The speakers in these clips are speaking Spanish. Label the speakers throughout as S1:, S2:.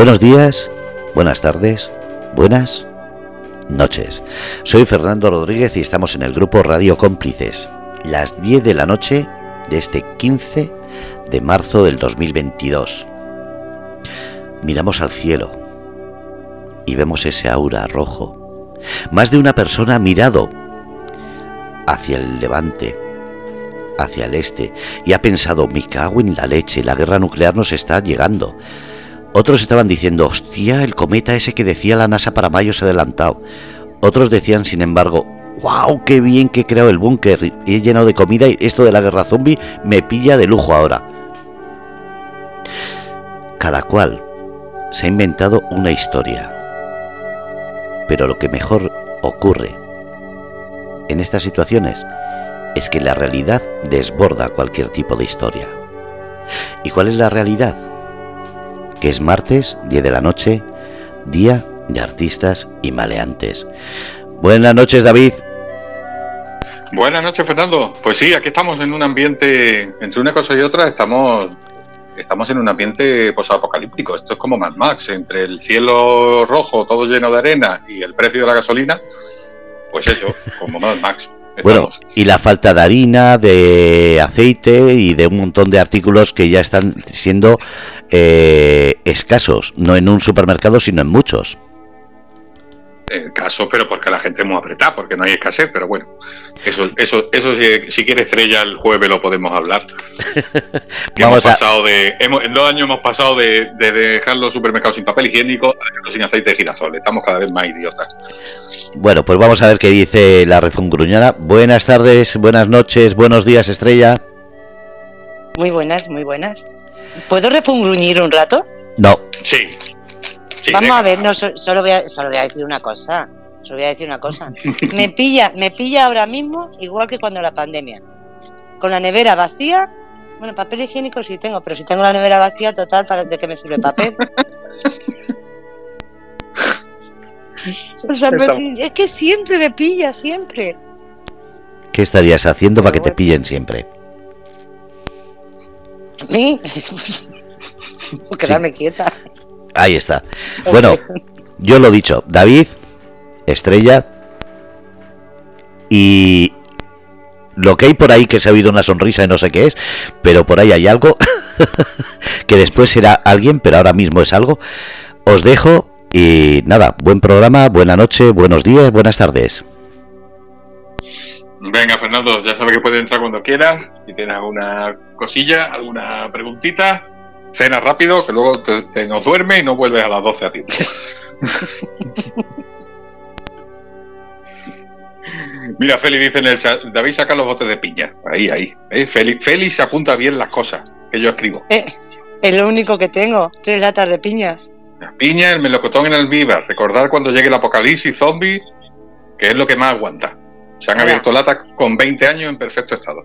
S1: Buenos días, buenas tardes, buenas noches. Soy Fernando Rodríguez y estamos en el grupo Radio Cómplices, las 10 de la noche de este 15 de marzo del 2022. Miramos al cielo y vemos ese aura rojo. Más de una persona ha mirado hacia el levante, hacia el este, y ha pensado, me cago en la leche, la guerra nuclear nos está llegando. Otros estaban diciendo, hostia, el cometa ese que decía la NASA para mayo se ha adelantado. Otros decían, sin embargo, wow, qué bien que he creado el búnker y he llenado de comida y esto de la guerra zombie me pilla de lujo ahora. Cada cual se ha inventado una historia. Pero lo que mejor ocurre en estas situaciones es que la realidad desborda cualquier tipo de historia. ¿Y cuál es la realidad? Que es martes, 10 de la noche, día de artistas y maleantes. Buenas noches, David.
S2: Buenas noches, Fernando. Pues sí, aquí estamos en un ambiente, entre una cosa y otra, estamos, estamos en un ambiente posapocalíptico. Esto es como Mad Max, entre el cielo rojo, todo lleno de arena, y el precio de la gasolina, pues eso, como Mad Max.
S1: Bueno, y la falta de harina, de aceite y de un montón de artículos que ya están siendo eh, escasos, no en un supermercado, sino en muchos.
S2: Casos, pero porque la gente es muy apretada, porque no hay escasez, pero bueno, eso, eso, eso si, si quiere estrella el jueves lo podemos hablar. hemos pasado de, en dos años hemos pasado de, dejar los supermercados sin papel higiénico a sin aceite de girasol. Estamos cada vez más idiotas.
S1: Bueno, pues vamos a ver qué dice la refungruñada. Buenas tardes, buenas noches, buenos días, Estrella.
S3: Muy buenas, muy buenas. ¿Puedo refungruñir un rato?
S1: No.
S2: Sí.
S3: Vamos a ver, no, solo, voy a, solo voy a decir una cosa. Solo voy a decir una cosa. Me pilla, me pilla ahora mismo igual que cuando la pandemia. Con la nevera vacía. Bueno, papel higiénico sí tengo, pero si tengo la nevera vacía, total, ¿para de qué me sirve papel? o sea, es que siempre me pilla, siempre.
S1: ¿Qué estarías haciendo para que te pillen siempre?
S3: ¿A mí? Quedarme quieta.
S1: Ahí está. Bueno, yo lo he dicho, David, estrella, y lo que hay por ahí que se ha oído una sonrisa y no sé qué es, pero por ahí hay algo que después será alguien, pero ahora mismo es algo. Os dejo y nada, buen programa, buena noche, buenos días, buenas tardes.
S2: Venga, Fernando, ya sabes que puedes entrar cuando quieras. Si tienes alguna cosilla, alguna preguntita, cena rápido, que luego te, nos duerme y no vuelves a las 12 a tiempo. Mira, Feli dice en el chat, David saca los botes de piña. Ahí, ahí. ¿eh? Feli, se apunta bien las cosas que yo escribo.
S3: Eh, es lo único que tengo, tres latas de piña.
S2: La piña, el melocotón en el viva. Recordar cuando llegue el apocalipsis zombie, que es lo que más aguanta. Se han abierto latas con 20 años en perfecto estado.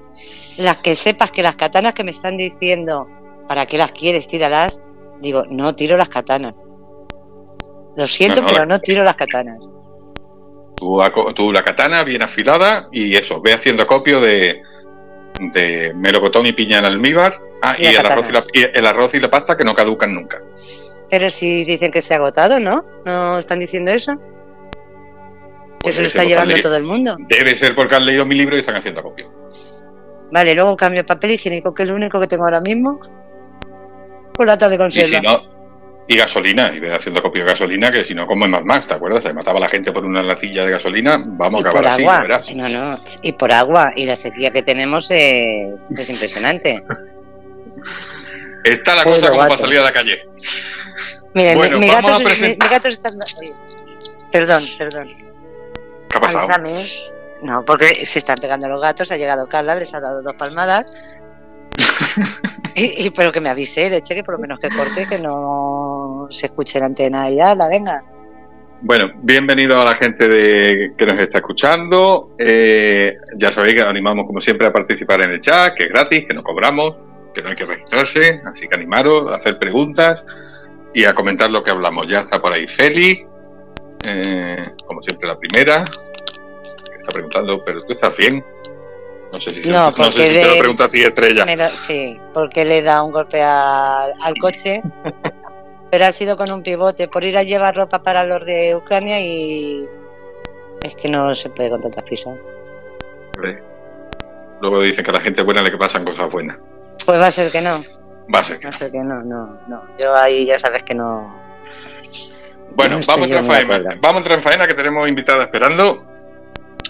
S3: Las que sepas que las katanas que me están diciendo ¿Para qué las quieres? Tíralas. Digo, no tiro las katanas. Lo siento, pero no tiro las katanas.
S2: Tú, la katana bien afilada y eso, ve haciendo copio de, de melocotón y piña en almíbar. Ah, y, el, arroz y, la, el arroz y la pasta que no caducan nunca.
S3: Pero si dicen que se ha agotado, ¿no? ¿No están diciendo eso? Pues eso lo está llevando todo el mundo.
S2: Debe ser porque han leído mi libro y están haciendo copio.
S3: Vale, luego cambio papel higiénico, que es lo único que tengo ahora mismo. Con lata de conserva.
S2: Y, si no, y gasolina, y haciendo copio de gasolina, que si no, como en Mad Max, ¿te acuerdas? Se mataba a la gente por una latilla de gasolina, vamos a acabar
S3: así, agua. No, no, y por agua, y la sequía que tenemos es, es impresionante.
S2: Está la cosa como para salir a la calle.
S3: Mira, mi, gato mi, gato está... Perdón, perdón.
S2: ¿Qué ha pasado?
S3: No, porque se están pegando los gatos, ha llegado Carla, les ha dado dos palmadas y, pero que me avise, leche, que por lo menos que corte, que no se escuche la antena y la venga.
S2: Bueno, bienvenido a la gente de, que nos está escuchando. Eh, ya sabéis que animamos, como siempre, a participar en el chat, que es gratis, que no cobramos, que no hay que registrarse. Así que animaros a hacer preguntas y a comentar lo que hablamos. Ya está por ahí Feli, eh, como siempre, la primera. está preguntando, ¿pero tú estás bien? No sé si, no, porque te lo pregunto a ti, Estrella.
S3: sí, porque le da un golpe al coche. pero ha sido con un pivote por ir a llevar ropa para los de Ucrania y es que no se puede con tantas prisas.
S2: Luego dicen que a la gente buena le que pasan cosas buenas.
S3: Pues va a ser que no.
S2: Va a ser que,
S3: va a ser que no, no, no. Yo ahí ya sabes que no.
S2: Bueno, vamos, a entrar en faena. vamos a entrar en faena que tenemos invitada esperando.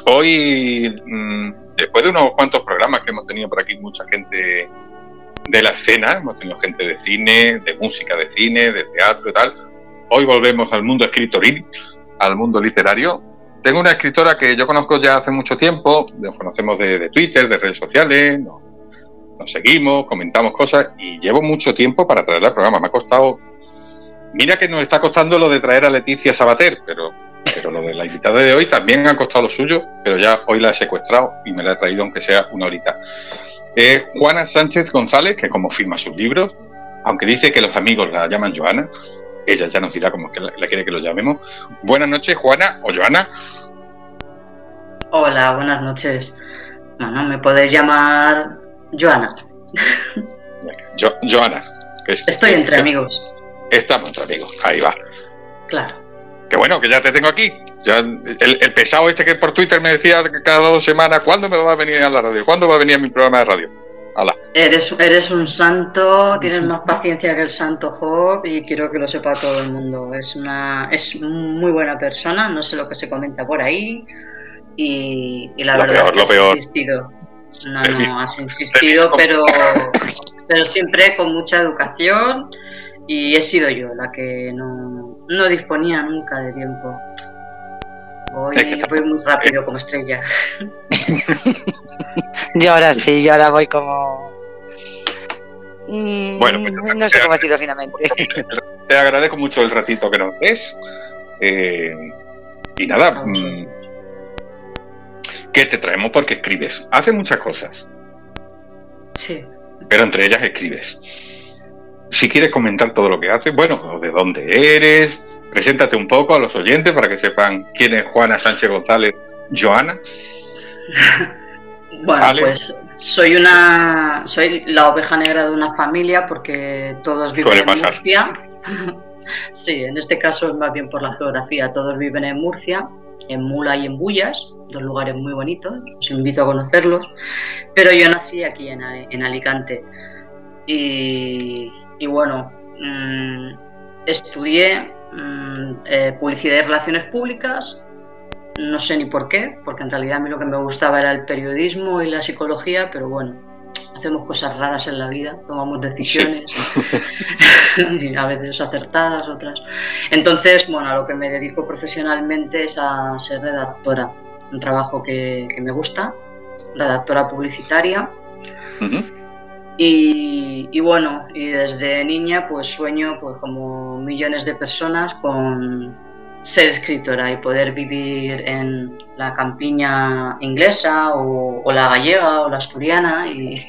S2: Hoy, mm, después de unos cuantos programas que hemos tenido por aquí, mucha gente de la escena, hemos tenido gente de cine, de música de cine, de teatro y tal. Hoy volvemos al mundo escritoril, al mundo literario. Tengo una escritora que yo conozco ya hace mucho tiempo, nos conocemos de, Twitter, de redes sociales, nos, seguimos, comentamos cosas y llevo mucho tiempo para traerla al programa. Me ha costado, mira que nos está costando lo de traer a Leticia Sabater, pero, pero lo de la invitada de hoy también ha costado lo suyo, pero ya hoy la he secuestrado y me la he traído aunque sea una horita es Juana Sánchez González, que como firma sus libros, aunque dice que los amigos la llaman Joana, ella ya nos dirá cómo que la, quiere que lo llamemos. Buenas noches, Juana o Joana.
S4: Hola, buenas noches. Bueno, me podéis llamar Joana.
S2: Joana.
S4: Estoy entre amigos.
S2: Estamos entre amigos, ahí va.
S4: Claro.
S2: Qué bueno, que ya te tengo aquí. Ya, el, pesado este que por Twitter me decía que cada dos semanas, ¿cuándo me va a venir a la radio? ¿Cuándo va a venir a mi programa de radio?
S4: Eres, eres un santo, tienes más paciencia que el santo Job y quiero que lo sepa todo el mundo. Es una es muy buena persona, no sé lo que se comenta por ahí y, la verdad es que has insistido. No, no, has insistido, pero, pero siempre con mucha educación y he sido yo la que no, no disponía nunca de tiempo. Voy, muy rápido como estrella.
S3: yo ahora sí, yo ahora voy como... Mm, bueno, pues, no sé cómo ha sido finalmente.
S2: Te agradezco mucho el ratito que nos des. Eh, y nada, mm, ¿qué te traemos? Porque escribes. Haces muchas cosas.
S4: Sí.
S2: Pero entre ellas escribes. Si quieres comentar todo lo que haces, bueno, de dónde eres, Preséntate un poco a los oyentes para que sepan quién es Juana Sánchez González Joana.
S4: bueno, pues soy una soy la oveja negra de una familia porque todos viven en Murcia. sí, en este caso es más bien por la geografía. Todos viven en Murcia, en Mula y en Bullas, dos lugares muy bonitos. Os invito a conocerlos. Pero yo nací aquí en, Alicante y, bueno, mm, estudié Mm, eh, publicidad y relaciones públicas. No sé ni por qué, porque en realidad a mí lo que me gustaba era el periodismo y la psicología, pero bueno, hacemos cosas raras en la vida, tomamos decisiones, y a veces acertadas, otras. Entonces, bueno, a lo que me dedico profesionalmente es a ser redactora, un trabajo que, me gusta, redactora publicitaria. Y, bueno, y desde niña pues sueño pues como millones de personas con ser escritora y poder vivir en la campiña inglesa o, la gallega o la asturiana y,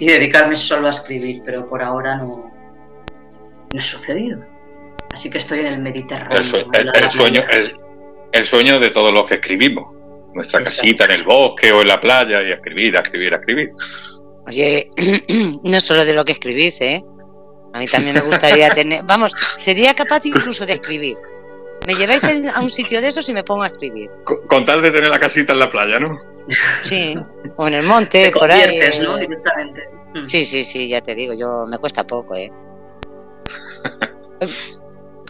S4: dedicarme solo a escribir, pero por ahora no, no ha sucedido. Así que estoy en el Mediterráneo.
S2: El, sueño, el, sueño de todos los que escribimos. Nuestra casita en el bosque o en la playa y escribir, a escribir, a escribir.
S3: Oye, no solo de lo que escribís, ¿eh? A mí también me gustaría tener. Vamos, sería capaz incluso de escribir. Me lleváis a un sitio de esos y me pongo a escribir.
S2: Con, tal de tener la casita en la playa, ¿no?
S3: Sí, o en el monte, por ahí. ¿no? Directamente. Mm. Sí, sí, sí, ya te digo, yo me cuesta poco, ¿eh?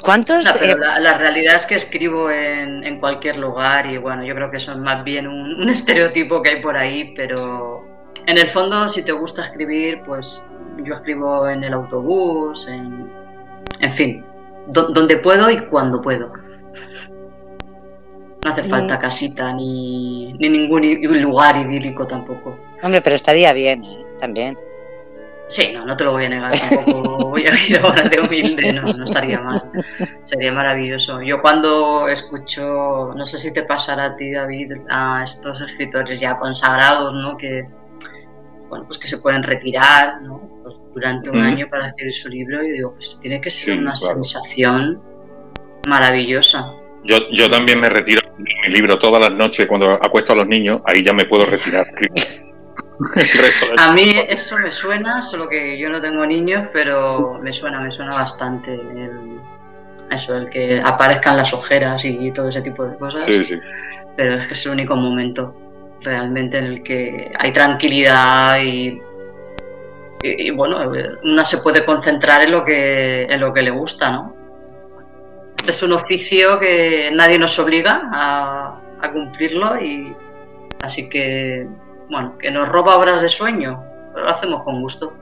S3: ¿Cuántos?
S4: Eh, la, realidad es que escribo en, cualquier lugar y bueno, yo creo que eso es más bien un estereotipo que hay por ahí, pero en el fondo, si te gusta escribir, pues yo escribo en el autobús, en, en fin, donde puedo y cuando puedo. No hace falta mm. casita ni, ni ningún lugar idílico tampoco.
S3: Hombre, pero estaría bien, ¿eh? También.
S4: Sí, no, no te lo voy a negar, tampoco voy a ir ahora de humilde, no, no estaría mal. Sería maravilloso. Yo cuando escucho, no sé si te pasará a ti, David, a estos escritores ya consagrados, ¿no? Que, bueno, pues que se pueden retirar pues durante un año para escribir su libro y digo, pues tiene que ser una sensación maravillosa.
S2: Yo, yo también me retiro mi libro todas las noches cuando acuesto a los niños, ahí ya me puedo retirar.
S4: A mí eso me suena, solo que yo no tengo niños, pero me suena, me suena bastante el, eso, el que aparezcan las ojeras y todo ese tipo de cosas. Sí, sí. Pero es que es el único momento realmente en el que hay tranquilidad y, y, bueno, una se puede concentrar en lo que, en lo que le gusta, ¿no? Este es un oficio que nadie nos obliga a, a cumplirlo y así que, bueno, que nos roba horas de sueño, pero lo hacemos con gusto.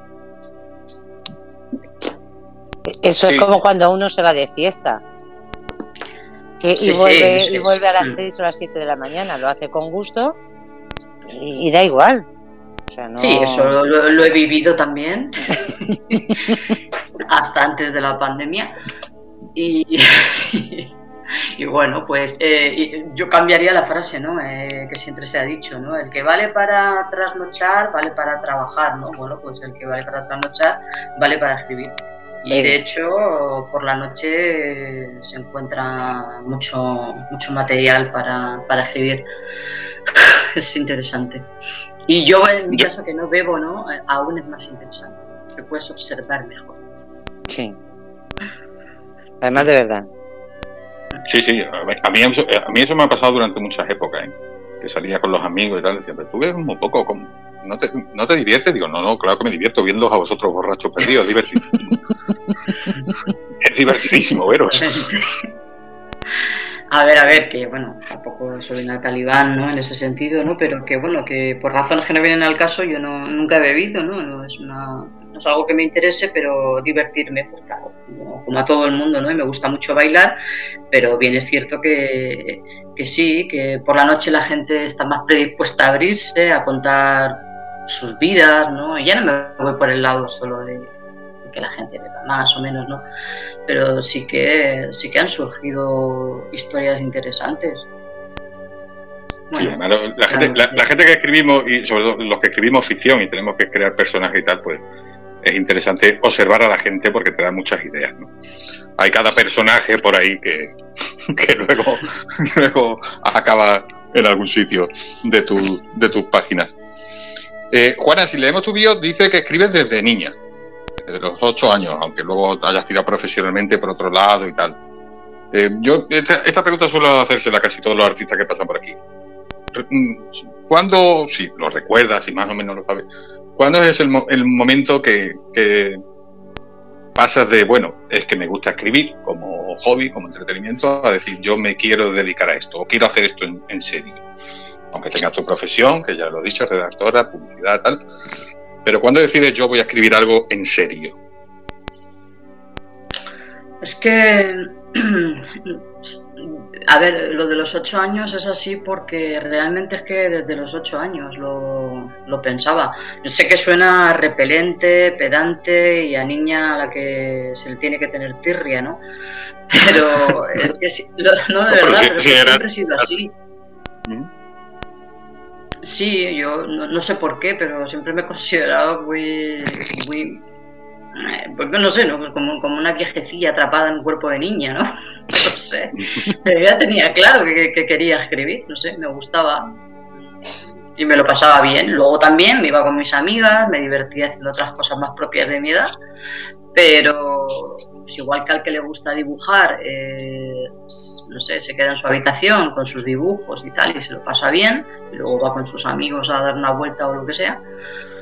S3: Eso es como cuando uno se va de fiesta. y, vuelve, y vuelve a las 6 o las 7 de la mañana, lo hace con gusto y, da igual.
S4: Sí, eso lo, he vivido también, hasta antes de la pandemia. Y, y bueno, pues eh, yo cambiaría la frase, ¿no? Eh, que siempre se ha dicho, ¿no? El que vale para trasnochar, vale para trabajar, ¿no? Bueno, pues el que vale para trasnochar, vale para escribir. Y de hecho, por la noche se encuentra mucho, mucho material para, para escribir. es interesante. Y yo, en mi caso, que no bebo, ¿no? Aún es más interesante. Que puedes observar mejor.
S3: Sí. Además, de verdad.
S2: Sí, sí. A mí, a mí eso me ha pasado durante muchas épocas, ¿eh? Que salía con los amigos y tal. Decía, pero tú ves un poco como ¿no te, ¿no te diviertes? Digo, no, no, claro que me divierto viendo a vosotros borrachos perdidos, es divertidísimo. es divertidísimo veros.
S4: A ver, a ver, que bueno, tampoco soy una talibán, ¿no? En ese sentido, ¿no? Pero que bueno, que por razones que no vienen al caso, yo no, nunca he bebido, ¿no? No es, una, no es algo que me interese, pero divertirme, pues claro, como, a todo el mundo, ¿no? Y me gusta mucho bailar, pero bien es cierto que, que sí, que por la noche la gente está más predispuesta a abrirse, a contar sus vidas, ¿no? Y ya no me voy por el lado solo de, que la gente beba más o menos, ¿no? Pero sí que, sí que han surgido historias interesantes.
S2: la, gente, que escribimos, y sobre todo los que escribimos ficción y tenemos que crear personajes y tal, pues es interesante observar a la gente porque te da muchas ideas. ¿no? Hay cada personaje por ahí que, que luego, luego acaba en algún sitio de, tu, de tus páginas. Eh, Juana, si leemos tu bio, dice que escribes desde niña, desde los ocho años, aunque luego hayas tirado profesionalmente por otro lado y tal. Eh, yo esta, pregunta suelo hacérsela a casi todos los artistas que pasan por aquí. Mm, ¿Cuándo, si lo recuerdas y más o menos lo sabes, cuándo es el, momento que, pasas de, bueno, es que me gusta escribir como hobby, como entretenimiento, a decir, yo me quiero dedicar a esto o quiero hacer esto en serio? aunque tengas tu profesión, que ya lo he dicho, redactora, publicidad, tal. Pero cuando decides yo voy a escribir algo en serio?
S4: Es que, a ver, lo de los ocho años es así porque realmente es que desde los ocho años lo, lo pensaba. Yo sé que suena repelente, pedante y a niña a la que se le tiene que tener tirria, ¿no? Pero es que, no, de verdad, pero siempre he sido así. ¿Mm? Sí, yo no, sé por qué, pero siempre me he considerado muy, muy eh, pues no sé, ¿no? Como, como, una viejecilla atrapada en un cuerpo de niña, ¿no? No sé. Ya tenía claro que, que, quería escribir, no sé, me gustaba. Y me lo pasaba bien. Luego también me iba con mis amigas, me divertía haciendo otras cosas más propias de mi edad. Pero pues igual que al que le gusta dibujar, eh, no sé, se queda en su habitación con sus dibujos y tal y se lo pasa bien, y luego va con sus amigos a dar una vuelta o lo que sea,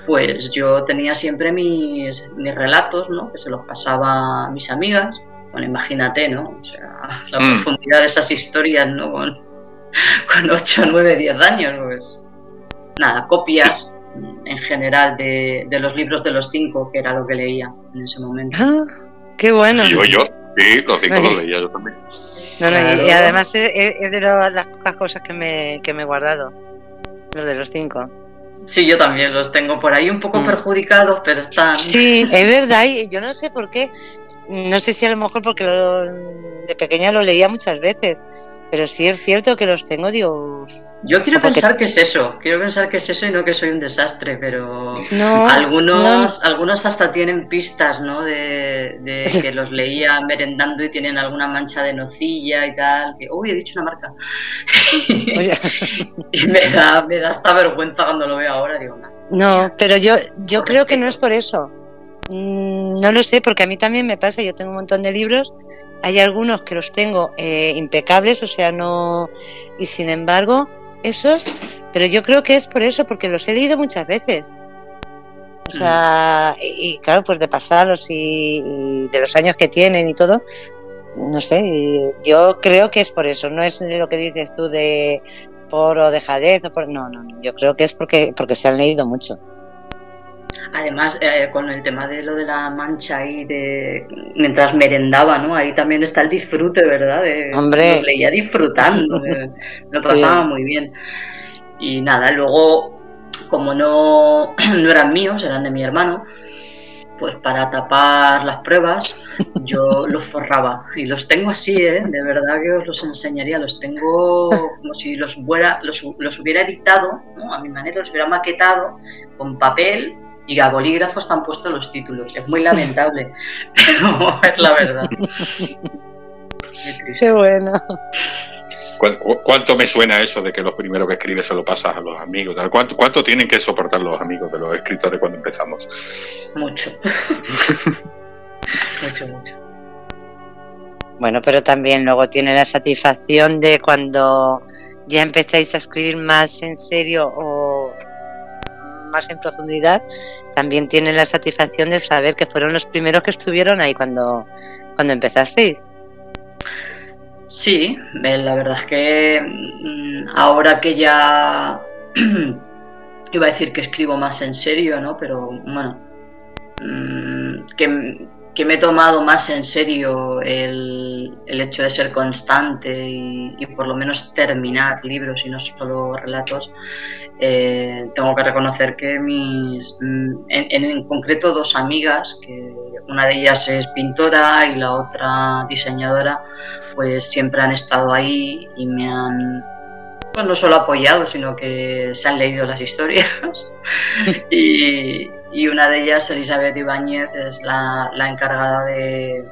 S4: pues yo tenía siempre mis, mis relatos, ¿no? Que se los pasaba a mis amigas. Bueno, imagínate, ¿no? O sea, la mm. profundidad de esas historias, ¿no? Con, con 8, 9, 10 años, pues. Nada, copias en general de, de, los libros de los cinco, que era lo que leía en ese momento.
S3: Ah, qué bueno.
S2: yo, yo, sí, los cinco los leía yo también.
S3: No, y, además es, de las pocas cosas que me, que me he guardado, los de los cinco.
S4: Sí, yo también los tengo por ahí un poco mm. perjudicados, pero están.
S3: Sí, es verdad, y yo no sé por qué, no sé si a lo mejor porque de pequeña lo leía muchas veces, pero sí es cierto que los tengo, digo.
S4: Yo quiero pensar que es eso, quiero pensar que es eso y no que soy un desastre, pero algunos, algunos hasta tienen pistas, ¿no? De, que los leía merendando y tienen alguna mancha de nocilla y tal. Que, uy, he dicho una marca. y me da, me da hasta vergüenza cuando lo veo ahora, digo,
S3: no. pero yo, yo creo que no es por eso. Mm, no lo sé, porque a mí también me pasa, yo tengo un montón de libros hay algunos que los tengo eh, impecables, o sea, no. Y sin embargo, esos. Pero yo creo que es por eso, porque los he leído muchas veces. O sea, y, claro, pues de pasarlos y, de los años que tienen y todo, no sé, yo creo que es por eso, no es lo que dices tú de por o dejadez o por... No, no, no, yo creo que es porque, porque se han leído mucho.
S4: Además, eh, con el tema de lo de la mancha ahí, de mientras merendaba, ¿no? Ahí también está el disfrute, ¿verdad? De,
S3: Hombre.
S4: Lo leía disfrutando, lo pasaba muy bien. Y nada, luego, como no, no eran míos, eran de mi hermano, pues para tapar las pruebas yo los forraba y los tengo así, ¿eh? de verdad que os los enseñaría, los tengo como si los, los, los hubiera editado, ¿no? a mi manera, los hubiera maquetado con papel y a bolígrafos están puestos los títulos. Es muy lamentable, pero es la verdad.
S3: Qué bueno.
S2: ¿Cuánto me suena eso de que lo primero que escribes se lo pasas a los amigos? ¿Cuánto, ¿Cuánto tienen que soportar los amigos de los escritores cuando empezamos?
S4: Mucho. mucho, mucho.
S3: Bueno, pero también luego tiene la satisfacción de cuando ya empezáis a escribir más en serio o más en profundidad, también tienen la satisfacción de saber que fueron los primeros que estuvieron ahí cuando, cuando empezasteis.
S4: Sí, eh, la verdad es que mm, ahora que ya iba a decir que escribo más en serio, ¿no? Pero bueno, mm, que, que me he tomado más en serio el, el hecho de ser constante y, por lo menos terminar libros y no solo relatos, eh, tengo que reconocer que mis, mm, en, en, concreto dos amigas, que una de ellas es pintora y la otra diseñadora, pues siempre han estado ahí y me han pues no solo apoyado, sino que se han leído las historias. y, y una de ellas, Elizabeth Ibáñez, es la, encargada de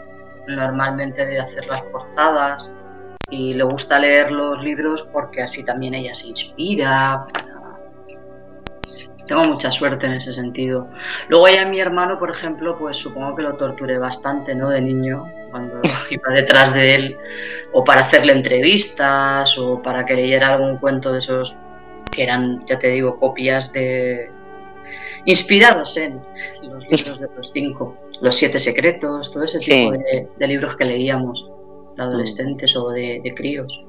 S4: normalmente de hacer las portadas y le gusta leer los libros porque así también ella se inspira. Tengo mucha suerte en ese sentido. Luego ya mi hermano, por ejemplo, pues supongo que lo torturé bastante, ¿no? De niño, cuando iba detrás de él, o para hacerle entrevistas, o para que leyera algún cuento de esos que eran, ya te digo, copias de, inspirados en los libros de los cinco, los siete secretos, todo ese tipo de, libros que leíamos de adolescentes o de, críos.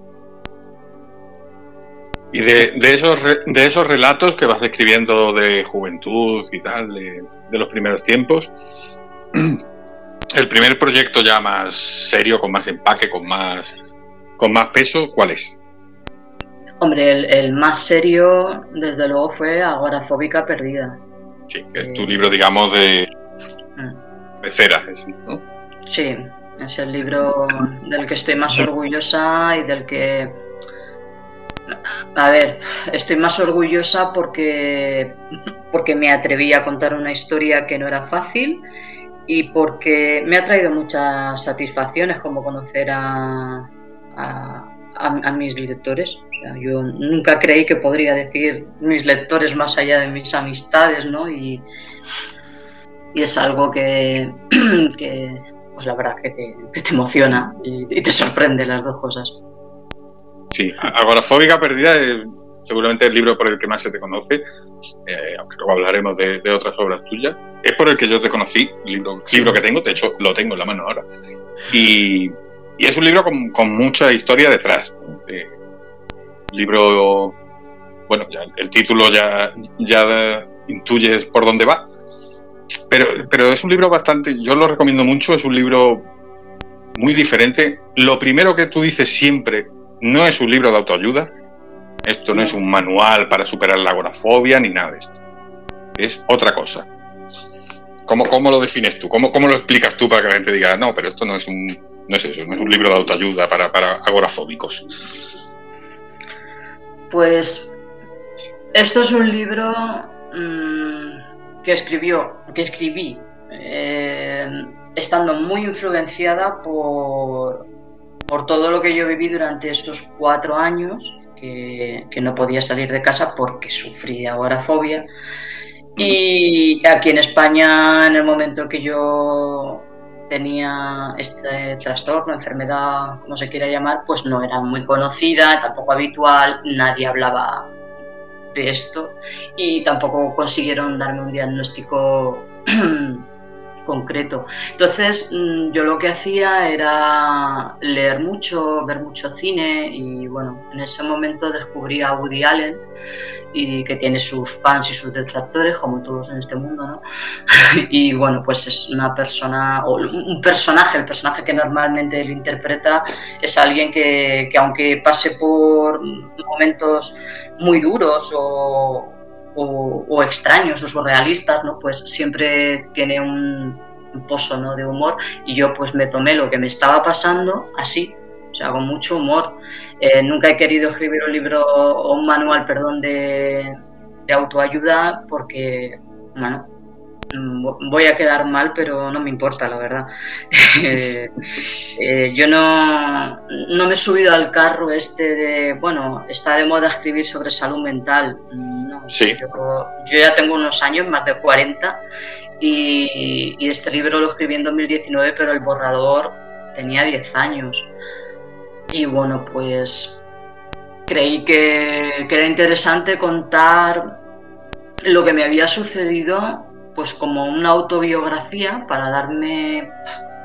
S2: Y de, esos, de esos relatos que vas escribiendo de juventud y tal, de, los primeros tiempos, el primer proyecto ya más serio, con más empaque, con más, con más peso, ¿cuál es?
S4: Hombre, el, más serio, desde luego, fue Agorafóbica Perdida.
S2: Sí, es tu libro, digamos, de,
S4: mm.
S2: de cera, ¿no?
S4: Sí, es el libro del que estoy más orgullosa y del que... A ver, estoy más orgullosa porque, porque me atreví a contar una historia que no era fácil y porque me ha traído muchas satisfacciones como conocer a, a, mis lectores. yo nunca creí que podría decir mis lectores más allá de mis amistades, ¿no? Y, es algo que, pues la verdad, que te, emociona y, te sorprende las dos cosas.
S2: Sí, Agorafóbica Perdida es seguramente el libro por el que más se te conoce, eh, aunque luego hablaremos de, otras obras tuyas. Es por el que yo te conocí, libro, libro que tengo, de hecho lo tengo en la mano ahora. Y, y es un libro con, mucha historia detrás. Eh, libro, bueno, el título ya, ya intuye por dónde va. Pero, pero es un libro bastante, yo lo recomiendo mucho, es un libro muy diferente. Lo primero que tú dices siempre, no es un libro de autoayuda, esto no es un manual para superar la agorafobia ni nada de esto. Es otra cosa. ¿Cómo, cómo lo defines tú? ¿Cómo, ¿Cómo lo explicas tú para que la gente diga, no, pero esto no es un no es eso, no es un libro de autoayuda para, para agorafóbicos.
S4: Pues esto es un libro mm, que escribió, que escribí eh, estando muy influenciada por, por todo lo que yo viví durante esos cuatro años, que, no podía salir de casa porque sufrí agorafobia. Y aquí en España, en el momento en que yo tenía este trastorno, enfermedad, como se quiera llamar, pues no era muy conocida, tampoco habitual, nadie hablaba de esto y tampoco consiguieron darme un diagnóstico concreto. Entonces mm, yo lo que hacía era leer mucho, ver mucho cine y bueno, en ese momento descubrí a Woody Allen y que tiene sus fans y sus detractores como todos en este mundo, ¿no? y bueno, pues es una persona o un personaje, el personaje que normalmente él interpreta es alguien que, que aunque pase por momentos muy duros o, o, extraños o surrealistas, ¿no? Pues siempre tiene un, pozo ¿no? de humor y yo pues me tomé lo que me estaba pasando así, o sea, con mucho humor. Eh, nunca he querido escribir un libro o un manual, perdón, de, de autoayuda porque, bueno, voy a quedar mal, pero no me importa, la verdad. Eh, eh, yo no, no me he subido al carro este de, bueno, está de moda escribir sobre salud mental. No,
S2: sí.
S4: yo, ya tengo unos años, más de 40, y, este libro lo escribí en 2019, pero el borrador tenía 10 años. Y bueno, pues creí que, que era interesante contar lo que me había sucedido pues como una autobiografía para darme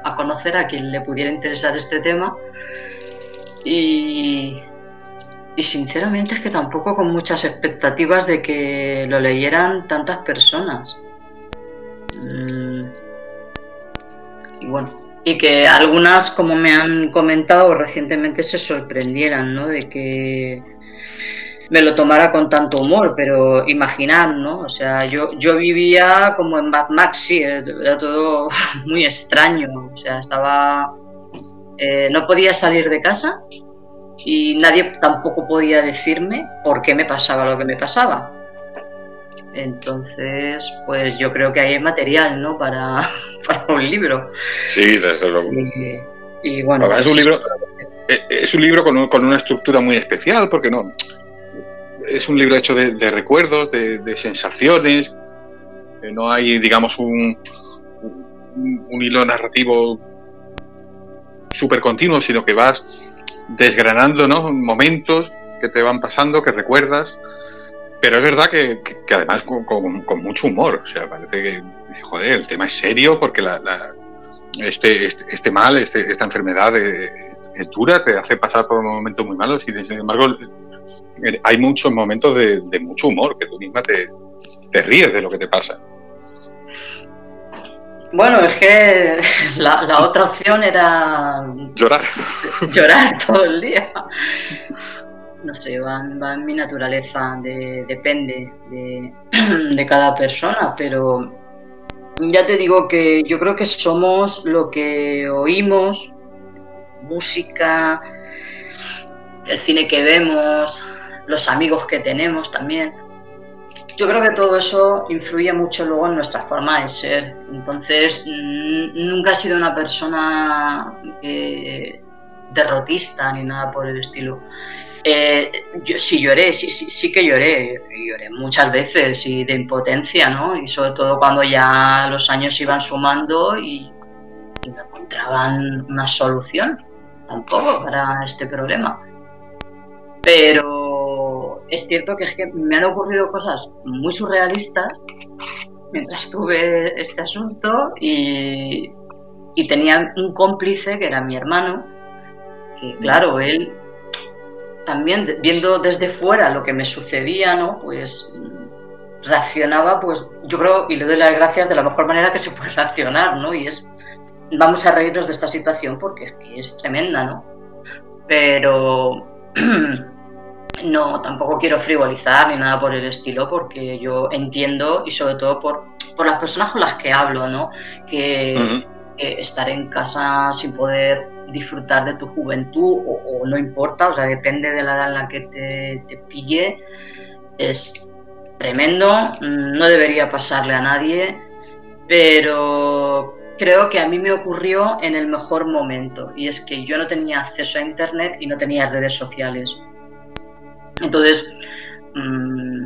S4: a conocer a quien le pudiera interesar este tema. Y, y sinceramente es que tampoco con muchas expectativas de que lo leyeran tantas personas. Mm. Y bueno, y que algunas, como me han comentado recientemente, se sorprendieran, ¿no? De que me lo tomara con tanto humor, pero imaginar, ¿no? O sea, yo, yo vivía como en Mad Max, sí, eh, era todo muy extraño, o sea, estaba... Eh, no podía salir de casa y nadie tampoco podía decirme por qué me pasaba lo que me pasaba. Entonces, pues yo creo que hay material, ¿no? Para, para un libro.
S2: Sí, desde luego.
S4: Y, bueno,
S2: es un libro, eh, es un libro con, con, una estructura muy especial, porque no, es un libro hecho de, recuerdos, de, sensaciones. no hay, digamos, un, un, hilo narrativo súper continuo, sino que vas desgranando ¿no? momentos que te van pasando, que recuerdas. Pero es verdad que, además con, mucho humor. O sea, parece que, joder, el tema es serio porque la, este, este, este, mal, este, esta enfermedad es, es, dura, te hace pasar por momentos muy malos y sin embargo eh, hay muchos momentos de, mucho humor, que tú misma te, ríes de lo que te pasa.
S4: Bueno, es que la, otra opción era
S2: llorar.
S4: Llorar todo el día. No sé, va, en mi naturaleza, depende de, de, cada persona, pero ya te digo que yo creo que somos lo que oímos, música, el cine que vemos, los amigos que tenemos también. Yo creo que todo eso influye mucho luego en nuestra forma de ser. Entonces, nunca he sido una persona eh, derrotista ni nada por el estilo. Eh, yo sí lloré, sí, sí, sí que lloré, lloré muchas veces y de impotencia, ¿no? Y sobre todo cuando ya los años iban sumando y, y no encontraban una solución tampoco para este problema. Pero es cierto que es que me han ocurrido cosas muy surrealistas mientras tuve este asunto y, tenía un cómplice que era mi hermano, que claro, él también viendo desde fuera lo que me sucedía, ¿no? Pues reaccionaba, pues yo creo, y le doy las gracias de la mejor manera que se puede reaccionar, ¿no? Y es, vamos a reírnos de esta situación porque es que es tremenda, ¿no? Pero no, tampoco quiero frivolizar ni nada por el estilo, porque yo entiendo y sobre todo por, por las personas con las que hablo, ¿no? Que, estar en casa sin poder disfrutar de tu juventud o, no importa, o sea, depende de la edad en la que te, te pille, es tremendo, no debería pasarle a nadie, pero creo que a mí me ocurrió en el mejor momento y es que yo no tenía acceso a internet y no tenía redes sociales. Entonces, mm,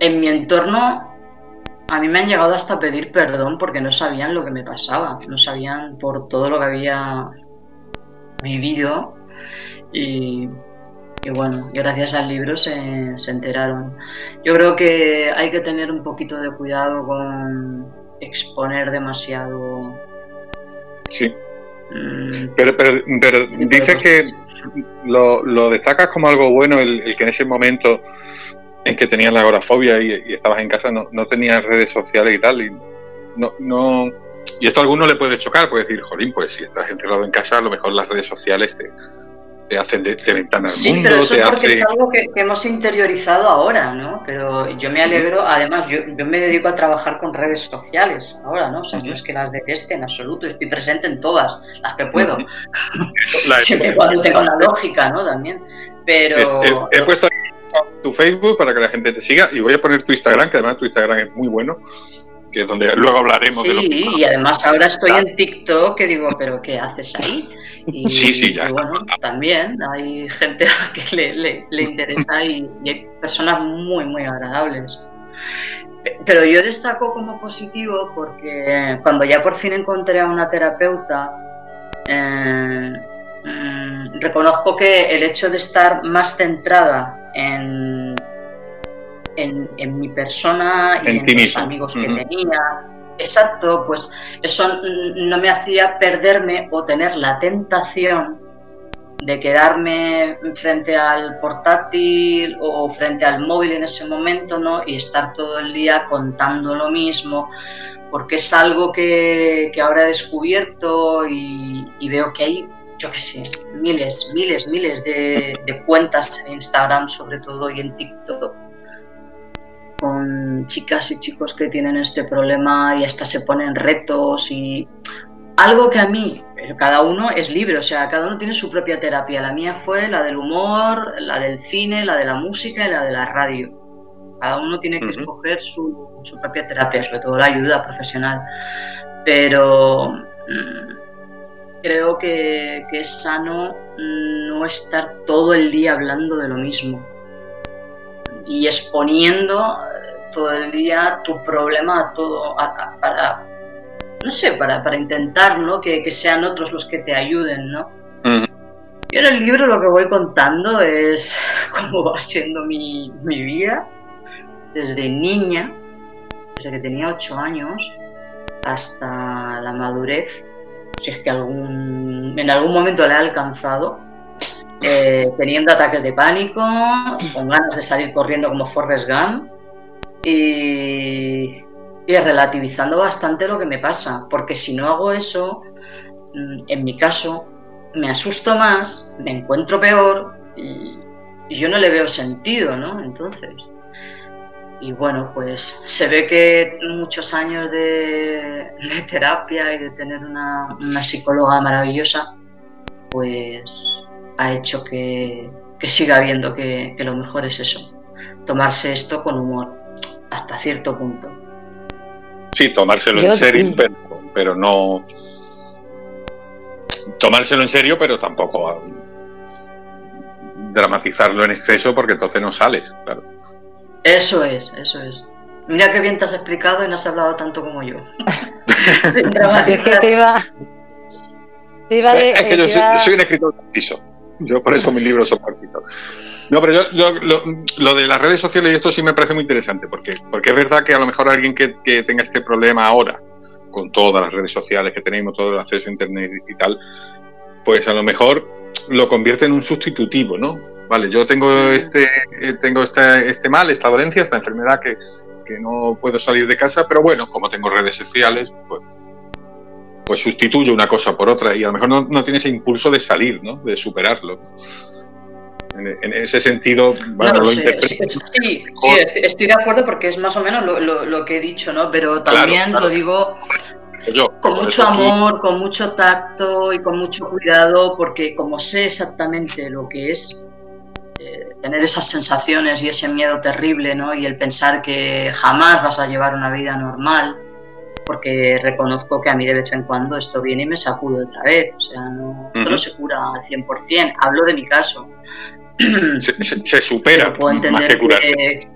S4: en mi entorno a mí me han llegado hasta pedir perdón porque no sabían lo que me pasaba, no sabían por todo lo que había vivido y, bueno, gracias al libro se, se enteraron. Yo creo que hay que tener un poquito de cuidado con exponer demasiado
S2: Sí. Mm. Pero, pero, dices que lo, destacas como algo bueno el, que en ese momento en que tenías la agorafobia y, estabas en casa no, no, tenías redes sociales y tal. Y no, no, y esto a alguno le puede chocar, puede decir, jolín, pues si estás encerrado en casa, a lo mejor las redes sociales te, te hacen de, ventana al
S4: sí, pero eso es porque es algo que, hemos interiorizado ahora, ¿no? Pero yo me alegro, además, yo, me dedico a trabajar con redes sociales ahora, ¿no? O sea, no es que las deteste en absoluto, estoy presente en todas, las que puedo. Siempre cuando tengo la lógica, ¿no? También. Pero.
S2: He, puesto tu Facebook para que la gente te siga y voy a poner tu Instagram, que además tu Instagram es muy bueno que es donde luego hablaremos
S4: sí, y además ahora estoy en TikTok que digo, pero ¿qué haces ahí? Y,
S2: sí, sí, ya.
S4: bueno, también hay gente a la que le, le, interesa y, hay personas muy, muy agradables. Pero yo destaco como positivo porque cuando ya por fin encontré a una terapeuta, eh, mm, reconozco que el hecho de estar más centrada en, en, mi persona y en, los amigos que tenía, Exacto, pues eso no me hacía perderme o tener la tentación de quedarme frente al portátil o frente al móvil en ese momento, ¿no? Y estar todo el día contando lo mismo, porque es algo que, ahora he descubierto y, veo que hay, yo qué sé, miles, miles, miles de, de cuentas en Instagram sobre todo y en TikTok con chicas y chicos que tienen este problema y hasta se ponen retos y algo que a mí, cada uno es libre, o sea, cada uno tiene su propia terapia. La mía fue la del humor, la del cine, la de la música y la de la radio. Cada uno tiene que escoger su, propia terapia, sobre todo la ayuda profesional. Pero mm, creo que es sano no estar todo el día hablando de lo mismo y exponiendo eh, todo el día tu problema a todo, para, no sé, para, para intentar ¿no? que, sean otros los que te ayuden, ¿no? Yo en el libro lo que voy contando es cómo va siendo mi, mi vida desde niña, desde que tenía ocho años, hasta la madurez, si es que algún, en algún momento la he alcanzado eh, teniendo ataques de pánico, con ganas de salir corriendo como Forrest Gump y, relativizando bastante lo que me pasa, porque si no hago eso, mm, en mi caso, me asusto más, me encuentro peor y, yo no le veo sentido, ¿no? Entonces, y bueno, pues se ve que muchos años de, terapia y de tener una, una psicóloga maravillosa, pues ha hecho que, siga viendo que, lo mejor es eso, tomarse esto con humor, hasta cierto punto.
S2: Sí, tomárselo en serio, pero, no... Tomárselo en serio, pero tampoco dramatizarlo en exceso porque entonces no sales, claro.
S4: Eso es, eso es. Mira qué bien te has explicado y no has hablado tanto como yo.
S3: es que te iba...
S2: Te iba de, es que yo soy, un escritor preciso. Yo por eso mis libros son cortitos. No, pero yo, lo, de las redes sociales y esto sí me parece muy interesante, porque, porque es verdad que a lo mejor alguien que, tenga este problema ahora, con todas las redes sociales que tenemos, todo el acceso a Internet y tal, pues a lo mejor lo convierte en un sustitutivo, ¿no? Vale, yo tengo este, eh, tengo este, este mal, esta dolencia, esta enfermedad que, que no puedo salir de casa, pero bueno, como tengo redes sociales, pues pues sustituye una cosa por otra y a lo mejor no, no tiene ese impulso de salir, ¿no? De superarlo. En, ese sentido, bueno, lo
S4: sí, sí, estoy de acuerdo porque es más o menos lo, que he dicho, ¿no? Pero también lo digo con mucho amor, con mucho tacto y con mucho cuidado, porque como sé exactamente lo que es eh, tener esas sensaciones y ese miedo terrible, ¿no? Y el pensar que jamás vas a llevar una vida normal, porque reconozco que a mí de vez en cuando esto viene y me sacudo otra vez, o sea, no, esto no se cura al 100%, hablo de mi caso.
S2: Se, supera, puedo entender más que curarse.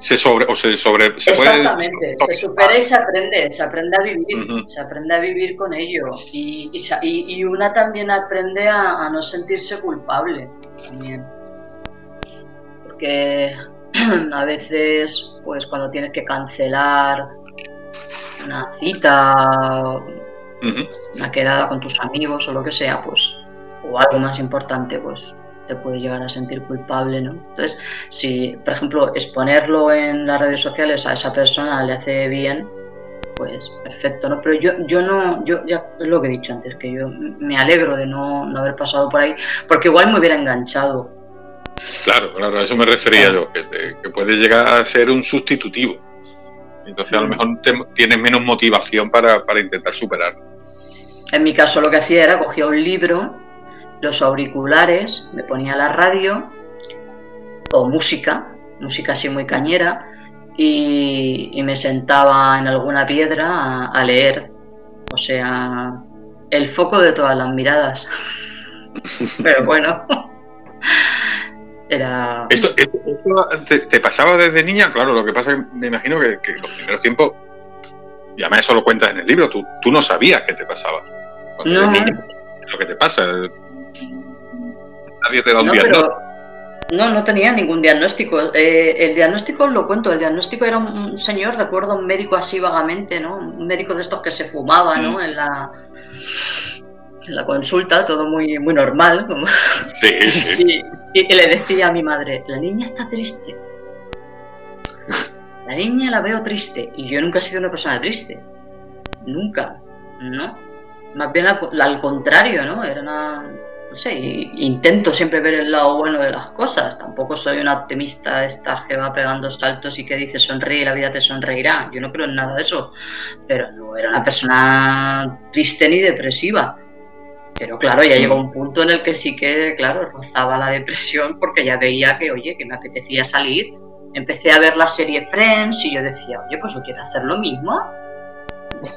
S2: se sobre o se sobre
S4: exactamente se supera y se aprende se aprende a vivir se aprende a vivir con ello. Y, y, una también aprende a, no sentirse culpable también. Porque a veces pues cuando tienes que cancelar una cita una quedada con tus amigos o lo que sea pues o algo más importante pues te puede llegar a sentir culpable, ¿no? Entonces, si, por ejemplo, exponerlo en las redes sociales a esa persona le hace bien, pues perfecto, ¿no? Pero yo, yo no, yo ya es lo que he dicho antes, que yo me alegro de no, haber pasado por ahí, porque igual me hubiera enganchado.
S2: Claro, claro, a eso me refería yo, que, puede llegar a ser un sustitutivo. Entonces a lo mm. mejor tienes menos motivación para, para intentar superar.
S4: En mi caso lo que hacía era cogía un libro los auriculares, me ponía la radio o música, música así muy cañera, y, me sentaba en alguna piedra a, leer. O sea, el foco de todas las miradas. Pero bueno, era...
S2: ¿Esto, te, pasaba desde niña? Claro, lo que pasa es que me imagino que, que los primeros tiempos, y además eso lo cuentas en el libro, tú, tú no sabías qué te pasaba. no. lo que te pasa. Nadie te da un no, diagnóstico.
S4: no, no tenía ningún diagnóstico. Eh, el diagnóstico lo cuento. El diagnóstico era un, señor, recuerdo un médico así vagamente, ¿no? Un médico de estos que se fumaba, ¿no? Mm. En la en la consulta, todo muy, muy normal. Sí, sí. Y, le decía a mi madre, la niña está triste. La niña la veo triste. Y yo nunca he sido una persona triste. Nunca. ¿No? Más bien al contrario, ¿no? Era una no sé, intento siempre ver el lado bueno de las cosas. Tampoco soy una optimista esta que va pegando saltos y que dice sonríe, la vida te sonreirá. Yo no creo en nada de eso. Pero no era una persona triste ni depresiva. Pero claro, ya llegó un punto en el que sí que, claro, rozaba la depresión porque ya veía que, oye, que me apetecía salir. Empecé a ver la serie Friends y yo decía, oye, pues yo quiero hacer lo mismo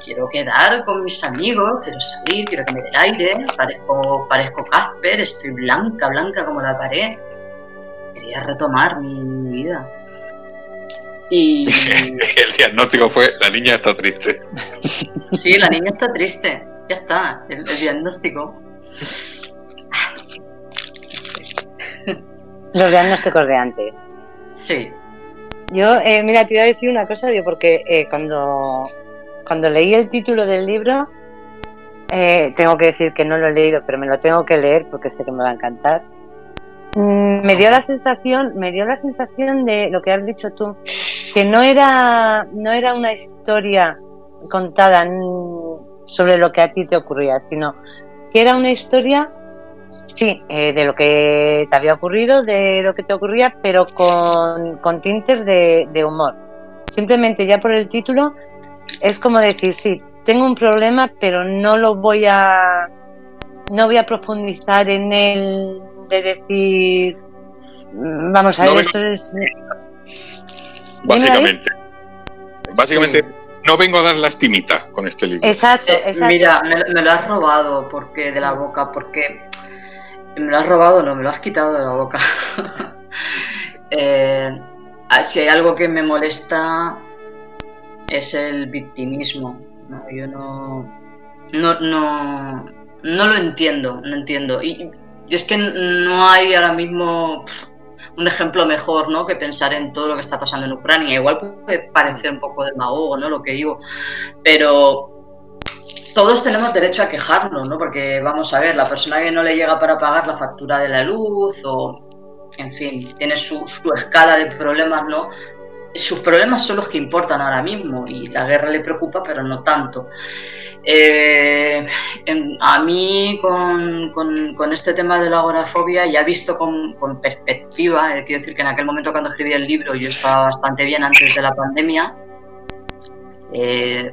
S4: quiero quedar con mis amigos, quiero salir, quiero que me dé el aire, parezco, parezco Casper, estoy blanca, blanca como la pared. Quería retomar mi, vida. Y...
S2: el diagnóstico fue, la niña está triste.
S4: Sí, la niña está triste, ya está, el, diagnóstico.
S3: Los diagnósticos de antes.
S4: Sí.
S3: Yo, eh, mira, te iba a decir una cosa, digo, porque eh, cuando cuando leí el título del libro, eh, tengo que decir que no lo he leído, pero me lo tengo que leer porque sé que me va a encantar. Mm, me dio la sensación, me dio la sensación de lo que has dicho tú, que no era, no era una historia contada sobre lo que a ti te ocurría, sino que era una historia, sí, eh, de lo que te había ocurrido, de lo que te ocurría, pero con, con tintes de, de humor. Simplemente ya por el título es como decir, sí, tengo un problema, pero no lo voy a, no voy a profundizar en él de decir, vamos a ver, esto es...
S2: Básicamente. Básicamente, no vengo a dar lastimita con este libro.
S3: Exacto, eh, exacto.
S4: Mira, me, lo has robado porque de la boca, porque me lo has robado, no, me lo has quitado de la boca. eh, si hay algo que me molesta es el victimismo. Yo no, no, no, no lo entiendo, no entiendo. Y, es que no hay ahora mismo un ejemplo mejor ¿no? que pensar en todo lo que está pasando en Ucrania. Igual puede parecer un poco demagogo ¿no? lo que digo, pero todos tenemos derecho a quejarnos, ¿no? porque vamos a ver, la persona que no le llega para pagar la factura de la luz o, en fin, tiene su, su escala de problemas, ¿no? Sus problemas son los que importan ahora mismo y la guerra le preocupa, pero no tanto. Eh, a mí con, este tema de la agorafobia ya visto con, perspectiva, eh, quiero decir que en aquel momento cuando escribí el libro yo estaba bastante bien antes de la pandemia. Eh,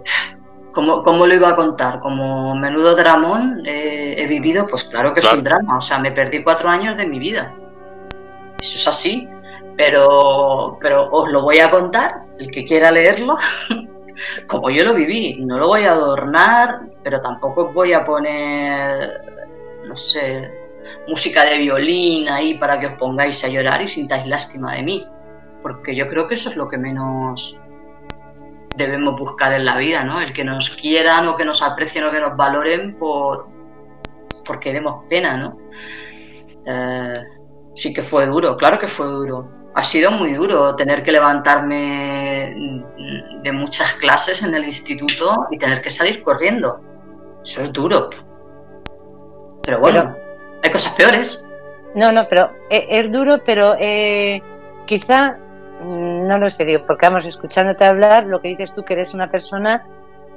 S4: ¿Cómo, ¿Cómo, lo iba a contar? ¿Como menudo dramón he vivido? Pues claro que es un drama. O sea, me perdí cuatro años de mi vida. Eso es así. Pero, pero os lo voy a contar, el que quiera leerlo, como yo lo viví. No lo voy a adornar, pero tampoco os voy a poner, no sé, música de violín ahí para que os pongáis a llorar y sintáis lástima de mí. Porque yo creo que eso es lo que menos debemos buscar en la vida, ¿no? El que nos quieran o que nos aprecien o que nos valoren por porque demos pena, ¿no? Eh, sí que fue duro, claro que fue duro. Ha sido muy duro tener que levantarme de muchas clases en el instituto y tener que salir corriendo. Eso es duro. Pero bueno, hay cosas peores.
S3: No, no, pero eh, es, duro, pero eh, quizá Mm, no lo sé, digo, porque vamos escuchándote hablar, lo que dices tú que eres una persona,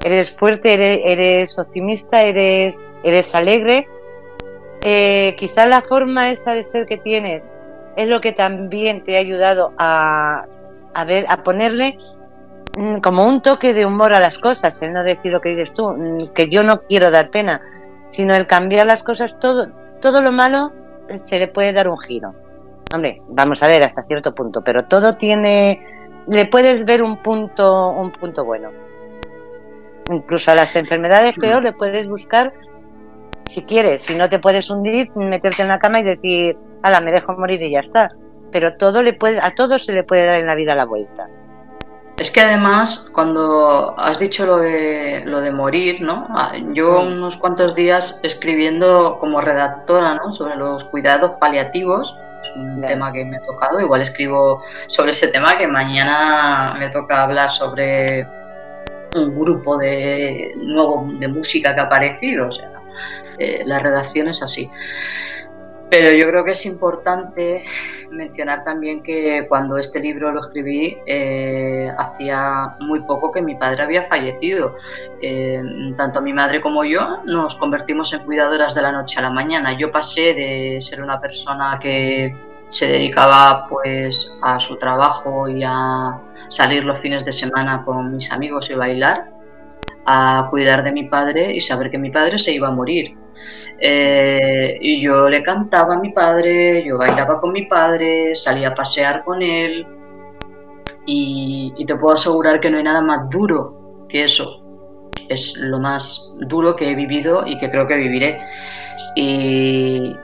S3: eres fuerte, eres, optimista, eres, eres alegre. Eh, quizás la forma esa de ser que tienes es lo que también te ha ayudado a, a ver, a ponerle mm, como un toque de humor a las cosas, el no decir lo que dices tú, mm, que yo no quiero dar pena, sino el cambiar las cosas, todo, todo lo malo se le puede dar un giro. Hombre, vamos a ver hasta cierto punto, pero todo tiene, le puedes ver un punto, un punto bueno. Incluso a las enfermedades peor le puedes buscar, si quieres, si no te puedes hundir, meterte en la cama y decir, ala, me dejo morir y ya está. Pero todo le puede, a todo se le puede dar en la vida la vuelta.
S4: Es que además, cuando has dicho lo de, lo de morir, ¿no? Ah, yo mm. unos cuantos días escribiendo como redactora, ¿no? Sobre los cuidados paliativos, es un tema que me ha tocado. Igual escribo sobre ese tema que mañana me toca hablar sobre un grupo de nuevo de música que ha aparecido. O sea, eh, la redacción es así. Pero yo creo que es importante mencionar también que cuando este libro lo escribí, eh, hacía muy poco que mi padre había fallecido. Eh, tanto mi madre como yo nos convertimos en cuidadoras de la noche a la mañana. Yo pasé de ser una persona que se dedicaba pues a su trabajo y a salir los fines de semana con mis amigos y bailar, a cuidar de mi padre y saber que mi padre se iba a morir eh, y yo le cantaba a mi padre, yo bailaba con mi padre, salía a pasear con él. Y, te puedo asegurar que no hay nada más duro que eso. Es lo más duro que he vivido y que creo que viviré. Y,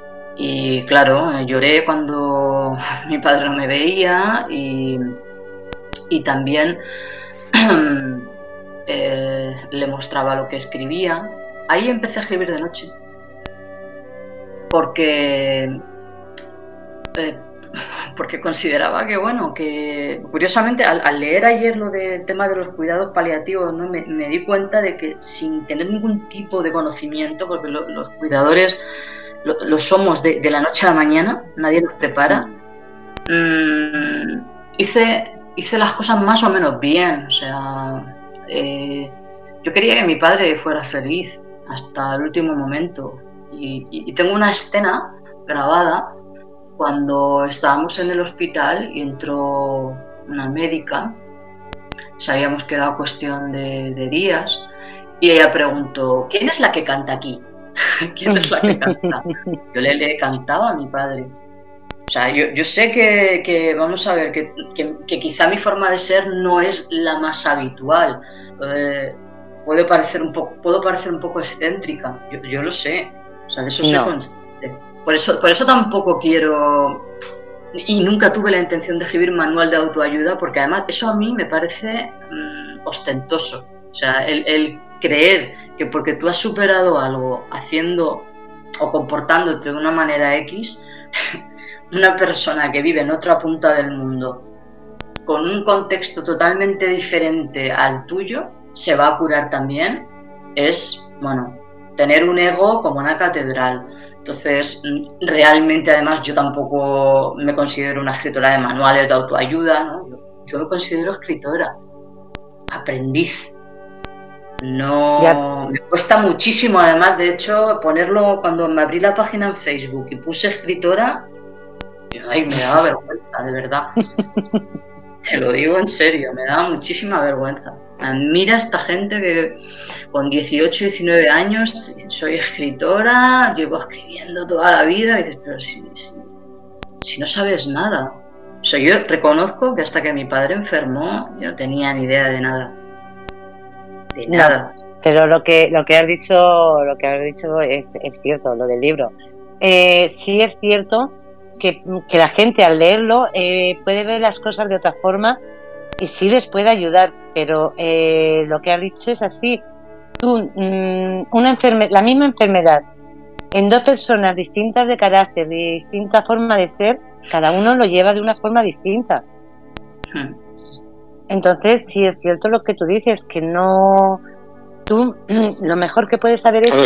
S4: claro, lloré cuando mi padre no me veía y, también eh, le mostraba lo que escribía. Ahí empecé a escribir de noche porque eh, porque consideraba que bueno que curiosamente al, leer ayer lo del tema de los cuidados paliativos no me, di cuenta de que sin tener ningún tipo de conocimiento porque los cuidadores lo, somos de, la noche a la mañana nadie nos prepara mm, hice hice las cosas más o menos bien o sea eh, yo quería que mi padre fuera feliz hasta el último momento y, tengo una escena grabada cuando estábamos en el hospital y entró una médica, sabíamos que era cuestión de, días, y ella preguntó, ¿quién es la que canta aquí? ¿Quién es la que canta? Yo le, le cantaba a mi padre. O sea, yo, sé que, vamos a ver, que, quizá mi forma de ser no es la más habitual. Eh, puede parecer un poco, puedo parecer un poco excéntrica, yo, yo lo sé, o sea, de eso soy consciente. Por eso, por eso tampoco quiero y nunca tuve la intención de escribir manual de autoayuda porque además eso a mí me parece mm, ostentoso. O sea, el, creer que porque tú has superado algo haciendo o comportándote de una manera X, una persona que vive en otra punta del mundo con un contexto totalmente diferente al tuyo se va a curar también, es, bueno, tener un ego como una catedral. Entonces, realmente además yo tampoco me considero una escritora de manuales de autoayuda, ¿no? Yo me considero escritora, aprendiz. No, me cuesta muchísimo además, de hecho, ponerlo cuando me abrí la página en Facebook y puse escritora, ay, me daba vergüenza, de verdad. Te lo digo en serio, me da muchísima vergüenza. Mira esta gente que con 18, 19 años soy escritora, llevo escribiendo toda la vida, y dices, pero si, si, no sabes nada. O sea, yo reconozco que hasta que mi padre enfermó, yo no tenía ni idea de nada. De nada.
S3: pero lo que, lo que has dicho, lo que has dicho es, cierto, lo del libro. Eh, sí es cierto que, la gente al leerlo eh, puede ver las cosas de otra forma y sí les puede ayudar, pero eh, lo que has dicho es así. Tú, mm, una la misma enfermedad en dos personas distintas de carácter, de distinta forma de ser, cada uno lo lleva de una forma distinta. Hmm. Entonces, sí es cierto lo que tú dices, que no. Tú, lo mejor que puedes haber hecho.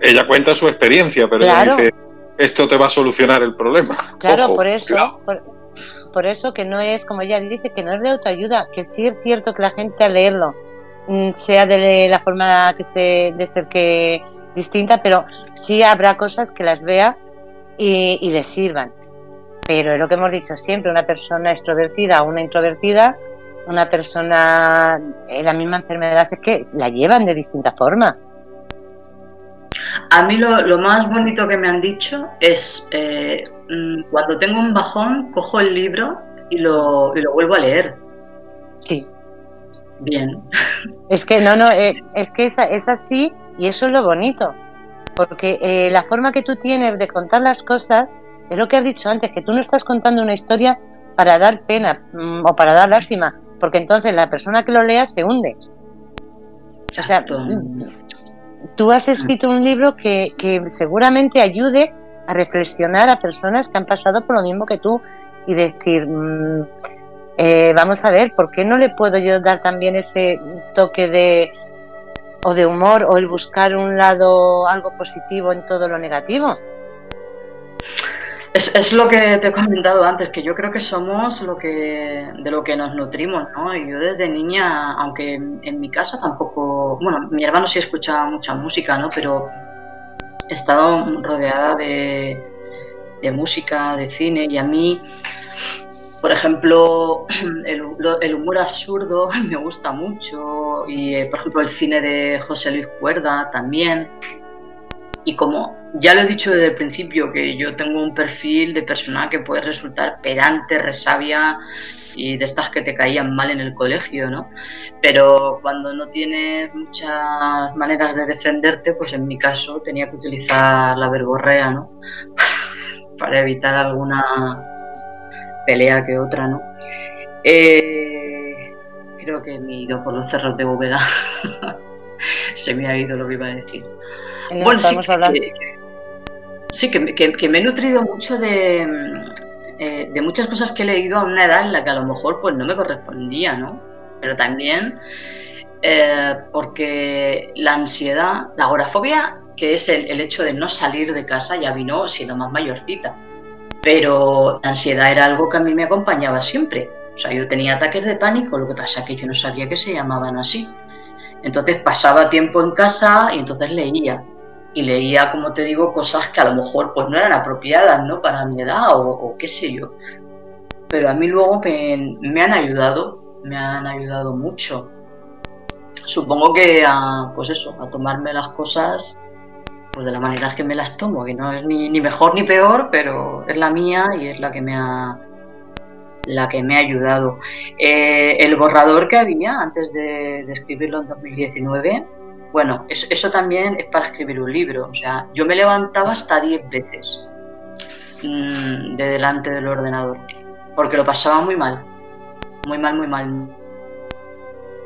S2: ella, cuenta su experiencia, pero dice: Esto te va a solucionar el problema.
S3: Claro, por eso. Por, eso que no es, como ella dice, que no es de autoayuda, que sí es cierto que la gente al leerlo mm, sea de la forma que se, de ser que distinta, pero sí habrá cosas que las vea y, le sirvan. Pero es lo que hemos dicho siempre, una persona extrovertida o una introvertida, una persona en la misma enfermedad es que la llevan de distinta forma.
S4: A mí lo, más bonito que me han dicho es eh, cuando tengo un bajón, cojo el libro y lo, y lo vuelvo a leer.
S3: Sí.
S4: Bien.
S3: Es que no, no, eh, es que es, es, así y eso es lo bonito. Porque eh, la forma que tú tienes de contar las cosas es lo que has dicho antes, que tú no estás contando una historia para dar pena mm, o para dar lástima, porque entonces la persona que lo lea se hunde. O sea, mm, tú has escrito un libro que, seguramente ayude a reflexionar a personas que han pasado por lo mismo que tú y decir, mm, eh, vamos a ver, ¿por qué no le puedo yo dar también ese toque de o de humor o el buscar un lado algo positivo en todo lo negativo?
S4: Es, lo que te he comentado antes, que yo creo que somos lo que, de lo que nos nutrimos, ¿no? Yo desde niña, aunque en, mi casa tampoco, bueno, mi hermano sí escuchaba mucha música, ¿no? Pero he estado rodeada de, música, de cine, y a mí, por ejemplo, el, humor absurdo me gusta mucho, y eh, por ejemplo el cine de José Luis Cuerda también. Y como ya lo he dicho desde el principio, que yo tengo un perfil de persona que puede resultar pedante, resabia y de estas que te caían mal en el colegio, ¿no? Pero cuando no tienes muchas maneras de defenderte, pues en mi caso tenía que utilizar la verborrea, ¿no? Para evitar alguna pelea que otra, ¿no? Eh, creo que me he ido por los cerros de bóveda. Se me ha ido lo que iba a decir
S3: bueno, estamos sí, hablando.
S4: sí, que, me he nutrido mucho de, eh, de muchas cosas que he leído a una edad en la que a lo mejor pues no me correspondía, ¿no? Pero también eh, porque la ansiedad, la agorafobia, que es el, hecho de no salir de casa, ya vino siendo más mayorcita. Pero la ansiedad era algo que a mí me acompañaba siempre. O sea, yo tenía ataques de pánico, lo que pasa que yo no sabía que se llamaban así. Entonces pasaba tiempo en casa y entonces leía y leía, como te digo, cosas que a lo mejor pues no eran apropiadas, ¿no? Para mi edad o, qué sé yo. Pero a mí luego me, han ayudado, me han ayudado mucho. Supongo que a, pues eso, a tomarme las cosas pues de la manera que me las tomo, que no es ni, ni mejor ni peor, pero es la mía y es la que me ha, la que me ha ayudado. Eh, el borrador que había antes de, de escribirlo en 2019 bueno, eso, también es para escribir un libro. O sea, yo me levantaba hasta 10 veces mm, de delante del ordenador, porque lo pasaba muy mal, muy mal, muy mal.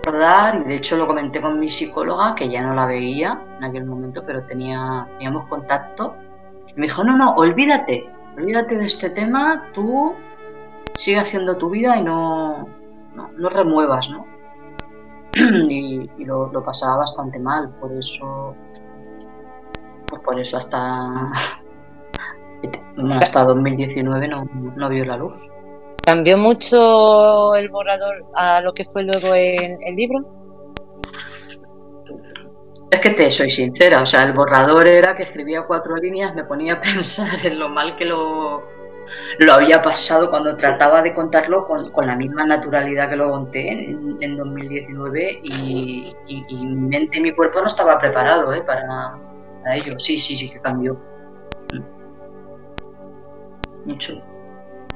S4: Y de hecho lo comenté con mi psicóloga, que ya no la veía en aquel momento, pero tenía, teníamos contacto. Me dijo, no, no, olvídate, olvídate de este tema, tú sigue haciendo tu vida y no, no remuevas, ¿no? y, lo, pasaba bastante mal, por eso, pues por eso hasta, hasta 2019 no, no vio la luz.
S3: ¿Cambió mucho el borrador a lo que fue luego en el libro?
S4: Es que te soy sincera, o sea, el borrador era que escribía cuatro líneas, me ponía a pensar en lo mal que lo, lo había pasado cuando trataba de contarlo con, la misma naturalidad que lo conté en, 2019 y, mi mente y mi cuerpo no estaba preparado ¿eh? para, ello. Sí, sí, sí que cambió. Mucho.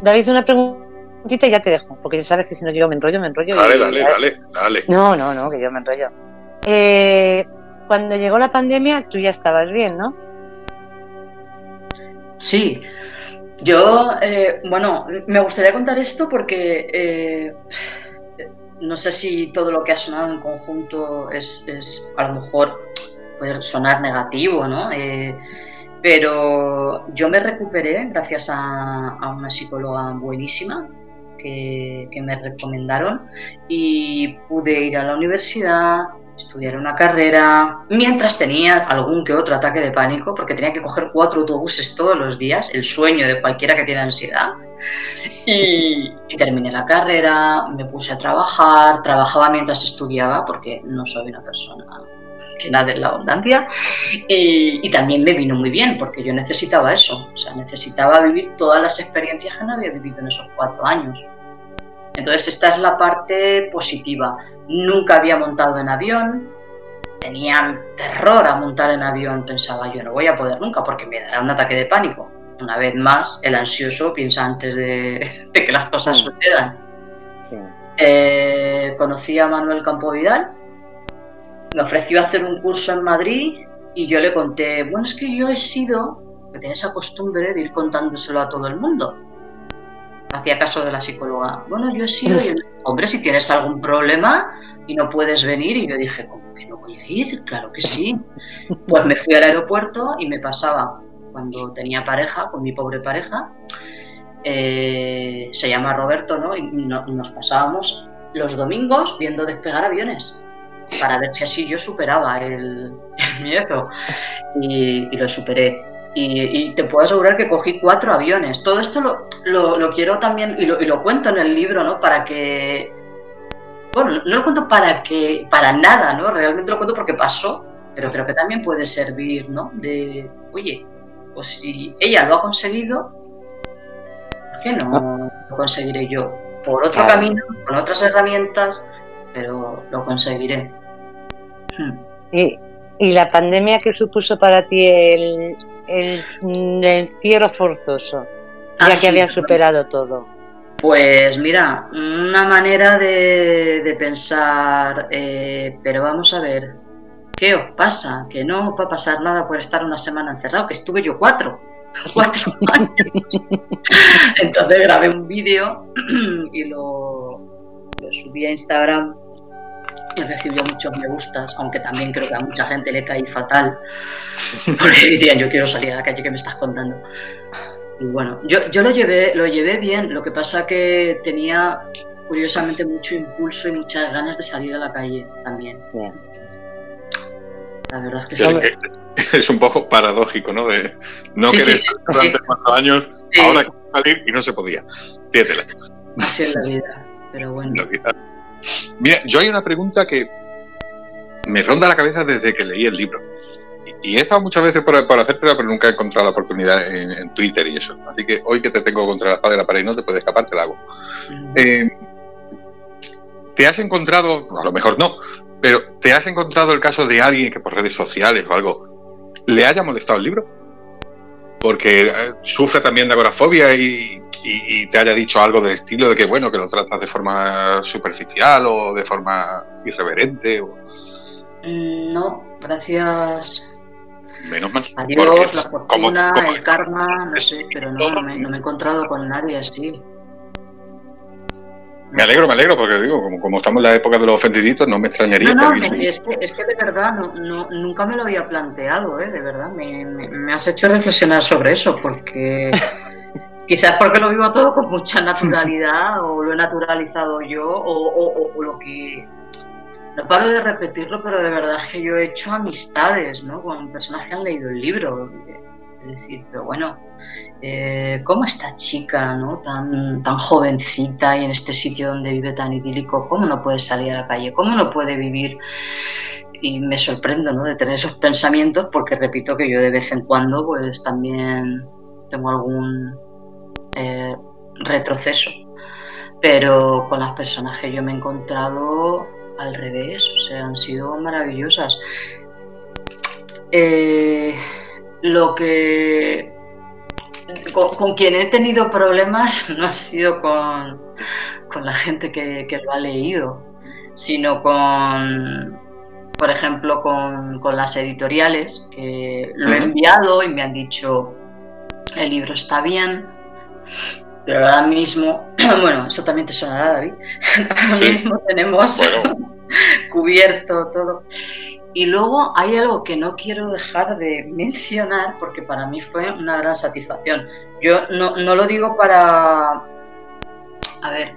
S3: David, una preguntita y ya te dejo, porque sabes que si no yo me enrollo, me enrollo.
S2: Dale, dale, dale, dale.
S3: No, no, no, que yo me enrollo. Eh, cuando llegó la pandemia, tú ya estabas bien, ¿no?
S4: Sí, yo, eh, bueno, me gustaría contar esto porque eh, no sé si todo lo que ha sonado en conjunto es, a lo mejor puede sonar negativo, ¿no? Eh, pero yo me recuperé gracias a, una psicóloga buenísima que, me recomendaron y pude ir a la universidad, estudiar una carrera, mientras tenía algún que otro ataque de pánico, porque tenía que coger cuatro autobuses todos los días, el sueño de cualquiera que tiene ansiedad. Y, terminé la carrera, me puse a trabajar, trabajaba mientras estudiaba, porque no soy una persona que nada en la abundancia, y, y también me vino muy bien, porque yo necesitaba eso, o sea, necesitaba vivir todas las experiencias que no había vivido en esos cuatro años. Entonces esta es la parte positiva. Nunca había montado en avión, tenía terror a montar en avión, pensaba yo no voy a poder nunca porque me dará un ataque de pánico. Una vez más, el ansioso piensa antes de, que las cosas sucedan. Eh, conocí a Manuel Campo Vidal, me ofreció hacer un curso en Madrid y yo le conté, bueno, es que yo he sido, que tenía esa costumbre de ir contándoselo a todo el mundo hacía caso de la psicóloga. Bueno, yo he sido, hombre, si tienes algún problema y no puedes venir, y yo dije, ¿cómo que no voy a ir? Claro que sí. Pues me fui al aeropuerto y me pasaba, cuando tenía pareja, con mi pobre pareja, eh, se llama Roberto, ¿no? Y nos pasábamos los domingos viendo despegar aviones para ver si así yo superaba el, miedo. y lo superé. Y, te puedo asegurar que cogí cuatro aviones. Todo esto lo, lo, quiero también, y lo, y lo, cuento en el libro, ¿no? Para que. Bueno, no lo cuento para que. para nada, ¿no? Realmente lo cuento porque pasó, pero creo que también puede servir, ¿no? De. Oye, pues si ella lo ha conseguido, ¿por qué no lo conseguiré yo? Por otro camino, con otras herramientas, pero lo conseguiré.
S3: Hmm. ¿Y, ¿Y la pandemia que supuso para ti el, el, entierro forzoso, ya que había superado todo?
S4: Pues mira, una manera de, pensar, eh, pero vamos a ver, ¿qué os pasa? Que no va a pasar nada por estar una semana encerrado, que estuve yo cuatro, cuatro años. Entonces grabé un vídeo y lo, lo subí a Instagram y recibió muchos me gustas, aunque también creo que a mucha gente le cae fatal, porque dirían, yo quiero salir a la calle que me estás contando. Y bueno, yo, yo lo, llevé, lo llevé bien, lo que pasa que tenía curiosamente mucho impulso y muchas ganas de salir a la calle también. La verdad es que
S2: Es un poco paradójico, ¿no? De no querer durante cuatro años, ahora salir y no se podía. Tiétela.
S4: Así es la vida, pero bueno.
S2: Mira, yo hay una pregunta que me ronda la cabeza desde que leí el libro. Y, he estado muchas veces por, por hacértela, pero nunca he encontrado la oportunidad en, Twitter y eso. Así que hoy que te tengo contra la espada de la pared y no te puede escapar, te la hago. Eh, ¿Te has encontrado, a lo mejor no, pero ¿te has encontrado el caso de alguien que por redes sociales o algo le haya molestado el libro? Porque eh, sufre también de agorafobia y, y, te haya dicho algo del estilo de que, bueno, que lo tratas de forma superficial o de forma irreverente. O...
S4: Mm, no, gracias.
S2: Menos mal.
S4: Adiós, la fortuna, el karma, no sé, pero no, no, me, no me he encontrado con nadie así.
S2: Me alegro, me alegro, porque digo, como, como estamos en la época de los ofendiditos, no me extrañaría.
S4: No, no, es, que, es que de verdad no, nunca me lo había planteado, ¿eh? de verdad. Me, me has hecho reflexionar sobre eso, porque Quizás porque lo vivo todo con mucha naturalidad o lo he naturalizado yo o, lo que... No paro de repetirlo, pero de verdad es que yo he hecho amistades ¿no? con personas que han leído el libro. Decir, pero bueno, eh, ¿cómo esta chica ¿no? tan, tan jovencita y en este sitio donde vive tan idílico, cómo no puede salir a la calle? ¿Cómo no puede vivir? Y me sorprendo ¿no? de tener esos pensamientos porque repito que yo de vez en cuando pues también tengo algún eh, retroceso. Pero con las personas que yo me he encontrado al revés, o sea, han sido maravillosas. Eh, lo que con, quien he tenido problemas no ha sido con, la gente que, lo ha leído, sino con, por ejemplo, con, las editoriales, que lo he enviado y me han dicho, el libro está bien, pero ahora mismo, bueno, eso también te sonará, David, ahora mismo tenemos cubierto todo. Y luego hay algo que no quiero dejar de mencionar porque para mí fue una gran satisfacción. Yo no, lo digo para, a ver,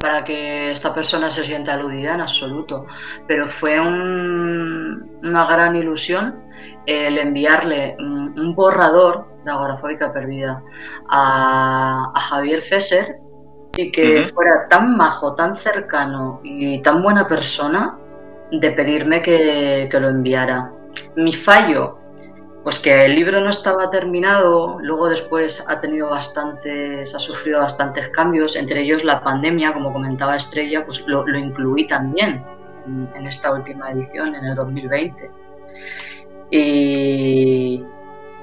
S4: para que esta persona se sienta aludida en absoluto, pero fue una gran ilusión el enviarle un, borrador de Agorafóbica Perdida a, Javier Fesser y que fuera tan majo, tan cercano y tan buena persona de pedirme que, lo enviara. Mi fallo, pues que el libro no estaba terminado, luego después ha tenido bastantes, ha sufrido bastantes cambios, entre ellos la pandemia, como comentaba Estrella, pues lo, incluí también en, esta última edición, en el 2020. Y,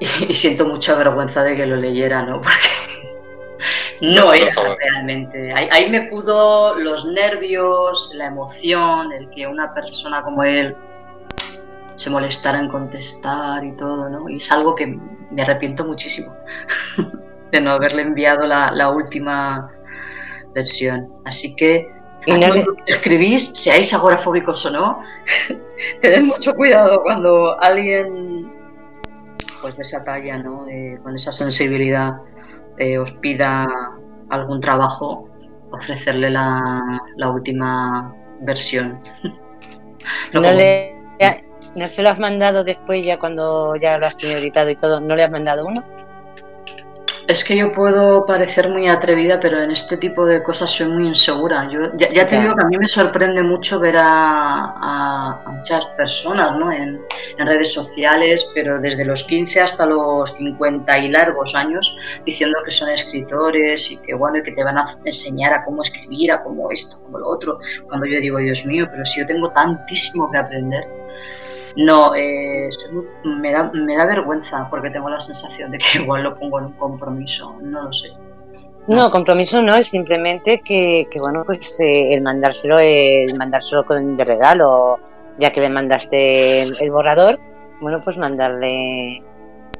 S4: y, siento mucha vergüenza de que lo leyera, ¿no? Porque no era realmente. Ahí, me pudo los nervios, la emoción, el que una persona como él se molestara en contestar y todo, ¿no? Y es algo que me arrepiento muchísimo de no haberle enviado la, última versión. Así que cuando escribís, seáis agorafóbicos o no, tened mucho cuidado cuando alguien pues de esa talla, ¿no? con esa sensibilidad eh, os pida algún trabajo, ofrecerle la, última versión.
S3: no, le, ¿No se lo has mandado después ya cuando ya lo has tenido editado y todo? ¿No le has mandado uno?
S4: Es que yo puedo parecer muy atrevida, pero en este tipo de cosas soy muy insegura. Yo ya, te digo que a mí me sorprende mucho ver a, muchas personas ¿no? en, redes sociales, pero desde los 15 hasta los 50 y largos años, diciendo que son escritores y que bueno, y que te van a enseñar a cómo escribir, a cómo esto, como lo otro. Cuando yo digo, Dios mío, pero si yo tengo tantísimo que aprender no, eh, me, da, me da vergüenza porque tengo la sensación de que igual lo pongo en un compromiso, no lo sé.
S3: No, compromiso no, es simplemente que, bueno, pues eh, el mandárselo, el mandárselo con, de regalo, ya que le mandaste el, borrador, bueno, pues mandarle.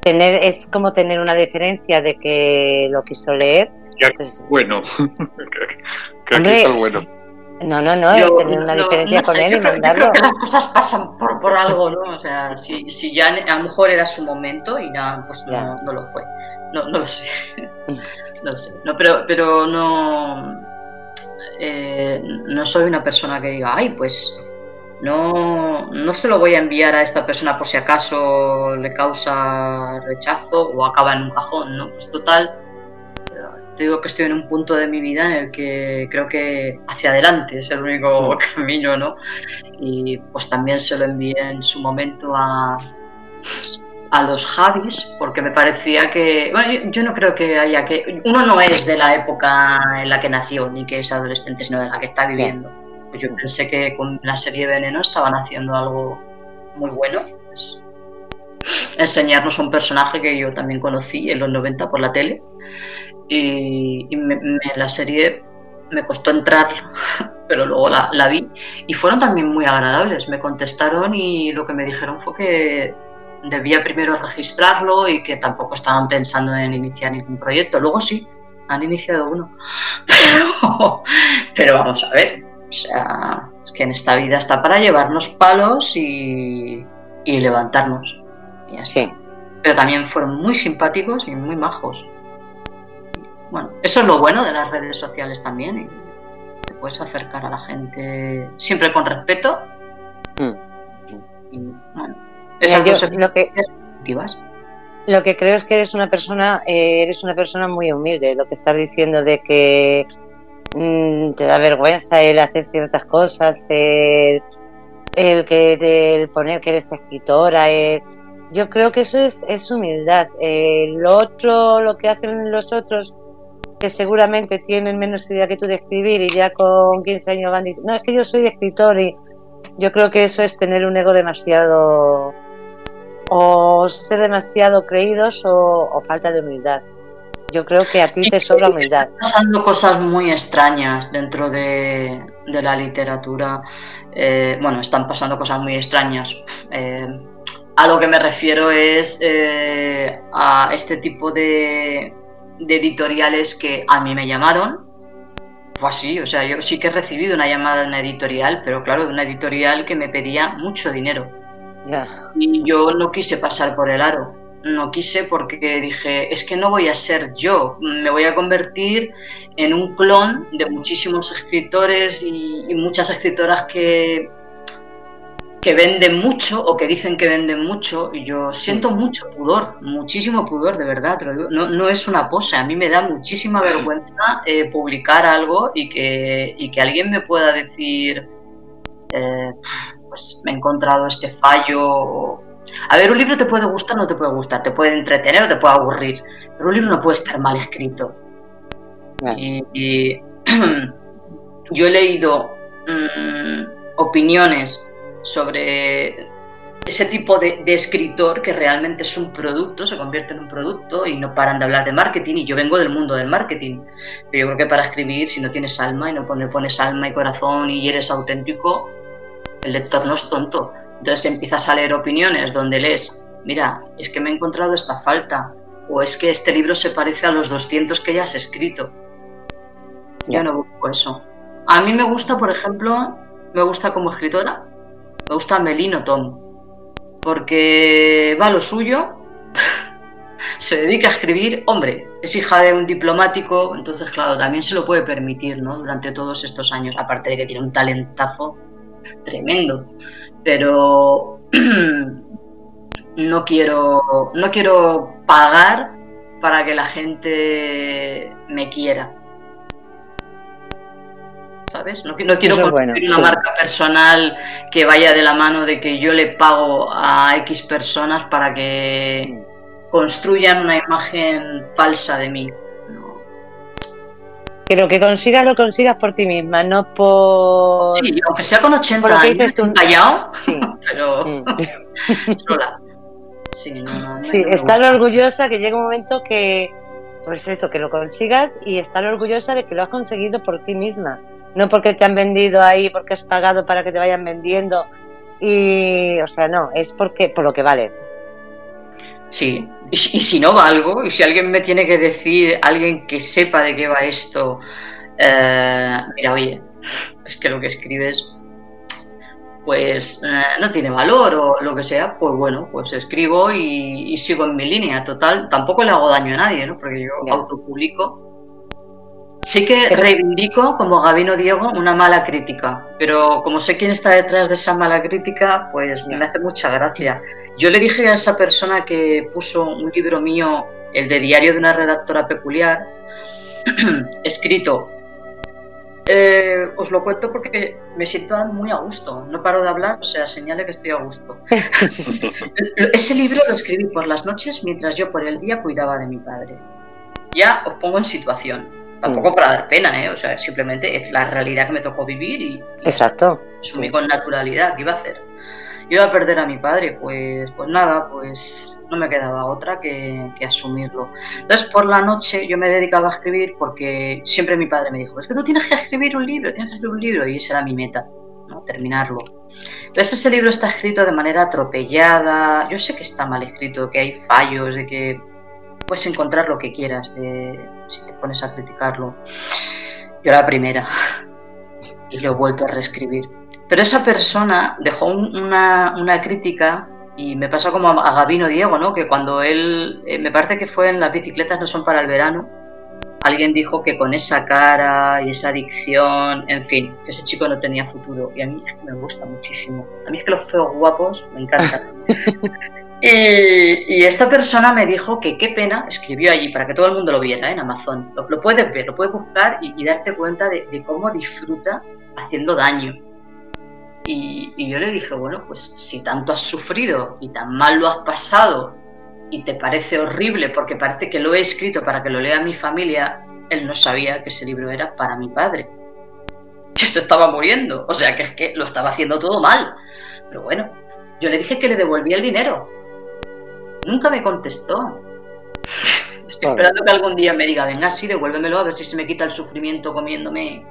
S3: Tener, es como tener una diferencia de que lo quiso leer.
S2: Pues, bueno, que, bueno.
S3: No, no, no, es tener una diferencia con él y mandarlo.
S4: Creo que las cosas pasan por, por algo, ¿no? O sea, si, si, ya a lo mejor era su momento y nada, pues no, no, lo fue. No, no lo sé. no lo sé. No, pero, pero no. Eh, no soy una persona que diga, ay, pues no, no se lo voy a enviar a esta persona por si acaso le causa rechazo o acaba en un cajón, ¿no? Pues total, te digo que estoy en un punto de mi vida en el que creo que hacia adelante es el único camino, ¿no? Y pues también se lo envié en su momento a, a los Javis, porque me parecía que, bueno, yo, no creo que haya que, uno no es de la época en la que nació, ni que es adolescente, sino de la que está viviendo. Pues yo pensé que con la serie Veneno estaban haciendo algo muy bueno, pues, enseñarnos a un personaje que yo también conocí en los 90 por la tele y, la serie me costó entrar, pero luego la, vi y fueron también muy agradables. Me contestaron y lo que me dijeron fue que debía primero registrarlo y que tampoco estaban pensando en iniciar ningún proyecto. Luego sí, han iniciado uno. Pero, vamos a ver, o sea, es que en esta vida está para llevarnos palos y, y levantarnos. Y así. Pero también fueron muy simpáticos y muy majos. Bueno, eso es lo bueno de las redes sociales también. Y te puedes acercar a la gente siempre con respeto. Mm. Y, bueno,
S3: lo que, lo que creo es que eres una persona, eh, eres una persona muy humilde. Lo que estás diciendo de que mm, te da vergüenza el hacer ciertas cosas, el, que poner que eres escritora, yo creo que eso es, es humildad. Eh, lo otro, lo que hacen los otros que seguramente tienen menos idea que tú de escribir y ya con 15 años van diciendo, no, es que yo soy escritor y yo creo que eso es tener un ego demasiado o ser demasiado creídos o, falta de humildad. Yo creo que a ti te sobra humildad.
S4: Están pasando cosas muy extrañas dentro de, la literatura. Eh, bueno, están pasando cosas muy extrañas. Eh, a lo que me refiero es eh, a este tipo de, de editoriales que a mí me llamaron. Fue así, o sea, yo sí que he recibido una llamada de una editorial, pero claro, de una editorial que me pedía mucho dinero. Y yo no quise pasar por el aro. No quise porque dije, es que no voy a ser yo, me voy a convertir en un clon de muchísimos escritores y muchas escritoras que que venden mucho o que dicen que venden mucho y yo siento mucho pudor, muchísimo pudor, de verdad, no, no, es una pose, a mí me da muchísima vergüenza eh, publicar algo y que, y que alguien me pueda decir, eh, pues me he encontrado este fallo. A ver, un libro te puede gustar o no te puede gustar, te puede entretener o te puede aburrir, pero un libro no puede estar mal escrito. Y, yo he leído mm, opiniones sobre ese tipo de, escritor que realmente es un producto, se convierte en un producto y no paran de hablar de marketing. Y yo vengo del mundo del marketing, pero yo creo que para escribir, si no tienes alma y no pones alma y corazón y eres auténtico, el lector no es tonto. Entonces empiezas a leer opiniones donde lees, mira, es que me he encontrado esta falta, o es que este libro se parece a los 200 que ya has escrito. Yo no busco eso. A mí me gusta, por ejemplo, me gusta como escritora, me gusta Melino Tom, porque va lo suyo, se dedica a escribir, hombre, es hija de un diplomático, entonces claro, también se lo puede permitir, ¿no? Durante todos estos años, aparte de que tiene un talentazo tremendo, pero no quiero, no quiero pagar para que la gente me quiera. ¿Sabes? No, quiero construir una marca personal que vaya de la mano de que yo le pago a X personas para que construyan una imagen falsa de mí.
S3: Que lo que consigas lo consigas por ti misma, no por...
S4: Sí, aunque sea con 80 por años, callado, sí. pero mm. sola.
S3: Sí, sí estar orgullosa que llegue un momento que, pues eso, que lo consigas y estar orgullosa de que lo has conseguido por ti misma no porque te han vendido ahí, porque has pagado para que te vayan vendiendo. Y, o sea, no, es porque por lo que vale.
S4: Sí, y, si no valgo, y si alguien me tiene que decir, alguien que sepa de qué va esto, eh, mira, oye, es que lo que escribes, pues eh, no tiene valor o lo que sea, pues bueno, pues escribo y, sigo en mi línea. Total, tampoco le hago daño a nadie, ¿no? Porque yo autopublico Sí que reivindico, como Gabino Diego, una mala crítica, pero como sé quién está detrás de esa mala crítica, pues me hace mucha gracia. Yo le dije a esa persona que puso un libro mío, el de Diario de una redactora peculiar, escrito, eh, os lo cuento porque me siento muy a gusto, no paro de hablar, o sea, señale que estoy a gusto. Ese libro lo escribí por las noches mientras yo por el día cuidaba de mi padre. Ya os pongo en situación Tampoco mm. para dar pena, ¿eh? O sea, simplemente es la realidad que me tocó vivir y,
S3: Exacto.
S4: asumí con naturalidad. ¿Qué iba a hacer? Iba a perder a mi padre, pues, pues nada, pues no me quedaba otra que, asumirlo. Entonces, por la noche yo me dedicaba a escribir porque siempre mi padre me dijo, es que tú tienes que escribir un libro, tienes que escribir un libro, y esa era mi meta, ¿no? terminarlo. Entonces, ese libro está escrito de manera atropellada, yo sé que está mal escrito, que hay fallos, de que puedes encontrar lo que quieras si te pones a criticarlo. Yo la primera y lo he vuelto a reescribir. Pero esa persona dejó una, crítica y me pasa como a, Gabino Diego, ¿no? Que cuando él, eh, me parece que fue en las bicicletas no son para el verano, alguien dijo que con esa cara y esa adicción, en fin, que ese chico no tenía futuro. Y a mí es que me gusta muchísimo. A mí es que los feos guapos me encantan. Y, esta persona me dijo que qué pena, escribió allí para que todo el mundo lo viera en Amazon. Lo, puedes ver, lo puedes buscar y, darte cuenta de, cómo disfruta haciendo daño. Y, y, yo le dije, bueno, pues si tanto has sufrido y tan mal lo has pasado y te parece horrible porque parece que lo he escrito para que lo lea mi familia, él no sabía que ese libro era para mi padre, que se estaba muriendo. O sea, que es que lo estaba haciendo todo mal. Pero bueno, yo le dije que le devolvía el dinero. Nunca me contestó. Estoy esperando que algún día me diga, venga, sí, devuélvemelo a ver si se me quita el sufrimiento comiéndome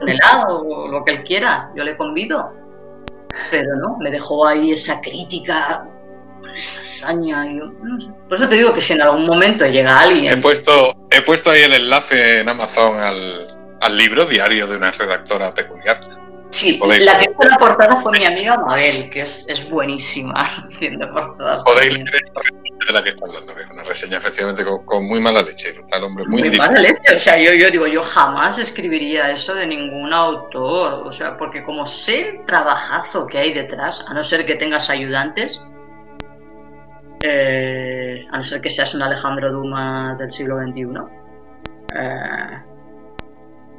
S4: un helado o lo que él quiera. Yo le convido. Pero no, me dejó ahí esa crítica, esa saña. Y Por eso te digo que si en algún momento llega alguien.
S2: He puesto, he puesto ahí el enlace en Amazon al, al libro diario de una redactora peculiar.
S4: Sí, la que hizo la portada fue mi amiga Mabel, que es, es buenísima haciendo portadas.
S2: Podéis leer de la que está hablando, que es una reseña efectivamente con, muy mala leche. Está el hombre muy,
S4: muy mala leche. O sea, yo, yo digo, yo jamás escribiría eso de ningún autor. O sea, porque como sé el trabajazo que hay detrás, a no ser que tengas ayudantes, eh, a no ser que seas un Alejandro Dumas del siglo XXI, eh,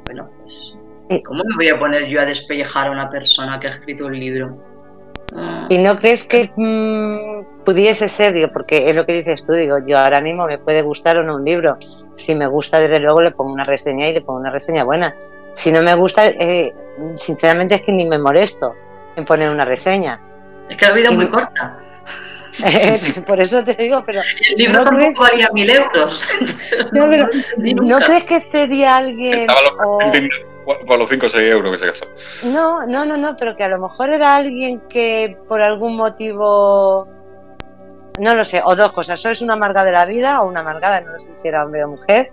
S4: bueno, pues ¿Cómo me voy a poner yo a despellejar a una persona que ha escrito un libro?
S3: Ah. ¿Y no crees que mm, pudiese ser, digo, porque es lo que dices tú, digo, yo ahora mismo me puede gustar o no un libro. Si me gusta, desde luego le pongo una reseña y le pongo una reseña buena. Si no me gusta, eh, sinceramente es que ni me molesto en poner una reseña.
S4: Es que la vida es muy corta.
S3: por eso te digo, pero.
S4: El libro ¿no tampoco valía mil euros.
S3: no, pero, ¿no crees que sería alguien
S2: por los 5 o 6 euros que se gastó.
S3: No, no, no, no, pero que a lo mejor era alguien que por algún motivo, no lo sé, o dos cosas, o es una amarga de la vida o una amargada, no sé si era hombre o mujer,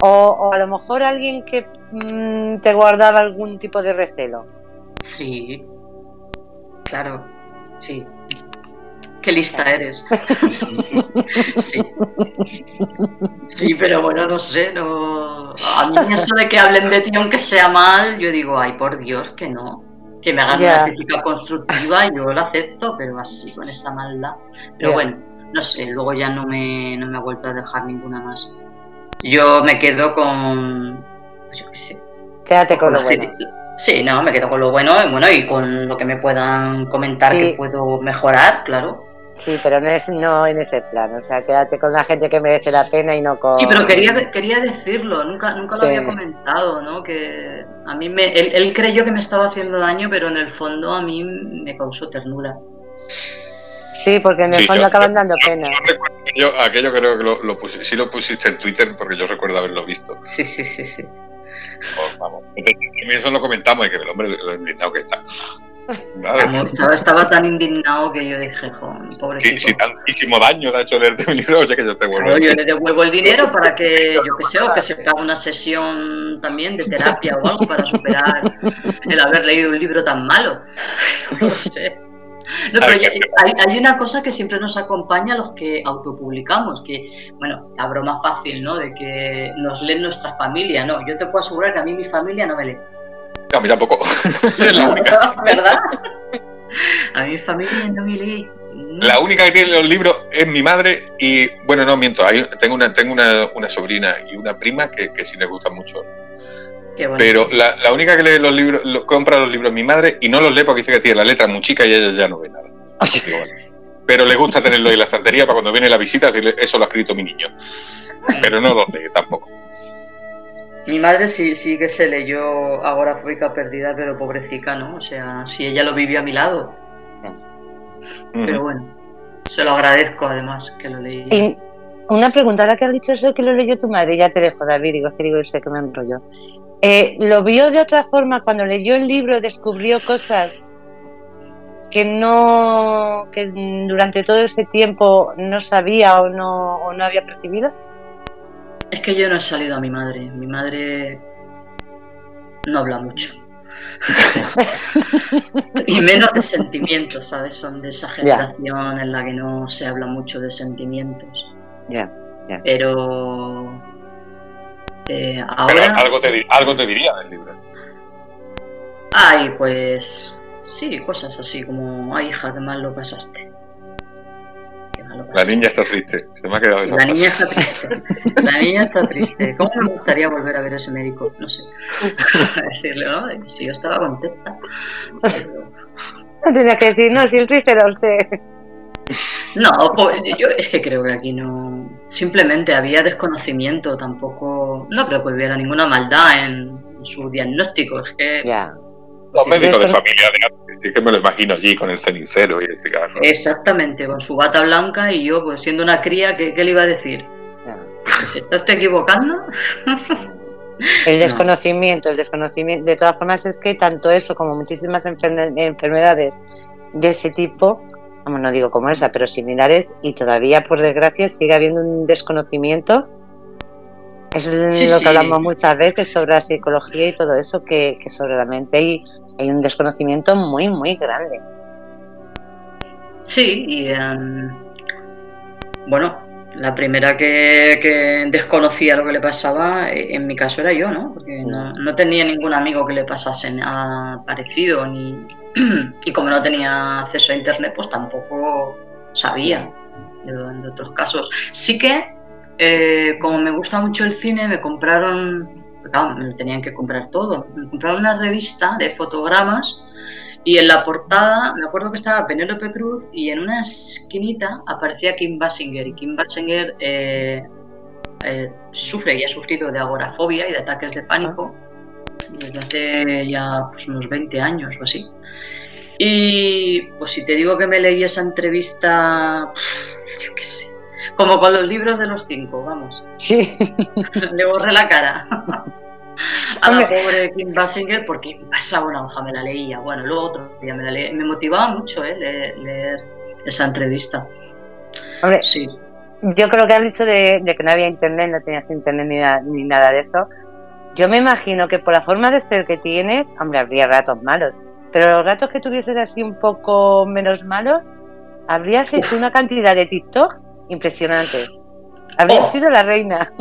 S3: o, a lo mejor alguien que mm, te guardaba algún tipo de recelo.
S4: Sí, claro, sí. Qué lista eres. sí. Sí, pero bueno, no sé, no. A mí eso de que hablen de ti aunque sea mal, yo digo, ay, por Dios, que no. Que me hagan una crítica constructiva, yo lo acepto, pero así, con esa maldad. Pero bueno, no sé, luego ya no me, no me ha vuelto a dejar ninguna más. Yo me quedo con. Pues yo qué sé.
S3: Quédate con, lo bueno.
S4: Sí, no, me quedo con lo bueno y bueno, y con lo que me puedan comentar que puedo mejorar, claro.
S3: Sí, pero no, es, no en ese plan, o sea, quédate con la gente que merece la pena y no con...
S4: Sí, pero quería, quería decirlo, nunca, nunca lo había comentado, ¿no? Que a mí me, él, creyó que me estaba haciendo daño, pero en el fondo a mí me causó ternura.
S3: Sí, porque en el fondo acaban dando pena.
S2: Yo, aquello creo que lo, lo sí lo pusiste en Twitter porque yo recuerdo haberlo visto.
S4: Sí, sí, sí, sí.
S2: Pues, vamos, eso lo comentamos y que el hombre lo indignado que está
S4: estaba, tan indignado que yo dije, joder, pobrecito.
S2: Si, tantísimo daño le ha hecho leerte mi libro, oye, que yo te vuelvo.
S4: yo le devuelvo el dinero para que, yo que sé, o que se haga una sesión también de terapia o algo para superar el haber leído un libro tan malo. No sé. No, pero hay, hay, una cosa que siempre nos acompaña a los que autopublicamos, que, bueno, la broma fácil, ¿no? De que nos leen nuestra familia, ¿no? Yo te puedo asegurar que a mí mi familia no me lee.
S2: A mí tampoco.
S4: es la única. ¿Verdad? A mi familia no me lee.
S2: La única que tiene los libros es mi madre y, bueno, no miento, tengo una tengo una, sobrina y una prima que, que sí les gusta mucho. Pero la, la, única que lee los libros, compra los libros es mi madre y no los lee porque dice que tiene la letra muy chica y ella ya no ve nada. Pero le gusta tenerlo en la estantería para cuando viene la visita decirle, eso lo ha escrito mi niño. Pero no los lee tampoco.
S4: Mi madre sí, sí que se leyó Ahora Fábrica Perdida, pero pobrecita, ¿no? O sea, si ella lo vivió a mi lado. Pero bueno, se lo agradezco además que lo leí.
S3: Y una pregunta, ahora que has dicho eso, que lo leyó tu madre, ya te dejo, David, digo, es que digo, sé que me enrolló. Eh, ¿Lo vio de otra forma cuando leyó el libro, descubrió cosas que no, que durante todo ese tiempo no sabía o no, o no había percibido?
S4: Es que yo no he salido a mi madre. Mi madre no habla mucho. y menos de sentimientos, ¿sabes? Son de esa generación en la que no se habla mucho de sentimientos.
S3: Ya,
S4: Pero eh, ahora.
S2: algo, te, algo te diría del libro.
S4: Ay, pues. Sí, cosas así como. Ay, hija, qué mal lo pasaste.
S2: La niña está triste, se me ha quedado
S4: La niña está triste. La niña está triste. ¿Cómo me gustaría volver a ver a ese médico? No sé. Decirle, no, si yo estaba contenta.
S3: No tenía que decir, no, si el triste era usted.
S4: No, pues, yo es que creo que aquí no. simplemente había desconocimiento, tampoco, no creo que hubiera ninguna maldad en su diagnóstico, es que...
S2: Los médicos de familia de antes, que me lo imagino allí con el cenicero y el cigarro.
S4: Exactamente, con su bata blanca y yo, pues siendo una cría, ¿qué, le iba a decir? ¿Se está equivocando?
S3: El desconocimiento, el desconocimiento. De todas formas, es que tanto eso como muchísimas enfermedades de ese tipo, no digo como esa, pero similares, y todavía, por desgracia, sigue habiendo un desconocimiento. Es lo que hablamos muchas veces sobre la psicología y todo eso, que, sobre la mente hay, hay un desconocimiento muy, muy grande.
S4: Sí, y em, bueno, la primera que, desconocía lo que le pasaba, eh, en mi caso era yo, ¿no? Porque no, tenía ningún amigo que le pasase nada parecido, ni, y como no tenía acceso a internet, pues tampoco sabía de, otros casos. Sí que, eh, como me gusta mucho el cine, me compraron, claro, me tenían que comprar todo, me compraron una revista de fotogramas y en la portada, me acuerdo que estaba Penélope Cruz y en una esquinita aparecía Kim Basinger. Y Kim Basinger eh, eh, sufre y ha sufrido de agorafobia y de ataques de pánico desde hace ya pues, unos 20 años o así. Y pues si te digo que me leí esa entrevista, yo qué sé, como con los libros de los cinco, vamos.
S3: Sí.
S4: Le borré la cara. a la pobre Kim Basinger porque pasaba una hoja, me la leía. Bueno, luego otro día me la leía. Me motivaba mucho eh, leer, esa entrevista.
S3: Hombre, sí. Yo creo que has dicho de, que no había internet, no tenías internet ni, ni nada de eso. Yo me imagino que por la forma de ser que tienes, hombre, habría ratos malos. Pero los ratos que tuvieses así un poco menos malos, habrías hecho una cantidad de TikTok impresionante. Habrías oh. sido la reina.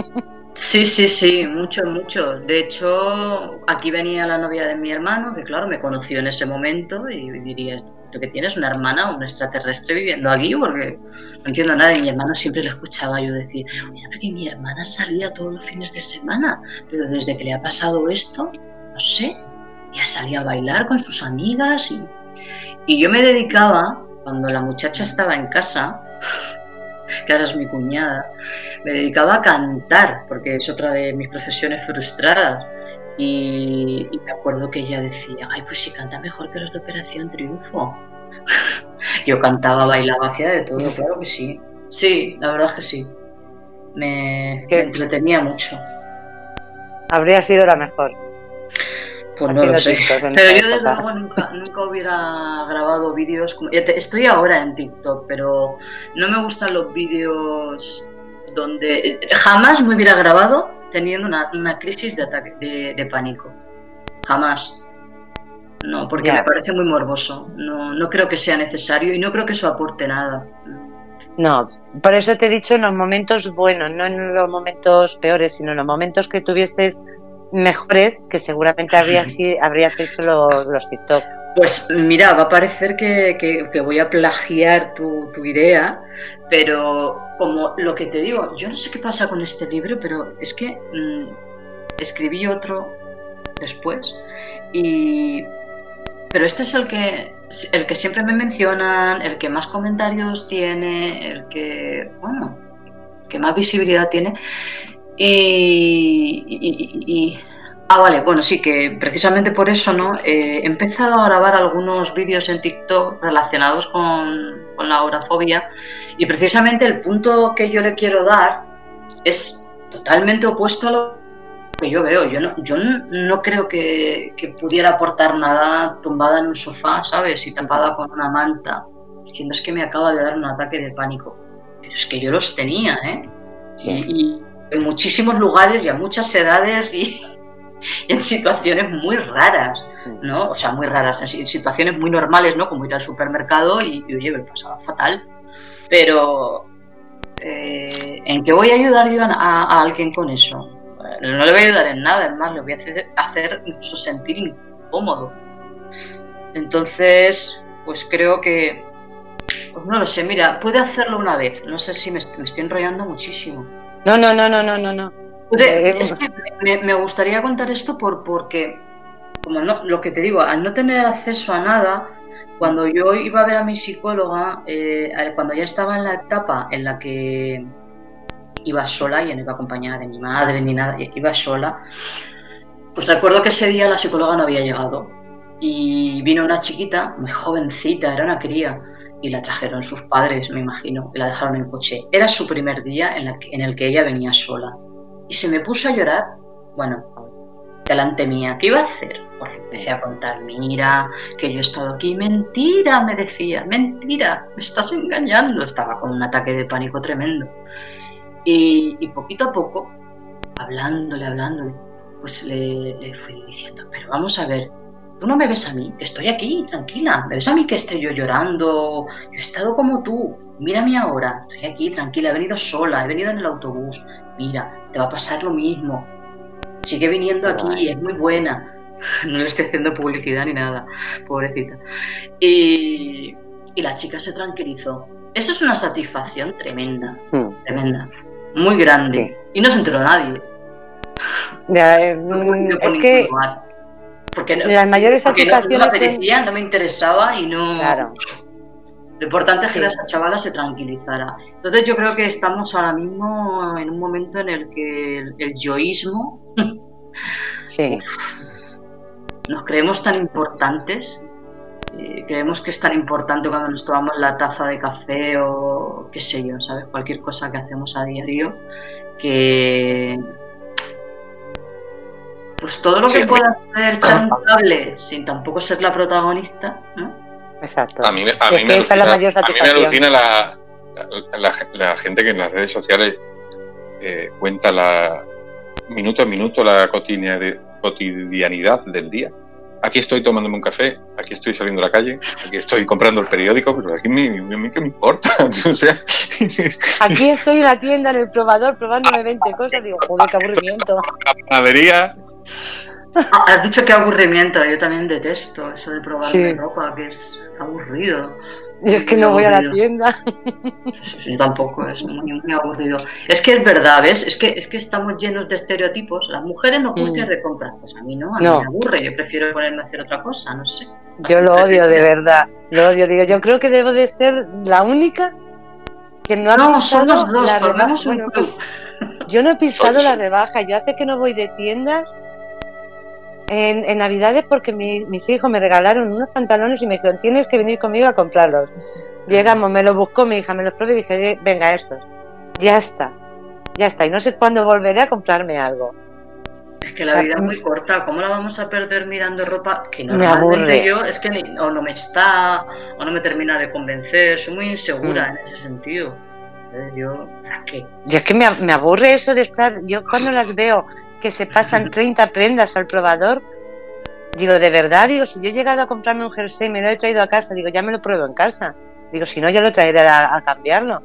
S4: Sí, sí, sí, mucho, mucho. De hecho, aquí venía la novia de mi hermano, que claro, me conoció en ese momento y diría, ¿tú que tienes una hermana, un extraterrestre viviendo aquí? Porque no entiendo nada. Y mi hermano siempre le escuchaba yo decir, oye, porque mi hermana salía todos los fines de semana, pero desde que le ha pasado esto, no sé, ya salía a bailar con sus amigas y, y yo me dedicaba, cuando la muchacha estaba en casa, que ahora es mi cuñada, me dedicaba a cantar, porque es otra de mis profesiones frustradas. Y, me acuerdo que ella decía, ay, pues si canta mejor que los de Operación Triunfo. Yo cantaba, bailaba, hacía de todo, claro que sí. Sí, la verdad es que sí. Me, me entretenía mucho.
S3: Habría sido la mejor.
S4: Pues no lo sé. Pero yo desde luego nunca, nunca, hubiera grabado vídeos. Como... Estoy ahora en TikTok, pero no me gustan los vídeos donde jamás me hubiera grabado teniendo una, crisis de ataque de, pánico. Jamás. No, porque me parece muy morboso. No, no creo que sea necesario y no creo que eso aporte nada.
S3: No, por eso te he dicho en los momentos buenos, no en los momentos peores, sino en los momentos que tuvieses mejores que seguramente habrías, habrías hecho los, los TikTok.
S4: Pues mira, va a parecer que, voy a plagiar tu, idea, pero como lo que te digo, yo no sé qué pasa con este libro, pero es que mm, escribí otro después y pero este es el que el que siempre me mencionan, el que más comentarios tiene, el que bueno, que más visibilidad tiene y, ah, vale, bueno, sí, que precisamente por eso, ¿no? Eh, he empezado a grabar algunos vídeos en TikTok relacionados con, la orafobia y precisamente el punto que yo le quiero dar es totalmente opuesto a lo que yo veo. Yo no, yo no creo que, pudiera aportar nada tumbada en un sofá, ¿sabes? Y tapada con una manta, diciendo es que me acaba de dar un ataque de pánico. Pero es que yo los tenía, ¿eh? y en muchísimos lugares y a muchas edades y, en situaciones muy raras, ¿no? O sea, muy raras, en situaciones muy normales, ¿no? Como ir al supermercado y, oye, me pasaba fatal. Pero, eh, ¿en qué voy a ayudar yo a, alguien con eso? No le voy a ayudar en nada, es más, le voy a hacer, hacer incluso sentir incómodo. Entonces, pues creo que, pues no lo sé, mira, puede hacerlo una vez, no sé si me estoy enrollando muchísimo.
S3: No, no, no, no, no, no, no.
S4: Eh, es que me, gustaría contar esto por porque, como no, lo que te digo, al no tener acceso a nada, cuando yo iba a ver a mi psicóloga, eh, cuando ya estaba en la etapa en la que iba sola, y no iba acompañada de mi madre ni nada, iba sola. Pues recuerdo que ese día la psicóloga no había llegado y vino una chiquita, muy jovencita, era una cría, y la trajeron sus padres, me imagino, y la dejaron en coche. Era su primer día en, en el que ella venía sola. Y se me puso a llorar, bueno, delante mía. ¿Qué iba a hacer? Pues empecé a contar, mira, que yo he estado aquí. Mentira, me decía, mentira, me estás engañando. Estaba con un ataque de pánico tremendo. Y, poquito a poco, hablándole, hablándole, pues le, le fui diciendo, pero vamos a ver, tú no me ves a mí, que estoy aquí, tranquila. ¿Me ves a mí que estoy yo llorando? Yo he estado como tú. Mírame ahora, estoy aquí, tranquila, he venido sola, he venido en el autobús. Mira, te va a pasar lo mismo sigue viniendo aquí, es muy buena. No le estoy haciendo publicidad ni nada, pobrecita. Y, la chica se tranquilizó. Eso es una satisfacción tremenda, tremenda, muy grande. Y no se enteró nadie.
S3: Eh, es que
S4: porque
S3: las mayores satisfacciones
S4: no, no me interesaba y no claro. Lo importante es que esa chavala se tranquilizara. Entonces yo creo que estamos ahora mismo en un momento en el que el, yoísmo
S3: sí.
S4: nos creemos tan importantes, eh, creemos que es tan importante cuando nos tomamos la taza de café o qué sé yo, ¿sabes? Cualquier cosa que hacemos a diario, que pues todo lo que pueda hacer cable sin tampoco ser la protagonista, ¿no?
S3: Exacto.
S2: A mí, me, alucina la, gente que en las redes sociales eh, cuenta la minuto a minuto la cotidianidad del día. Aquí estoy tomándome un café, aquí estoy saliendo a la calle, aquí estoy comprando el periódico, pero aquí me, me, ¿qué me importa?
S3: aquí estoy en la tienda, en el probador, probándome 20 cosas, digo, joder, qué aburrimiento.
S2: La panadería,
S4: has dicho que aburrimiento, yo también detesto eso de probar ropa, que es aburrido.
S3: Yo es que no voy a la tienda.
S4: Yo tampoco, es muy, muy, aburrido. Es que es verdad, ¿ves? Es que, es que estamos llenos de estereotipos. Las mujeres no gustan mm. de comprar. Pues a mí no, a mí me aburre. Yo prefiero ponerme a hacer otra cosa, no sé.
S3: Yo lo odio, de verdad. Lo odio. Digo, yo creo que debo de ser la única que no ha pisado la rebaja. Pues, yo no he pisado la rebaja. Yo hace que no voy de tienda en, Navidades porque mis hijos me regalaron unos pantalones y me dijeron, tienes que venir conmigo a comprarlos. Llegamos, me los buscó mi hija, me los probé y dije, venga, estos. Ya está, ya está. Y no sé cuándo volveré a comprarme algo.
S4: Es que la vida es muy corta, ¿cómo la vamos a perder mirando ropa que normalmente yo es que o no me está o no me termina de convencer, soy muy insegura mm. en ese sentido. Yo, qué?
S3: Yo es que me, me, aburre eso de estar, yo cuando las veo que se pasan 30 prendas al probador. Digo, de verdad, digo, si yo he llegado a comprarme un jersey y me lo he traído a casa, digo, ya me lo pruebo en casa. Digo, si no, ya lo traeré a, cambiarlo.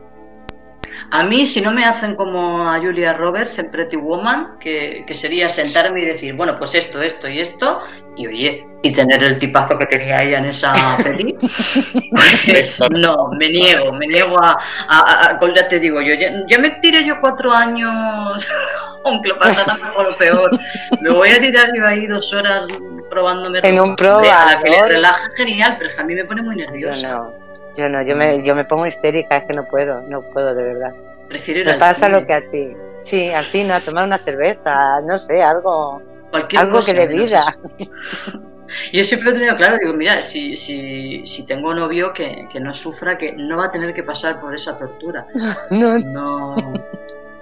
S4: A mí, si no me hacen como a Julia Roberts en Pretty Woman, que, que, sería sentarme y decir, bueno, pues esto, esto y esto, y oye, y tener el tipazo que tenía ella en esa peli, pues no, me niego, me niego a, a, ya te digo, yo ya, me tiré yo cuatro años, aunque lo pasara por lo peor, me voy a tirar yo ahí dos horas probándome
S3: en un.
S4: A que le relaja genial, pero a mí me pone muy nerviosa.
S3: Yo no, yo me, yo me pongo histérica, es que no puedo, no puedo de verdad.
S4: Prefiero ir
S3: me pasa lo que a ti. Sí, al fin, a tomar una cerveza, no sé, algo, algo que de vida.
S4: Yo siempre he tenido claro, digo, mira, si, si, si tengo novio que, que, no sufra, que no va a tener que pasar por esa tortura.
S3: No.
S4: No.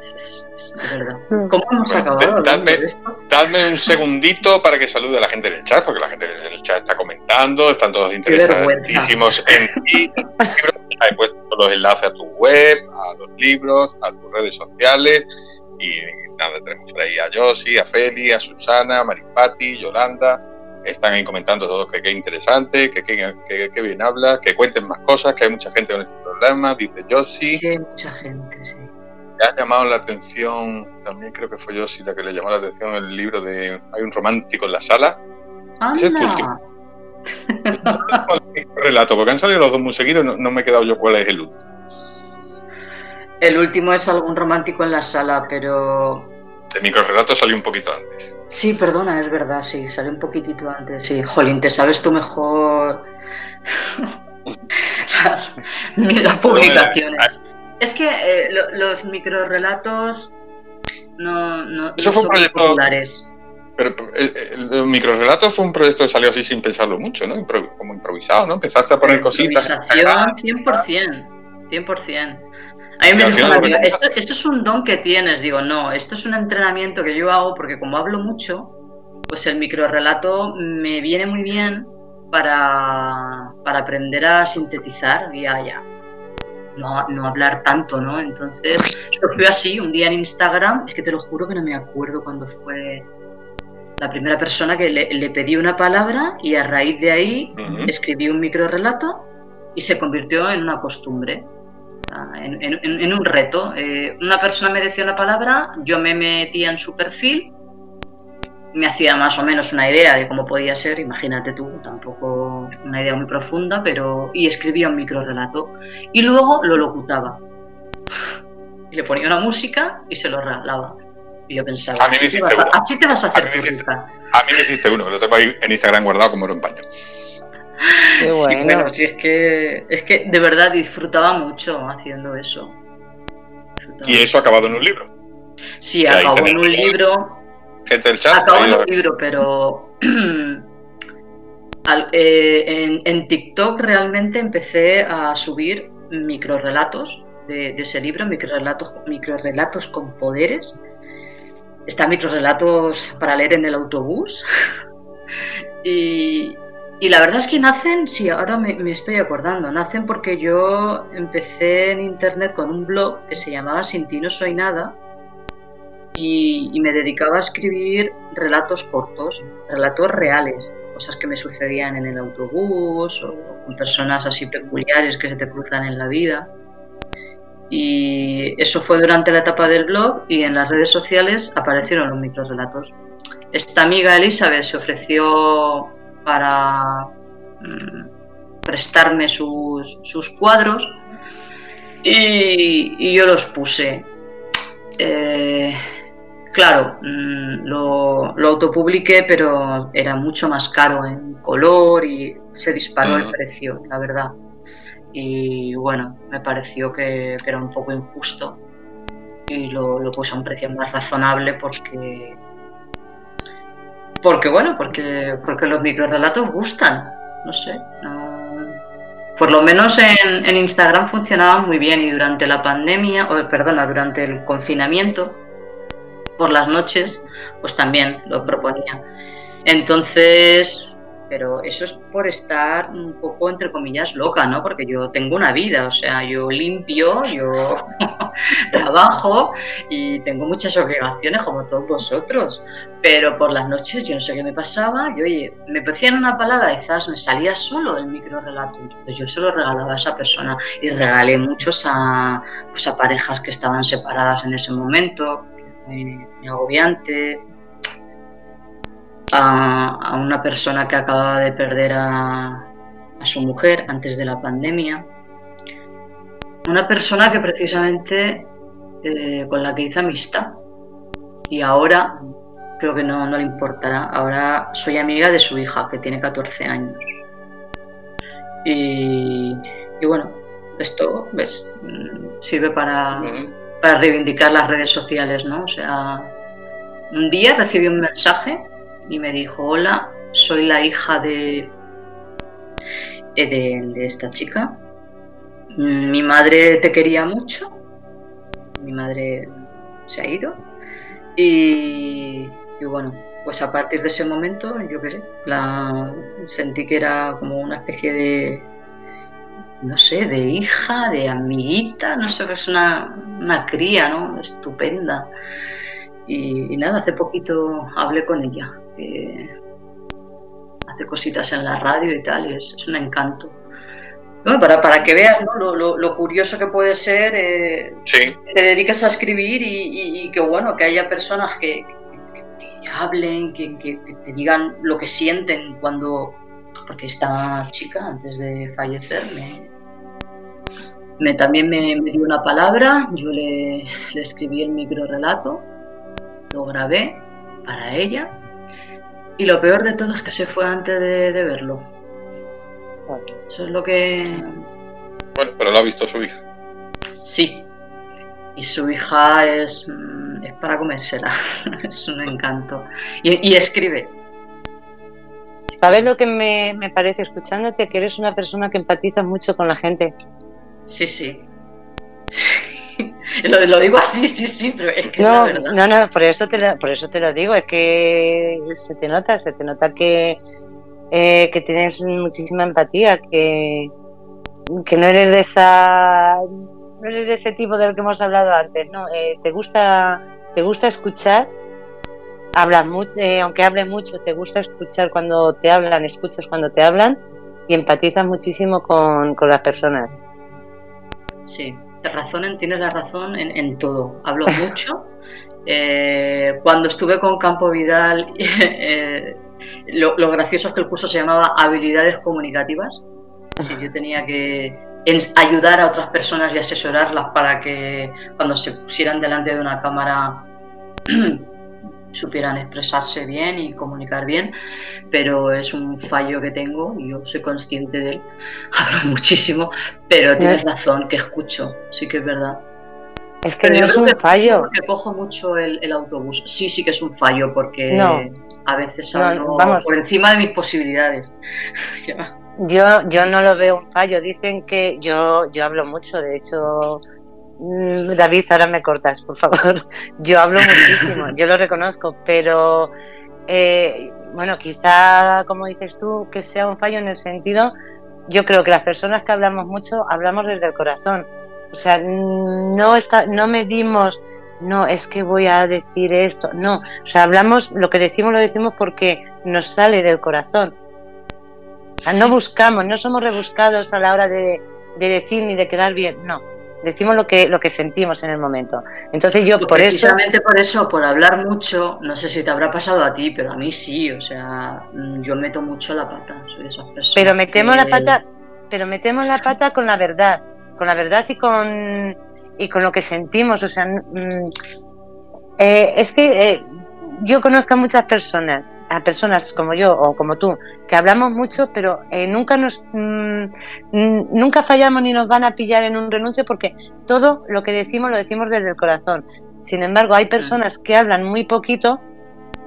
S4: Es, verdad. ¿Cómo hemos acabado?
S2: Dadme, un segundito para que salude a la gente del chat, porque la gente del chat está comentando, están todos interesadísimos en ti. He puesto los enlaces a tu web, a los libros, a tus redes sociales y nada, tenemos por ahí a Josie, a Feli, a Susana, a Maripati, Yolanda están ahí comentando todos que qué interesante, que qué bien habla, que cuenten más cosas, que hay mucha gente con este problema, dice Josie.
S4: Sí, hay mucha gente, sí.
S2: Me ha llamado la atención, también creo que fue Josie la que le llamó la atención el libro de Hay un romántico en la sala.
S4: ¡Anda!
S2: Es relato, porque han salido los dos muy seguidos, no, no me he quedado yo cuál es el último.
S4: El último es algún romántico en la sala, pero
S2: de microrelato salió un poquito antes.
S4: Sí, perdona, es verdad, sí, salió un poquitito antes. Sí, Jolín, te sabes tú mejor las, publicaciones. Es que eh, los microrelatos no, no,
S2: Eso fue un proyecto, populares. Pero el, el, microrelato fue un proyecto que salió así sin pensarlo mucho, ¿no? como improvisado, ¿no? Empezaste a poner cositas.
S4: Improvisación 100%, 100%. A mí me dijo esto, esto, es un don que tienes. Digo, no, esto es un entrenamiento que yo hago porque como hablo mucho, pues el microrelato me viene muy bien para, para aprender a sintetizar y a ya, no, no, hablar tanto, ¿no? Entonces, fue así, un día en Instagram, es que te lo juro que no me acuerdo cuando fue la primera persona que le, pedí una palabra y a raíz de ahí escribí un microrelato y se convirtió en una costumbre en, un reto. Eh, una persona me decía una palabra, yo me metía en su perfil, me hacía más o menos una idea de cómo podía ser, imagínate tú, tampoco una idea muy profunda, pero y escribía un micro relato y luego lo locutaba. Y le ponía una música y se lo regalaba. Y yo pensaba,
S2: a mí me hiciste uno.
S4: así te vas a hacer a
S2: mí, a mí me hiciste uno, lo tengo ahí en Instagram guardado como era un paño.
S4: Qué bueno. Sí, es que, es que de verdad disfrutaba mucho haciendo eso.
S2: ¿Y eso ha acabado en un libro?
S4: Sí, acabó en un libro.
S2: Gente del chat.
S4: Acabó en un libro, pero. Eh, en, en, TikTok realmente empecé a subir microrelatos de, de ese libro, microrelatos, microrelatos con poderes. Está microrelatos para leer en el autobús. y, y la verdad es que nacen, sí, ahora me, estoy acordando, nacen porque yo empecé en internet con un blog que se llamaba Sin ti no soy nada y, me dedicaba a escribir relatos cortos, relatos reales, cosas que me sucedían en el autobús o con personas así peculiares que se te cruzan en la vida. Y eso fue durante la etapa del blog y en las redes sociales aparecieron los microrelatos. Esta amiga Elizabeth se ofreció para mm, prestarme sus, cuadros y, yo los puse. Eh, claro, mm, lo, lo, autopubliqué, pero era mucho más caro en color y se disparó el precio, la verdad. Y bueno, me pareció que, era un poco injusto y lo, lo puse a un precio más razonable porque porque bueno, porque, porque los microrelatos gustan, no sé. Por lo menos en, en, Instagram funcionaban muy bien y durante la pandemia, o perdona, durante el confinamiento, por las noches, pues también lo proponía. Entonces, pero eso es por estar un poco, entre comillas, loca, ¿no? Porque yo tengo una vida, o sea, yo limpio, yo trabajo y tengo muchas obligaciones como todos vosotros, pero por las noches yo no sé qué me pasaba, yo, oye, me decían una palabra, quizás me salía solo el micro relato, entonces yo se lo regalaba a esa persona y regalé muchos a, pues a parejas que estaban separadas en ese momento, muy, agobiante, a, una persona que acababa de perder a, su mujer antes de la pandemia. Una persona que precisamente eh, con la que hice amistad. Y ahora creo que no, le importará. Ahora soy amiga de su hija, que tiene 14 años. Y, bueno, esto. Mm, sirve para, para reivindicar las redes sociales, ¿no? O sea, un día recibí un mensaje y me dijo, hola, soy la hija de, eh, de, esta chica. Mi madre te quería mucho, mi madre se ha ido y, bueno, pues a partir de ese momento, yo qué sé, la sentí que era como una especie de, no sé, de hija, de amiguita, no sé, es una, una cría, ¿no? Estupenda. Y, y, nada, hace poquito hablé con ella hace cositas en la radio y tal, y es, un encanto. Bueno, para, para que veas lo, curioso que puede ser, eh, te dedicas a escribir y, que bueno, que haya personas que, te hablen, que, te digan lo que sienten cuando... Porque esta chica, antes de fallecer, me, también me, dio una palabra, yo le, le escribí el micro relato, lo grabé para ella y lo peor de todo es que se fue antes de, verlo. Eso es lo que.
S2: Bueno, pero lo ha visto su hija.
S4: Sí, y su hija es, mm, es para comérsela, es un encanto. Y, escribe.
S3: ¿Sabes lo que me, me, parece escuchándote? Que eres una persona que empatiza mucho con la gente.
S4: Sí, sí. lo, digo así, sí, sí, pero es que
S3: no, no, no, por eso te lo, por eso te lo digo, es que se te nota, se te nota que, eh, que tienes muchísima empatía, que, que no eres de esa no eres de ese tipo del que hemos hablado antes, no, eh, te gusta te gusta escuchar, hablas mucho, eh, aunque hables mucho, te gusta escuchar cuando te hablan, escuchas cuando te hablan y empatizas muchísimo con, con las personas.
S4: Sí, razón, tienes la razón en, todo. Hablo mucho. Eh, cuando estuve con Campo Vidal, eh, lo, gracioso es que el curso se llamaba Habilidades Comunicativas. yo tenía que ayudar a otras personas y asesorarlas para que cuando se pusieran delante de una cámara supieran expresarse bien y comunicar bien, pero es un fallo que tengo y yo soy consciente de él. Hablo muchísimo, pero tienes razón, que escucho, sí que es verdad.
S3: Es que no es un fallo.
S4: Porque cojo mucho el, autobús. Sí, sí que es un fallo, porque a veces hablo por encima de mis posibilidades.
S3: yo, yo no lo veo un fallo. Dicen que yo, yo hablo mucho, de hecho David, ahora me cortas, por favor. Yo hablo muchísimo, yo lo reconozco, pero eh, bueno, quizá, como dices tú, que sea un fallo en el sentido, yo creo que las personas que hablamos mucho, hablamos desde el corazón. O sea, no, está, no medimos, no, es que voy a decir esto, no. O sea, hablamos, lo que decimos lo decimos porque nos sale del corazón. O sea, no buscamos, no somos rebuscados a la hora de decir ni de quedar bien, no decimos lo que lo que sentimos en el momento. Entonces yo por
S4: eso precisamente por eso, por hablar mucho, no sé si te habrá pasado a ti, pero a mí sí, o sea, mm, yo meto mucho la pata, soy de esas personas.
S3: Pero metemos la pata, pero metemos la pata con la verdad, con la verdad y con y con lo que sentimos, o sea, mm, eh, es que eh, yo conozco a muchas personas, a personas como yo o como tú, que hablamos mucho, pero eh, nunca nos mm, nunca fallamos ni nos van a pillar en un renuncio porque todo lo que decimos lo decimos desde el corazón. Sin embargo, hay personas que hablan muy poquito,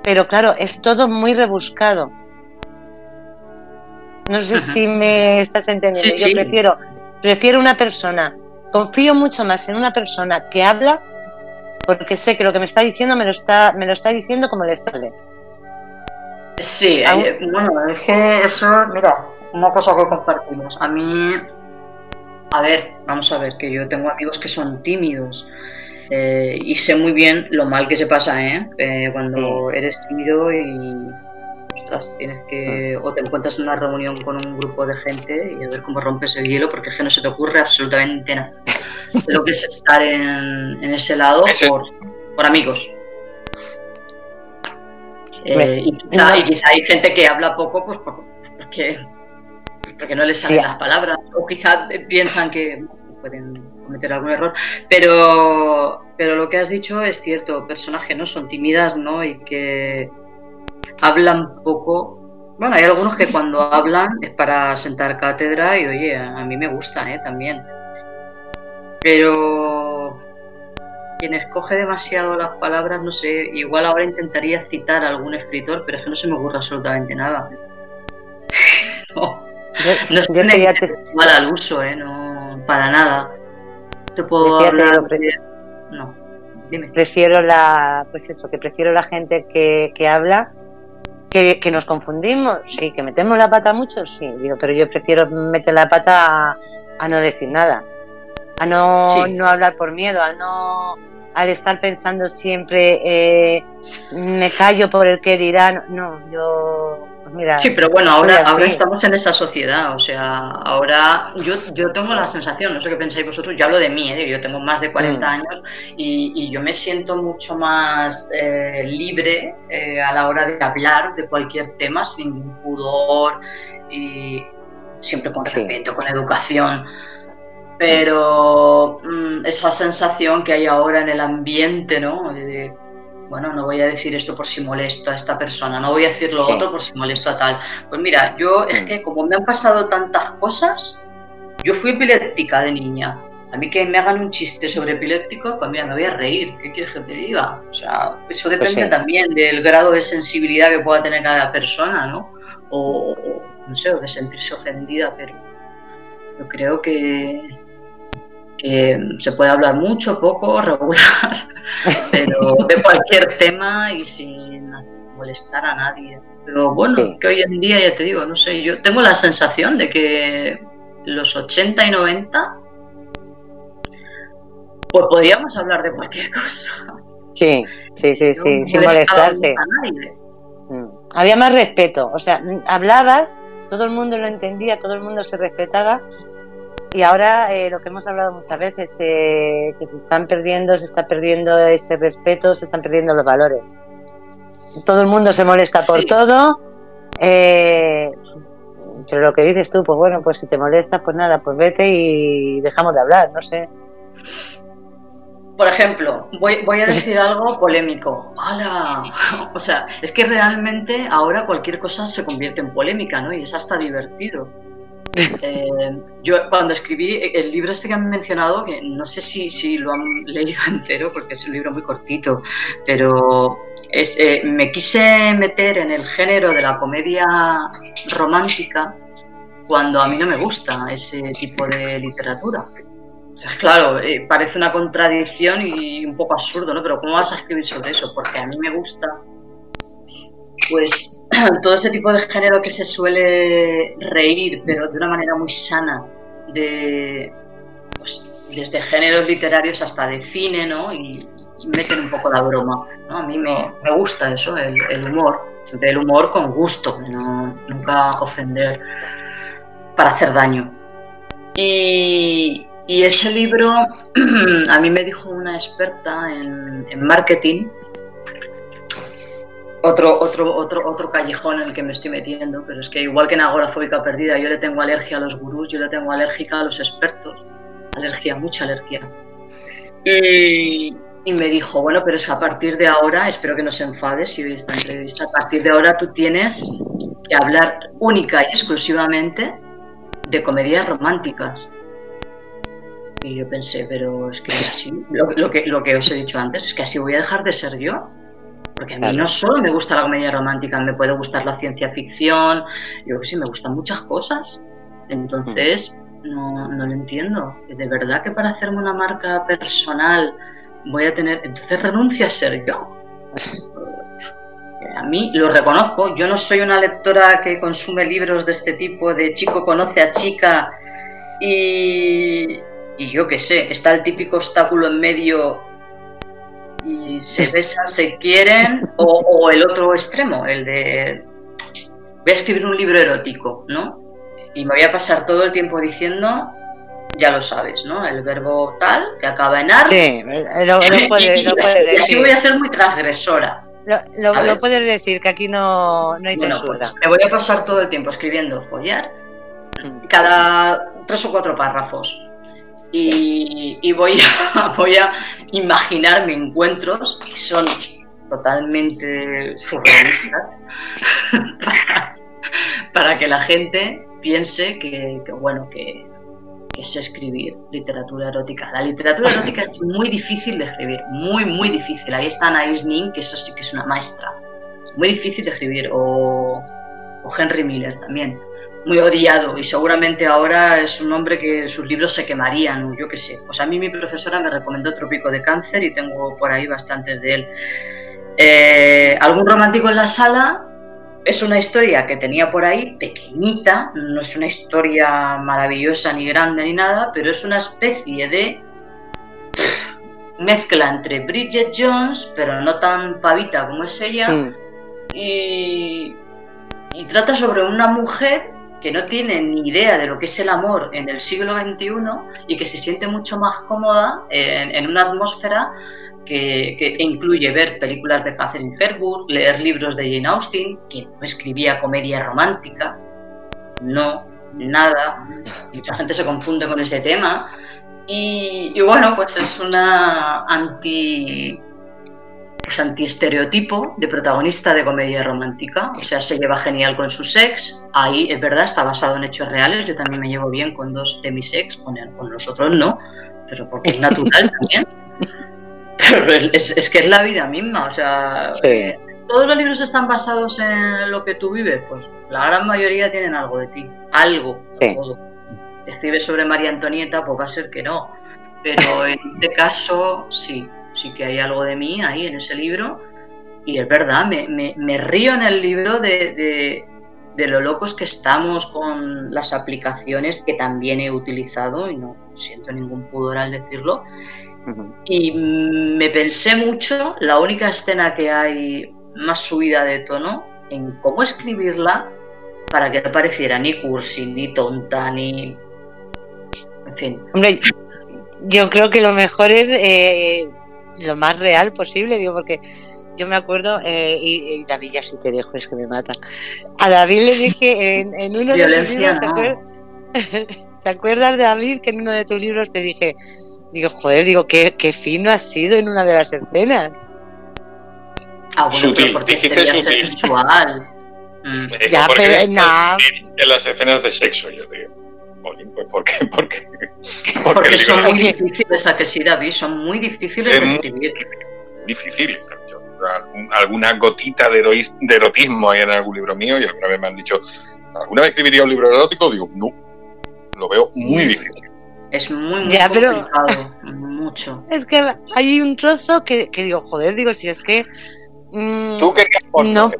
S3: pero claro, es todo muy rebuscado. No sé si me estás entendiendo. yo prefiero prefiero una persona, confío mucho más en una persona que habla porque sé que lo que me está diciendo me lo está, me lo está diciendo como le sale.
S4: Sí, bueno, es que eso, mira, una cosa que compartimos. A mí, a ver, vamos a ver, que yo tengo amigos que son tímidos eh, y sé muy bien lo mal que se pasa, ¿eh? eh cuando eres tímido y, ostras, tienes que, o te encuentras en una reunión con un grupo de gente y a ver cómo rompes el hielo, porque es que no se te ocurre absolutamente nada lo que es estar en, ese lado por, amigos. Eh, y, quizá, hay gente que habla poco pues, porque, porque no les salen las palabras o quizá piensan que pueden cometer algún error. Pero, pero lo que has dicho es cierto, personas que no son tímidas ¿no? y que hablan poco. Bueno, hay algunos que cuando hablan es para sentar cátedra y oye, a mí me gusta ¿eh? también pero quien escoge demasiado las palabras, no sé, igual ahora intentaría citar a algún escritor, pero es que no se me ocurre absolutamente nada. no, no es mal al uso, ¿eh? No, para nada. Te puedo hablar
S3: No, dime. Prefiero la, pues eso, que prefiero la gente que, que habla que, que, nos confundimos, sí, que metemos la pata mucho, sí, digo, pero yo prefiero meter la pata a no decir nada a no, no hablar por miedo, a no al estar pensando siempre eh, me callo por el que dirán, no, yo mira.
S4: Sí, pero bueno, ahora, ahora estamos en esa sociedad, o sea, ahora yo, yo tengo la sensación, no sé qué pensáis vosotros, yo hablo de mí, ¿eh? yo tengo más de 40 mm. años y, yo me siento mucho más eh, libre a la hora de hablar de cualquier tema sin ningún pudor y siempre con respeto, con educación pero mm, esa sensación que hay ahora en el ambiente, ¿no? De, bueno, no voy a decir esto por si molesto a esta persona, no voy a decir lo otro por si molesto a tal. Pues mira, yo es mm. que como me han pasado tantas cosas, yo fui epiléptica de niña. A mí que me hagan un chiste sobre epiléptico, pues mira, me voy a reír. ¿Qué quieres que te diga? O sea, eso depende pues también del grado de sensibilidad que pueda tener cada persona, ¿no? O, no sé, o de sentirse ofendida, pero yo creo que, que se puede hablar mucho, poco, regular, pero de cualquier tema y sin molestar a nadie. Pero bueno, que hoy en día, ya te digo, no sé, yo tengo la sensación de que los 80 y 90 pues podíamos hablar de cualquier cosa.
S3: Sí, sí, sí, sí, sin molestarse. Mm. Había más respeto, o sea, hablabas, todo el mundo lo entendía, todo el mundo se respetaba. Y ahora eh, lo que hemos hablado muchas veces, eh, que se están perdiendo, se está perdiendo ese respeto, se están perdiendo los valores. Todo el mundo se molesta por todo. Eh, pero lo que dices tú, pues bueno, pues si te molesta, pues nada, pues vete y dejamos de hablar, no sé.
S4: Por ejemplo, voy, voy a decir algo polémico. ¡Hala! O sea, es que realmente ahora cualquier cosa se convierte en polémica, ¿no? Y es hasta divertido. Eh, yo cuando escribí el libro este que han mencionado, que no sé si, si lo han leído entero porque es un libro muy cortito, pero eh, me quise meter en el género de la comedia romántica cuando a mí no me gusta ese tipo de literatura. Claro, eh, parece una contradicción y un poco absurdo, ¿no? Pero ¿cómo vas a escribir sobre eso? Porque a mí me gusta, pues, todo ese tipo de género que se suele reír, pero de una manera muy sana, de, pues, desde géneros literarios hasta de cine, ¿no? Y, meten un poco la broma, ¿no? A mí me, gusta eso, el, el, humor, el humor con gusto, no, nunca ofender para hacer daño. Y, y ese libro, a mí me dijo una experta en, marketing, otro, otro, otro, otro callejón en el que me estoy metiendo, pero es que igual que en agorafóbica perdida, yo le tengo alergia a los gurús, yo le tengo alérgica a los expertos, alergia, mucha alergia. Y, y me dijo, bueno, pero es que a partir de ahora, espero que no se enfade si hoy esta entrevista, a partir de ahora tú tienes que hablar única y exclusivamente de comedias románticas. Y yo pensé, pero es que así, lo, que, lo que os he dicho antes, es que así voy a dejar de ser yo. Porque a mí no solo me gusta la comedia romántica, me puede gustar la ciencia ficción, yo que sí, me gustan muchas cosas. Entonces, no, no lo entiendo. De verdad que para hacerme una marca personal voy a tener. Entonces renuncio a ser yo. A mí lo reconozco, yo no soy una lectora que consume libros de este tipo, de chico conoce a chica y, y yo qué sé, está el típico obstáculo en medio y se besan, se quieren, o, el otro extremo, el de voy a escribir un libro erótico, ¿no? Y me voy a pasar todo el tiempo diciendo, ya lo sabes, ¿no? El verbo tal, que acaba en ar.
S3: Sí, lo, puede, decir.
S4: Y así voy a ser muy transgresora.
S3: Lo, puedes decir, que aquí no, no hay bueno, censura.
S4: Pues, me voy a pasar todo el tiempo escribiendo follar, mm. cada tres o cuatro párrafos y, voy, a, voy a imaginarme encuentros que son totalmente surrealistas para, que la gente piense que, bueno, que, es escribir literatura erótica. La literatura erótica es muy difícil de escribir, muy, muy difícil. Ahí está Anais Nin, que eso sí que es una maestra. Muy difícil de escribir, o, o Henry Miller también muy odiado y seguramente ahora es un hombre que sus libros se quemarían, yo qué sé. Pues a mí mi profesora me recomendó Trópico de Cáncer y tengo por ahí bastantes de él. Eh, ¿Algún romántico en la sala? Es una historia que tenía por ahí, pequeñita, no es una historia maravillosa ni grande ni nada, pero es una especie de mezcla entre Bridget Jones, pero no tan pavita como es ella, mm. y, y trata sobre una mujer que no tiene ni idea de lo que es el amor en el siglo XXI y que se siente mucho más cómoda en, una atmósfera que, incluye ver películas de Catherine Hepburn, leer libros de Jane Austen, que no escribía comedia romántica, no, nada, mucha gente se confunde con ese tema, y, bueno, pues es una anti pues antiestereotipo de protagonista de comedia romántica. O sea, se lleva genial con su ex. Ahí es verdad, está basado en hechos reales. Yo también me llevo bien con dos de mis ex, con, con los otros no, pero porque es natural también. Pero es, que es la vida misma. O sea, todos los libros están basados en lo que tú vives. Pues la gran mayoría tienen algo de ti. Algo. Sí. Escribes sobre María Antonieta, pues va a ser que no. Pero en este caso, sí sí que hay algo de mí ahí en ese libro. Y es verdad, me, río en el libro de, lo locos que estamos con las aplicaciones que también he utilizado y no siento ningún pudor al decirlo. Y me pensé mucho, la única escena que hay más subida de tono, en cómo escribirla para que no pareciera ni cursi, ni tonta, ni... En fin.
S3: Hombre, yo creo que lo mejor es eh, lo más real posible, digo, porque yo me acuerdo, eh, y, David ya si te dejo, es que me mata. A David le dije en, uno de sus libros, ¿te, acuerdas, de David que en uno de tus libros te dije, digo, joder, digo, qué, qué fino ha sido en una de las escenas?
S4: Ah, bueno, sutil, porque sería sexual.
S2: Mm. Ya, pero en, en las escenas de sexo, yo digo. Pues ¿por qué? Porque,
S4: porque son muy difíciles, a que sí, David, son muy difíciles de escribir.
S2: Difícil. alguna gotita de, erotismo hay en algún libro mío y alguna vez me han dicho, ¿alguna vez escribiría un libro erótico? Digo, no, lo veo muy difícil.
S4: Es muy, muy complicado, mucho.
S3: Es que hay un trozo que, digo, joder, digo, si es que...
S2: Mm, Tú querías
S3: no.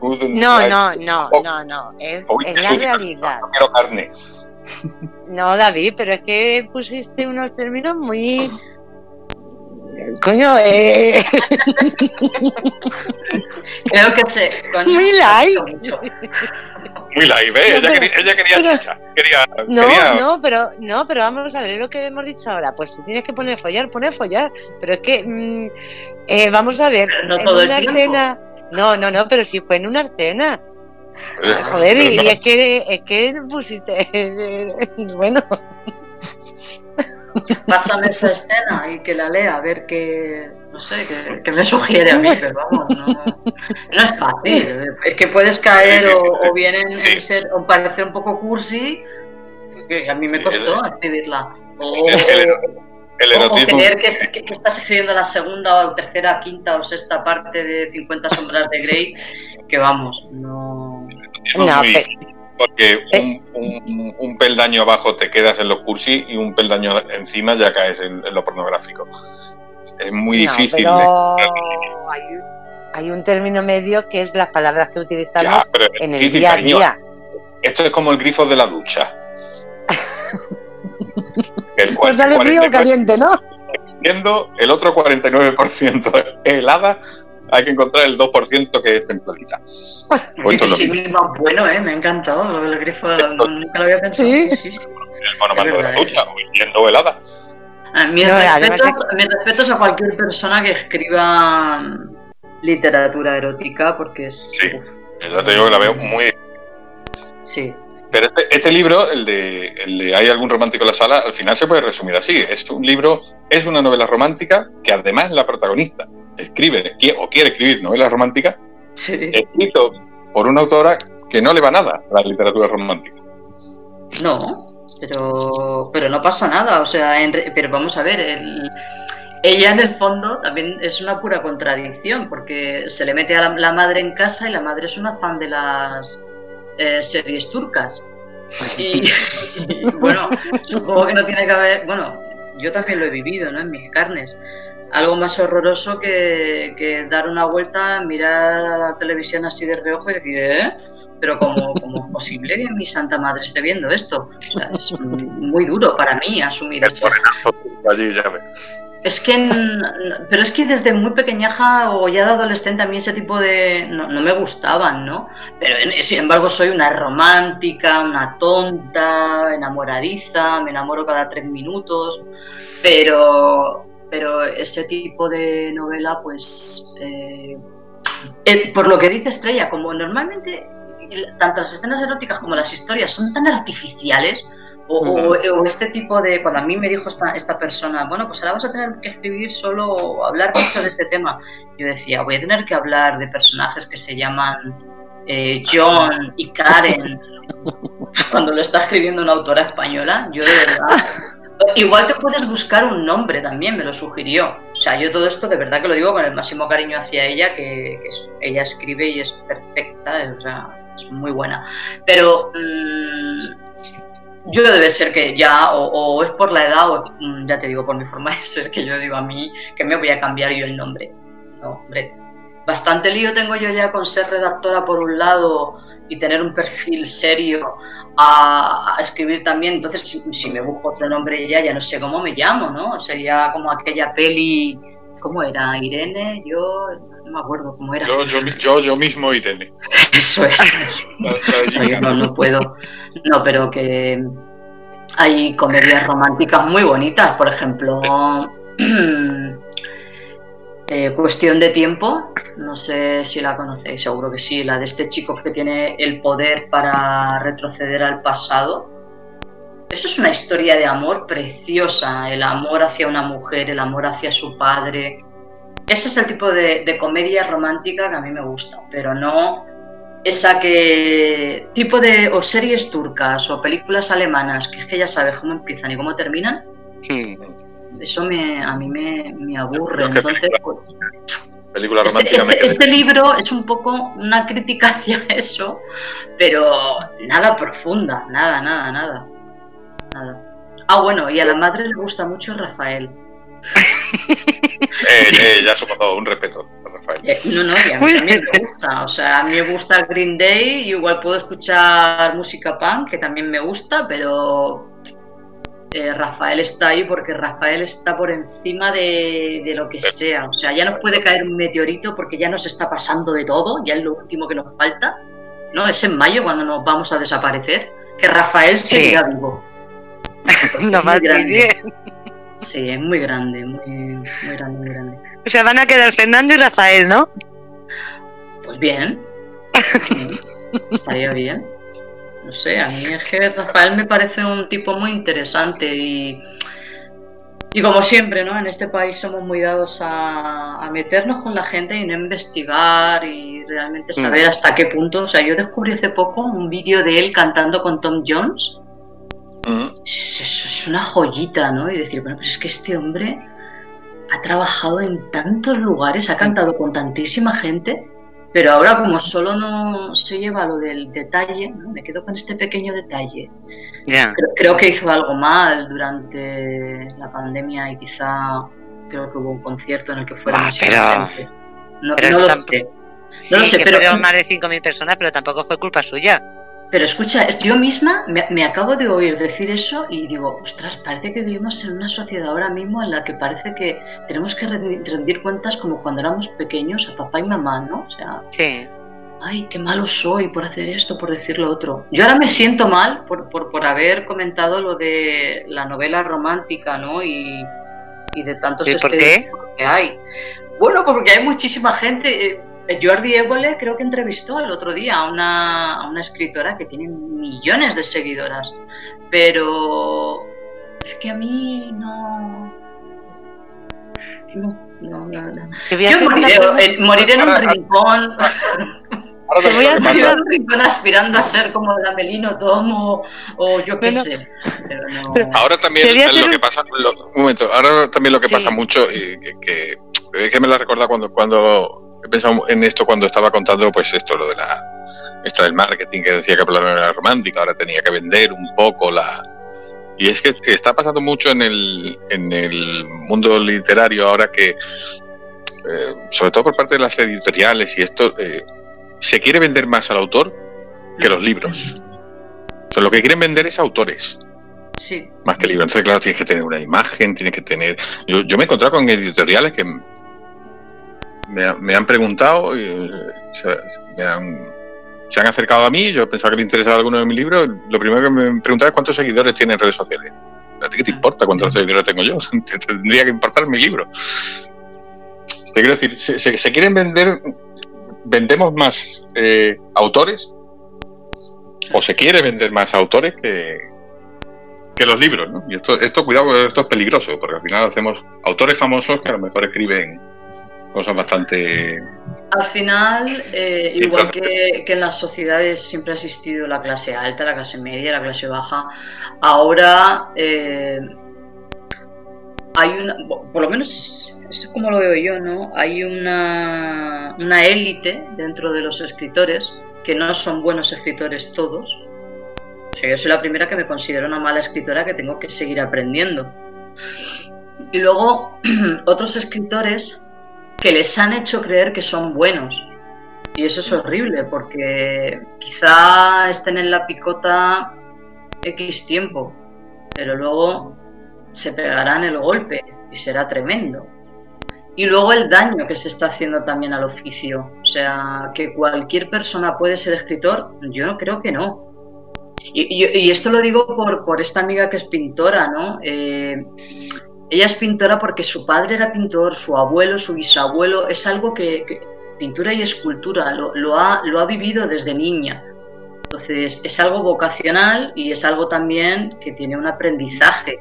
S3: No, no, no, no, no, es, es la realidad.
S2: No quiero carne.
S3: No, David, pero es que pusiste unos términos muy. Coño, eh.
S4: Creo que sé.
S3: Muy light.
S2: Muy light, ¿eh? ella, quería, ella quería chicha. Quería,
S3: no, no, pero no, pero vamos a ver lo que hemos dicho ahora. Pues si tienes que poner follar, pone follar. Pero es que mm, eh, vamos a ver.
S4: no todo el tiempo.
S3: No, no, no, pero si fue en una arcena. Joder, y, es que es que pusiste bueno.
S4: Pásame esa escena y que la lea, a ver qué, no sé, qué, me sugiere a mí, pero vamos, no, no, es fácil. Es que puedes caer o, bien en, ser, o parecer un poco cursi, que a mí me costó escribirla. O, creer que, que, estás escribiendo la segunda o tercera, quinta o sexta parte de 50 sombras de Grey, que vamos, no
S2: no, porque eh. un, peldaño abajo te quedas en los cursi y un peldaño encima ya caes en, lo pornográfico. Es muy difícil.
S3: hay, un término medio que es las palabras que utilizamos en el día a día.
S2: Esto es como el grifo de la ducha.
S3: el pues sale frío caliente, ¿no?
S2: El otro 49% helada hay que encontrar el 2% que es templadita.
S4: Pues sí, bueno, ¿eh? me ha encantado lo del grifo, nunca lo había pensado. Sí, sí,
S2: El monumento de la ducha, yendo helada.
S4: Ah, mis, respetos, a cualquier persona que escriba mm, literatura erótica, porque es.
S2: Sí, yo te digo que la veo muy.
S4: Sí.
S2: Pero este, este, libro, el de, el de Hay algún romántico en la sala, al final se puede resumir así. Es un libro, es una novela romántica que además es la protagonista escribe o quiere escribir novela romántica, escrito por una autora que no le va nada a la literatura romántica.
S4: No, pero, pero no pasa nada, o sea, pero vamos a ver, ella en el fondo también es una pura contradicción, porque se le mete a la, madre en casa y la madre es una fan de las eh, series turcas. Y, bueno, supongo que no tiene que haber, bueno, yo también lo he vivido, ¿no? En mis carnes algo más horroroso que, dar una vuelta, mirar a la televisión así de reojo y decir, ¿eh? Pero ¿cómo, cómo es posible que mi santa madre esté viendo esto? es muy duro para mí asumir esto. Es que, pero es que desde muy pequeñaja o ya de adolescente a mí ese tipo de... No, no me gustaban, ¿no? Pero sin embargo soy una romántica, una tonta, enamoradiza, me enamoro cada tres minutos, pero pero ese tipo de novela, pues, eh, eh, por lo que dice Estrella, como normalmente tanto las escenas eróticas como las historias son tan artificiales, O, este tipo de, cuando a mí me dijo esta, esta persona, bueno, pues ahora vas a tener que escribir solo, hablar mucho de este tema. Yo decía, voy a tener que hablar de personajes que se llaman eh, John y Karen, cuando lo está escribiendo una autora española, yo de verdad... Igual te puedes buscar un nombre también, me lo sugirió. O sea, yo todo esto de verdad que lo digo con el máximo cariño hacia ella, que, ella escribe y es perfecta, o sea, es muy buena. Pero mm, yo debe ser que ya, o, es por la edad, o mm, ya te digo, por mi forma de ser, que yo digo a mí que me voy a cambiar yo el nombre. No, hombre, bastante lío tengo yo ya con ser redactora por un lado y tener un perfil serio a, escribir también. Entonces, si, me busco otro nombre ya, ya no sé cómo me llamo, ¿no? Sería como aquella peli, ¿cómo era? Irene, yo no me acuerdo cómo era.
S2: Yo, yo, yo, mismo Irene.
S4: Eso es. no, no puedo. No, pero que hay comedias románticas muy bonitas, por ejemplo. Eh, cuestión de tiempo, no sé si la conocéis, seguro que sí, la de este chico que tiene el poder para retroceder al pasado. Eso es una historia de amor preciosa, el amor hacia una mujer, el amor hacia su padre. Ese es el tipo de, comedia romántica que a mí me gusta, pero no esa que tipo de o series turcas o películas alemanas que es que ya sabes cómo empiezan y cómo terminan. Hmm eso me, a mí me, aburre. Entonces, pues,
S2: película,
S4: este,
S2: romántica
S4: este, este, libro es un poco una crítica hacia eso, pero nada profunda, nada, nada, nada. nada. Ah, bueno, y a la madre le gusta mucho Rafael.
S2: eh, eh, ya somos todo un respeto. Rafael.
S4: Eh, no, no, y a mí también me gusta. O sea, a mí me gusta Green Day, igual puedo escuchar música punk, que también me gusta, pero eh, Rafael está ahí porque Rafael está por encima de, lo que sea. O sea, ya nos puede caer un meteorito porque ya nos está pasando de todo, ya es lo último que nos falta. ¿No? Es en mayo cuando nos vamos a desaparecer. Que Rafael siga vivo.
S3: no más bien.
S4: Sí, es muy grande, muy, muy grande, muy grande.
S3: O sea, van a quedar Fernando y Rafael, ¿no?
S4: Pues bien. Estaría bien no sé, a mí es que Rafael me parece un tipo muy interesante y, y como siempre, ¿no? En este país somos muy dados a, meternos con la gente y no investigar y realmente mm. saber hasta qué punto. O sea, yo descubrí hace poco un vídeo de él cantando con Tom Jones. Mm. Es, es, una joyita, ¿no? Y decir, bueno, pues es que este hombre ha trabajado en tantos lugares, ha cantado con tantísima gente pero ahora como solo no se lleva lo del detalle, me quedo con este pequeño detalle. Creo, que hizo algo mal durante la pandemia y quizá creo que hubo un concierto en el que fuera ah,
S3: pero, No, no, lo sé. no lo sé, pero más de 5.000 personas, pero tampoco fue culpa suya.
S4: Pero escucha, yo misma me, acabo de oír decir eso y digo, ostras, parece que vivimos en una sociedad ahora mismo en la que parece que tenemos que rendir cuentas como cuando éramos pequeños a papá y mamá, ¿no? O sea,
S3: sí.
S4: ay, qué malo soy por hacer esto, por decir lo otro. Yo ahora me siento mal por, por, por haber comentado lo de la novela romántica, ¿no? Y, y de tantos
S3: ¿Y por qué?
S4: que hay. Bueno, porque hay muchísima gente. Eh, Jordi Évole creo que entrevistó el otro día a una, escritora que tiene millones de seguidoras, pero es que a mí no... No, no, no. Yo moriré, en un rincón. Te voy a hacer un rincón aspirando a ser como la Melino Tomo o yo qué sé.
S2: ahora también lo que pasa, un momento, ahora también lo que pasa mucho y que, que, me lo recuerda cuando, cuando he pensado en esto cuando estaba contando, pues esto, lo de la, esto del marketing, que decía que la era romántica, ahora tenía que vender un poco la... Y es que está pasando mucho en el, en el mundo literario ahora que, eh, sobre todo por parte de las editoriales y esto, eh, se quiere vender más al autor que los libros. O lo que quieren vender es autores.
S4: Sí.
S2: Más que libros. Entonces, claro, tienes que tener una imagen, tienes que tener... Yo, yo me he encontrado con editoriales que me, han preguntado, y, se, han, acercado a mí, yo pensaba que le interesaba alguno de mis libros, lo primero que me preguntaba es cuántos seguidores tiene en redes sociales. ¿A ti qué te importa cuántos seguidores tengo yo? Te tendría que importar mi libro. Te quiero decir, se, quieren vender, vendemos más eh, autores, o se quiere vender más autores que, que los libros, ¿no? Y esto, esto, cuidado, esto es peligroso, porque al final hacemos autores famosos que a lo mejor escriben cosas bastante...
S4: Al final, eh, igual que, en las sociedades siempre ha existido la clase alta, la clase media, la clase baja, ahora eh, hay una, por lo menos es como lo veo yo, ¿no? Hay una, una élite dentro de los escritores, que no son buenos escritores todos. O sea, yo soy la primera que me considero una mala escritora que tengo que seguir aprendiendo. Y luego otros escritores que les han hecho creer que son buenos. Y eso es horrible porque quizá estén en la picota X tiempo, pero luego se pegarán el golpe y será tremendo. Y luego el daño que se está haciendo también al oficio. O sea, que cualquier persona puede ser escritor, yo no creo que no. Y, esto lo digo por, por, esta amiga que es pintora, ¿no? Eh, ella es pintora porque su padre era pintor, su abuelo, su bisabuelo, es algo que, pintura y escultura, lo, ha, lo ha vivido desde niña. Entonces es algo vocacional y es algo también que tiene un aprendizaje.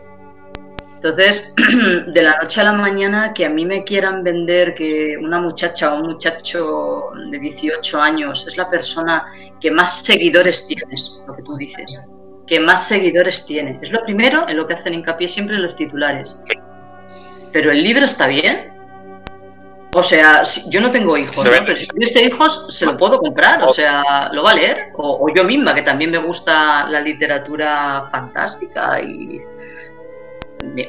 S4: Entonces, de la noche a la mañana que a mí me quieran vender que una muchacha o un muchacho de 18 años es la persona que más seguidores tienes, lo que tú dices que más seguidores tiene. Es lo primero en lo que hacen hincapié siempre los titulares. Pero el libro está bien. O sea, yo no tengo hijos, ¿no? pero si tuviese hijos se lo puedo comprar, o sea, lo va a leer. O, yo misma, que también me gusta la literatura fantástica y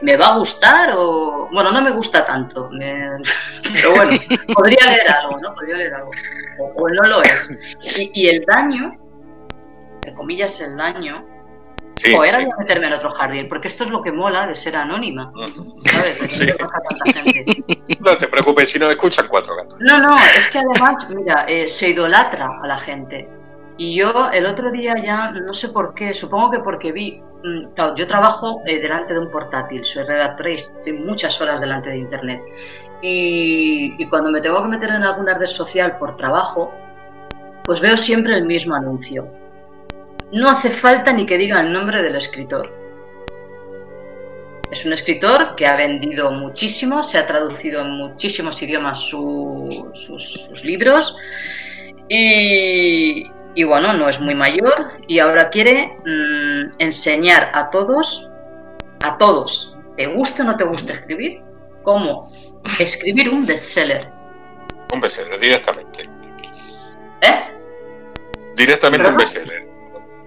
S4: me, va a gustar o... Bueno, no me gusta tanto, pero bueno, podría leer algo, ¿no? Podría leer algo. O, no lo es. Y, y el daño, entre comillas, el daño, o era meterme en otro jardín, porque esto es lo que mola de ser anónima.
S2: No te preocupes si no escuchan cuatro gatos.
S4: No, no, es que además, mira, eh, se idolatra a la gente. Y yo el otro día ya, no sé por qué, supongo que porque vi, mm, claro, yo trabajo eh, delante de un portátil, soy redactora y estoy muchas horas delante de Internet. Y, y cuando me tengo que meter en alguna red social por trabajo, pues veo siempre el mismo anuncio no hace falta ni que diga el nombre del escritor. Es un escritor que ha vendido muchísimo, se ha traducido en muchísimos idiomas sus, libros y, bueno, no es muy mayor y ahora quiere mm, enseñar a todos, a todos, te guste o no te guste escribir, cómo escribir un bestseller.
S2: Un bestseller, directamente.
S4: ¿Eh?
S2: Directamente un bestseller.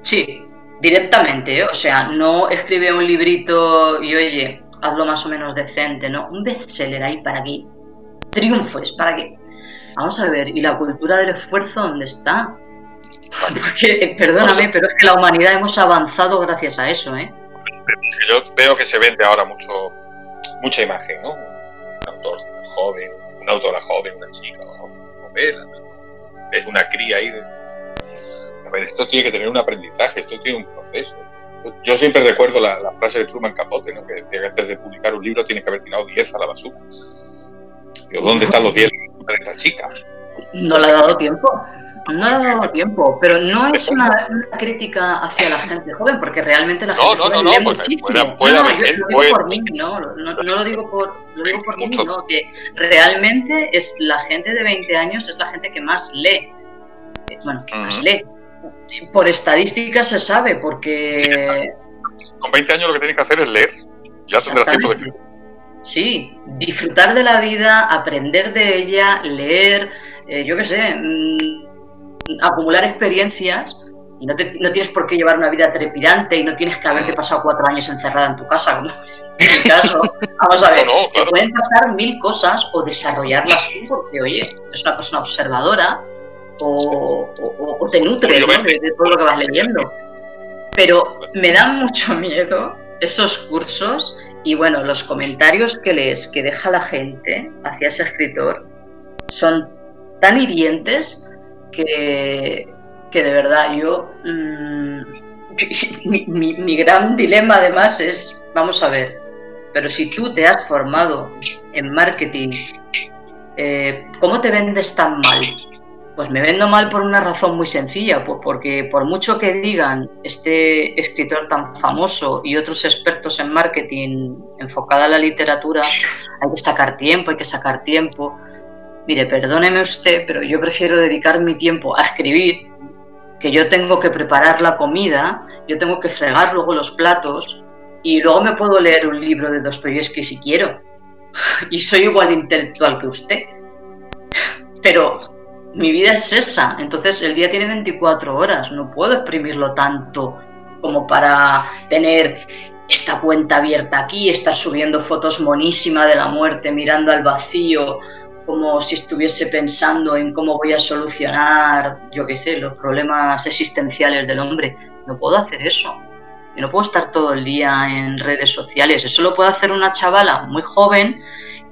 S4: Sí, directamente, ¿eh? o sea, no escribe un librito y oye, hazlo más o menos decente, ¿no? Un bestseller ahí para que triunfes, para que... Vamos a ver, ¿y la cultura del esfuerzo dónde está? Porque, perdóname, pero es que la humanidad hemos avanzado gracias a eso, ¿eh?
S2: Yo veo que se vende ahora mucho, mucha imagen, ¿no? Un autor joven, una autora joven, una chica, una novela, es una cría ahí de esto tiene que tener un aprendizaje, esto tiene un proceso. Yo siempre recuerdo la, frase de Truman Capote, ¿no? que decía que antes de publicar un libro tiene que haber tirado 10 a la basura. ¿dónde están los 10 de esta chica?
S4: No le ha dado tiempo. No le ha dado tiempo, pero no es una, crítica hacia la gente joven, porque realmente la gente joven lee muchísimo. no, lo digo por mí, no, no, lo digo por, lo digo por mí, no, que realmente es la gente de 20 años es la gente que más lee. Bueno, que más lee por estadística se sabe, porque...
S2: Con 20 años lo que tienes que hacer es leer. Ya tendrás tiempo de
S4: Sí, disfrutar de la vida, aprender de ella, leer, eh, yo qué sé, mm, acumular experiencias. Y no, no, tienes por qué llevar una vida trepidante y no tienes que haberte pasado cuatro años encerrada en tu casa, como en mi caso. Vamos a ver, te pueden pasar mil cosas o desarrollarlas tú, porque oye, es una persona observadora, o, te nutres de, todo lo que vas leyendo. Pero me dan mucho miedo esos cursos y bueno, los comentarios que lees, que deja la gente hacia ese escritor son tan hirientes que, que de verdad yo... Mm, mi, gran dilema además es, vamos a ver, pero si tú te has formado en marketing, eh, ¿cómo te vendes tan mal? Pues me vendo mal por una razón muy sencilla, pues porque por mucho que digan este escritor tan famoso y otros expertos en marketing enfocada a la literatura, hay que sacar tiempo, hay que sacar tiempo. Mire, perdóneme usted, pero yo prefiero dedicar mi tiempo a escribir, que yo tengo que preparar la comida, yo tengo que fregar luego los platos y luego me puedo leer un libro de Dostoyevsky si quiero. Y soy igual intelectual que usted. Pero mi vida es esa, entonces el día tiene 24 horas, no puedo exprimirlo tanto como para tener esta cuenta abierta aquí, estar subiendo fotos monísima de la muerte, mirando al vacío, como si estuviese pensando en cómo voy a solucionar, yo qué sé, los problemas existenciales del hombre. No puedo hacer eso. Yo no puedo estar todo el día en redes sociales. Eso lo puede hacer una chavala muy joven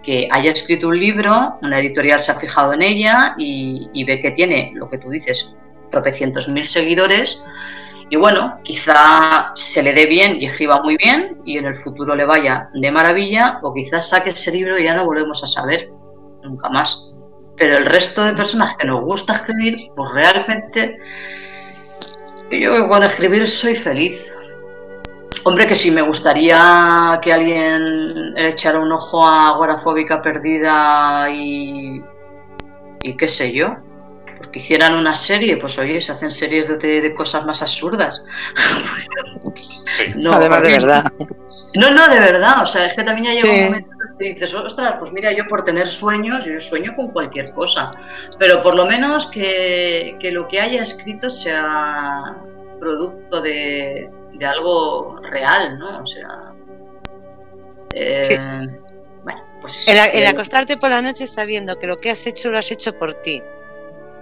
S4: que haya escrito un libro, una editorial se ha fijado en ella y, ve que tiene, lo que tú dices, tropecientos mil seguidores. Y bueno, quizá se le dé bien y escriba muy bien y en el futuro le vaya de maravilla, o quizás saque ese libro y ya no volvemos a saber nunca más. Pero el resto de personas que nos gusta escribir, pues realmente yo con escribir soy feliz. Hombre, que sí me gustaría que alguien le echara un ojo a Agorafóbica Perdida y. y qué sé yo. Porque hicieran una serie, pues oye, se hacen series de, cosas más absurdas.
S3: no, Además de verdad.
S4: No, no, de verdad. O sea, es que también ya llega un momento que dices, ostras, pues mira, yo por tener sueños, yo sueño con cualquier cosa. Pero por lo menos que, que lo que haya escrito sea producto de, de algo real, ¿no? O sea.
S3: Eh, bueno, pues el, acostarte por la noche sabiendo que lo que has hecho lo has hecho por ti.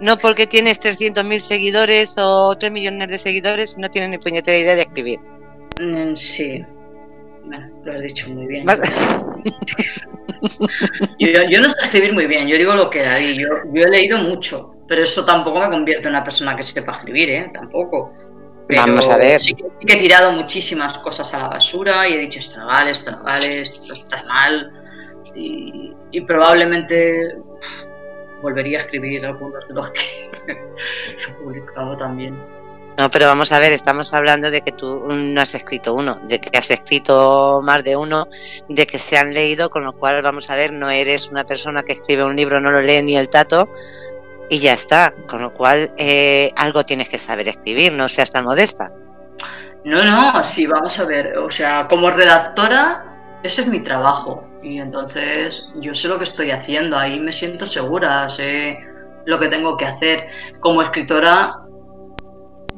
S3: No porque tienes 300.000 seguidores o 3 millones de seguidores no tienes ni puñetera idea de escribir.
S4: Mm, sí. Bueno, lo has dicho muy bien. yo, no sé escribir muy bien, yo digo lo que hay. Yo, yo he leído mucho, pero eso tampoco me convierte en una persona que sepa escribir, ¿eh? Tampoco.
S3: Vamos a ver.
S4: Sí que, he tirado muchísimas cosas a la basura y he dicho esto no vale, esto no vale, esto está mal. Y, probablemente volvería a escribir algunos de los que he publicado también.
S3: No, pero vamos a ver, estamos hablando de que tú no has escrito uno, de que has escrito más de uno, de que se han leído, con lo cual vamos a ver, no eres una persona que escribe un libro, no lo lee ni el tato, y ya está. Con lo cual, eh, algo tienes que saber escribir, no seas tan modesta.
S4: No, no, sí, vamos a ver. O sea, como redactora, ese es mi trabajo. Y entonces yo sé lo que estoy haciendo, ahí me siento segura, sé lo que tengo que hacer. Como escritora,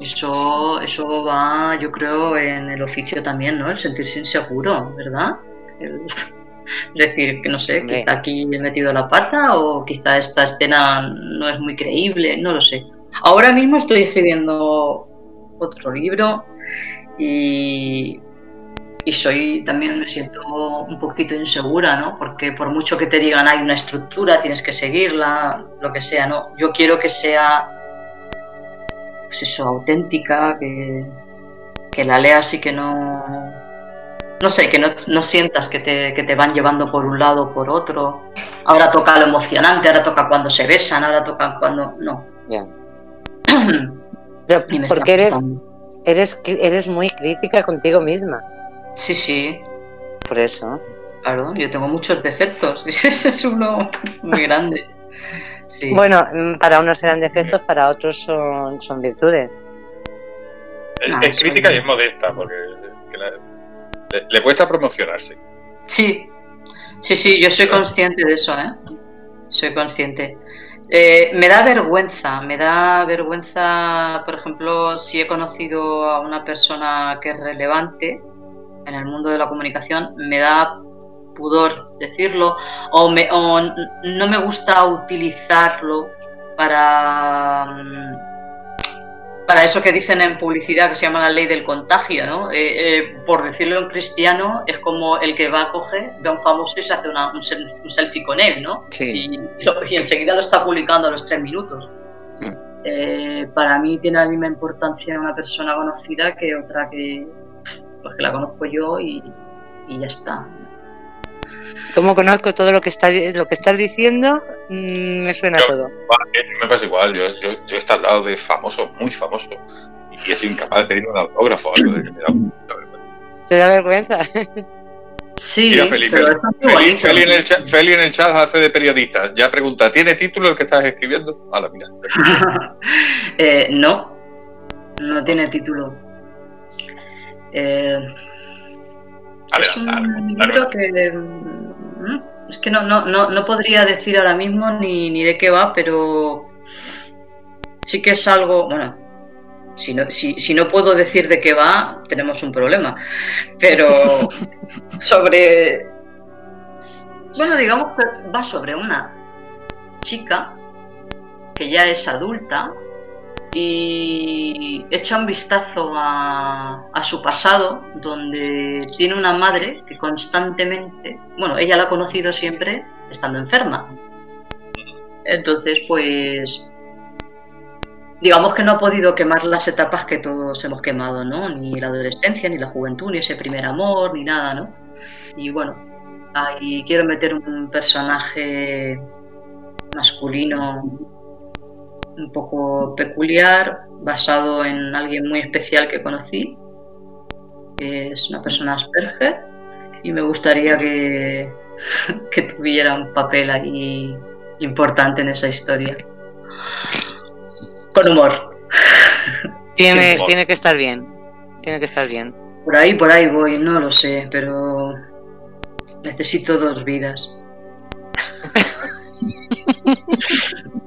S4: eso, eso va, yo creo, en el oficio también, ¿no? El sentirse inseguro, ¿verdad? Decir que no sé, quizá aquí he metido la pata o quizá esta escena no es muy creíble, no lo sé. Ahora mismo estoy escribiendo otro libro y, y soy también me siento un poquito insegura, ¿no? Porque por mucho que te digan hay una estructura, tienes que seguirla, lo que sea, ¿no? Yo quiero que sea pues eso, auténtica, que, que la leas y que no no sé, que no, sientas que te, van llevando por un lado o por otro. Ahora toca lo emocionante, ahora toca cuando se besan, ahora toca cuando. No.
S3: porque eres, eres, eres muy crítica contigo misma.
S4: Sí, sí.
S3: Por eso.
S4: Claro, yo tengo muchos defectos. Ese es uno muy grande. Sí.
S3: Bueno, mm, para unos serán defectos, para otros son, son virtudes.
S2: Es, ah, crítica y es modesta, porque le, cuesta promocionarse.
S4: Sí, sí, sí, yo soy consciente de eso, ¿eh? Soy consciente. Eh, me da vergüenza, me da vergüenza, por ejemplo, si he conocido a una persona que es relevante en el mundo de la comunicación, me da pudor decirlo o, me, o no me gusta utilizarlo para mm, para eso que dicen en publicidad que se llama la ley del contagio, ¿no? Eh, eh, por decirlo en cristiano, es como el que va a coger, ve a un famoso y se hace un, selfie con él, ¿no?
S3: Sí.
S4: Y, enseguida lo está publicando a los tres minutos. Mm. Eh, para mí tiene la misma importancia una persona conocida que otra que, pues, que la conozco yo y, y ya está.
S3: Como conozco todo lo que está lo que estás diciendo, mm, me suena todo.
S2: Me pasa igual, yo, yo, yo he estado al lado de famosos, muy famosos, y soy incapaz de pedir un autógrafo. Algo de que me da
S3: ¿Te da vergüenza?
S4: Sí,
S2: Mira, Feli, Feli, Feli, en el chat, Feli, en el chat, hace de periodista. Ya pregunta, ¿tiene título el que estás escribiendo? Ah, mira.
S4: eh, no, no tiene título. Eh, es un libro que mm, es que no, no, no, no podría decir ahora mismo ni, ni de qué va, pero sí que es algo, bueno, si no, si, no puedo decir de qué va, tenemos un problema. Pero sobre... Bueno, digamos que va sobre una chica que ya es adulta y echa un vistazo a, su pasado, donde tiene una madre que constantemente, bueno, ella la ha conocido siempre estando enferma. Entonces, pues digamos que no ha podido quemar las etapas que todos hemos quemado, ¿no? Ni la adolescencia, ni la juventud, ni ese primer amor, ni nada, ¿no? Y bueno, ahí quiero meter un personaje masculino un poco peculiar, basado en alguien muy especial que conocí, que es una persona Asperger, y me gustaría que, que tuviera un papel ahí importante en esa historia con humor.
S3: Tiene, tiene que estar bien. Tiene que estar bien.
S4: Por ahí, por ahí voy, no lo sé, pero necesito dos vidas.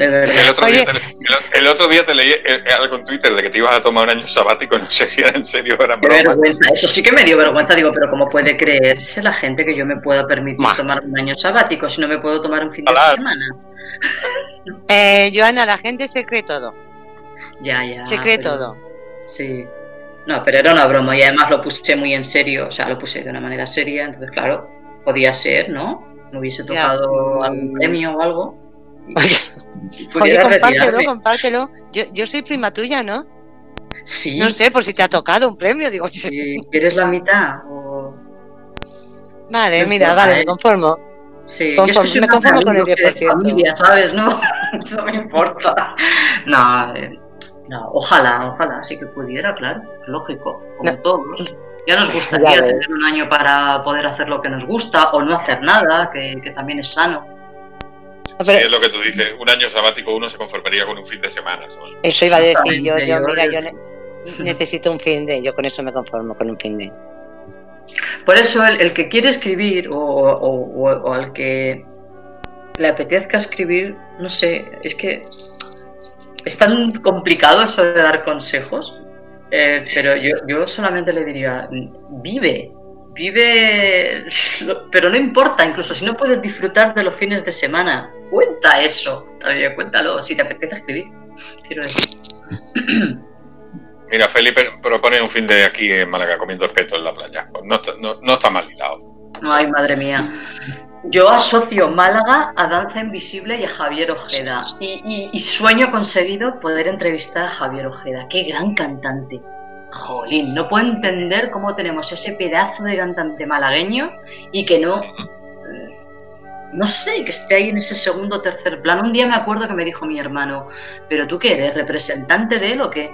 S4: De verdad.
S2: El otro, día te, el, otro, día te, leí eh, algo en Twitter de que te ibas a tomar un año sabático, no sé si era en serio o era
S4: vergüenza, eso sí que me dio vergüenza, digo, pero ¿cómo puede creerse la gente que yo me pueda permitir tomar un año sabático si no me puedo tomar un fin de semana?
S3: Eh, Joana, la gente se cree todo.
S4: Ya, ya.
S3: Se cree todo.
S4: Sí. No, pero era una broma y además lo puse muy en serio, o sea, lo puse de una manera seria, entonces claro, podía ser, ¿no? Me hubiese tocado algún premio o algo.
S3: Oye, compártelo, compártelo. Yo, yo soy prima tuya, ¿no?
S4: Sí.
S3: No sé, por si te ha tocado un premio, digo.
S4: Si quieres la mitad o...
S3: Vale, mira, vale, me conformo.
S4: Sí, yo me conformo con el 10%. Familia, ¿sabes? No, no me importa. No, eh, no, ojalá, ojalá, sí que pudiera, claro, es lógico, como todos. Ya nos gustaría tener un año para poder hacer lo que nos gusta o no hacer nada, que, que también es sano.
S2: Sí, es lo que tú dices, un año sabático uno se conformaría con un fin de semana.
S3: Eso iba a decir yo, yo, mira, yo necesito un fin de, yo con eso me conformo, con un fin de.
S4: Por eso el, que quiere escribir o, al que le apetezca escribir, no sé, es que es tan complicado eso de dar consejos, eh, pero yo, yo solamente le diría, vive, vive, pero no importa, incluso si no puedes disfrutar de los fines de semana, cuenta eso, todavía cuéntalo, si te apetece escribir, quiero decir.
S2: Mira, Felipe propone un fin de aquí en Málaga comiendo espeto en la playa. Pues no, no, está mal hilado.
S4: Ay, madre mía. Yo asocio Málaga a Danza Invisible y a Javier Ojeda. Y, sueño conseguido poder entrevistar a Javier Ojeda. Qué gran cantante. Jolín, no puedo entender cómo tenemos ese pedazo de cantante malagueño y que no. No sé, que esté ahí en ese segundo o tercer plano. Un día me acuerdo que me dijo mi hermano, ¿pero tú qué eres? ¿Representante de él o qué?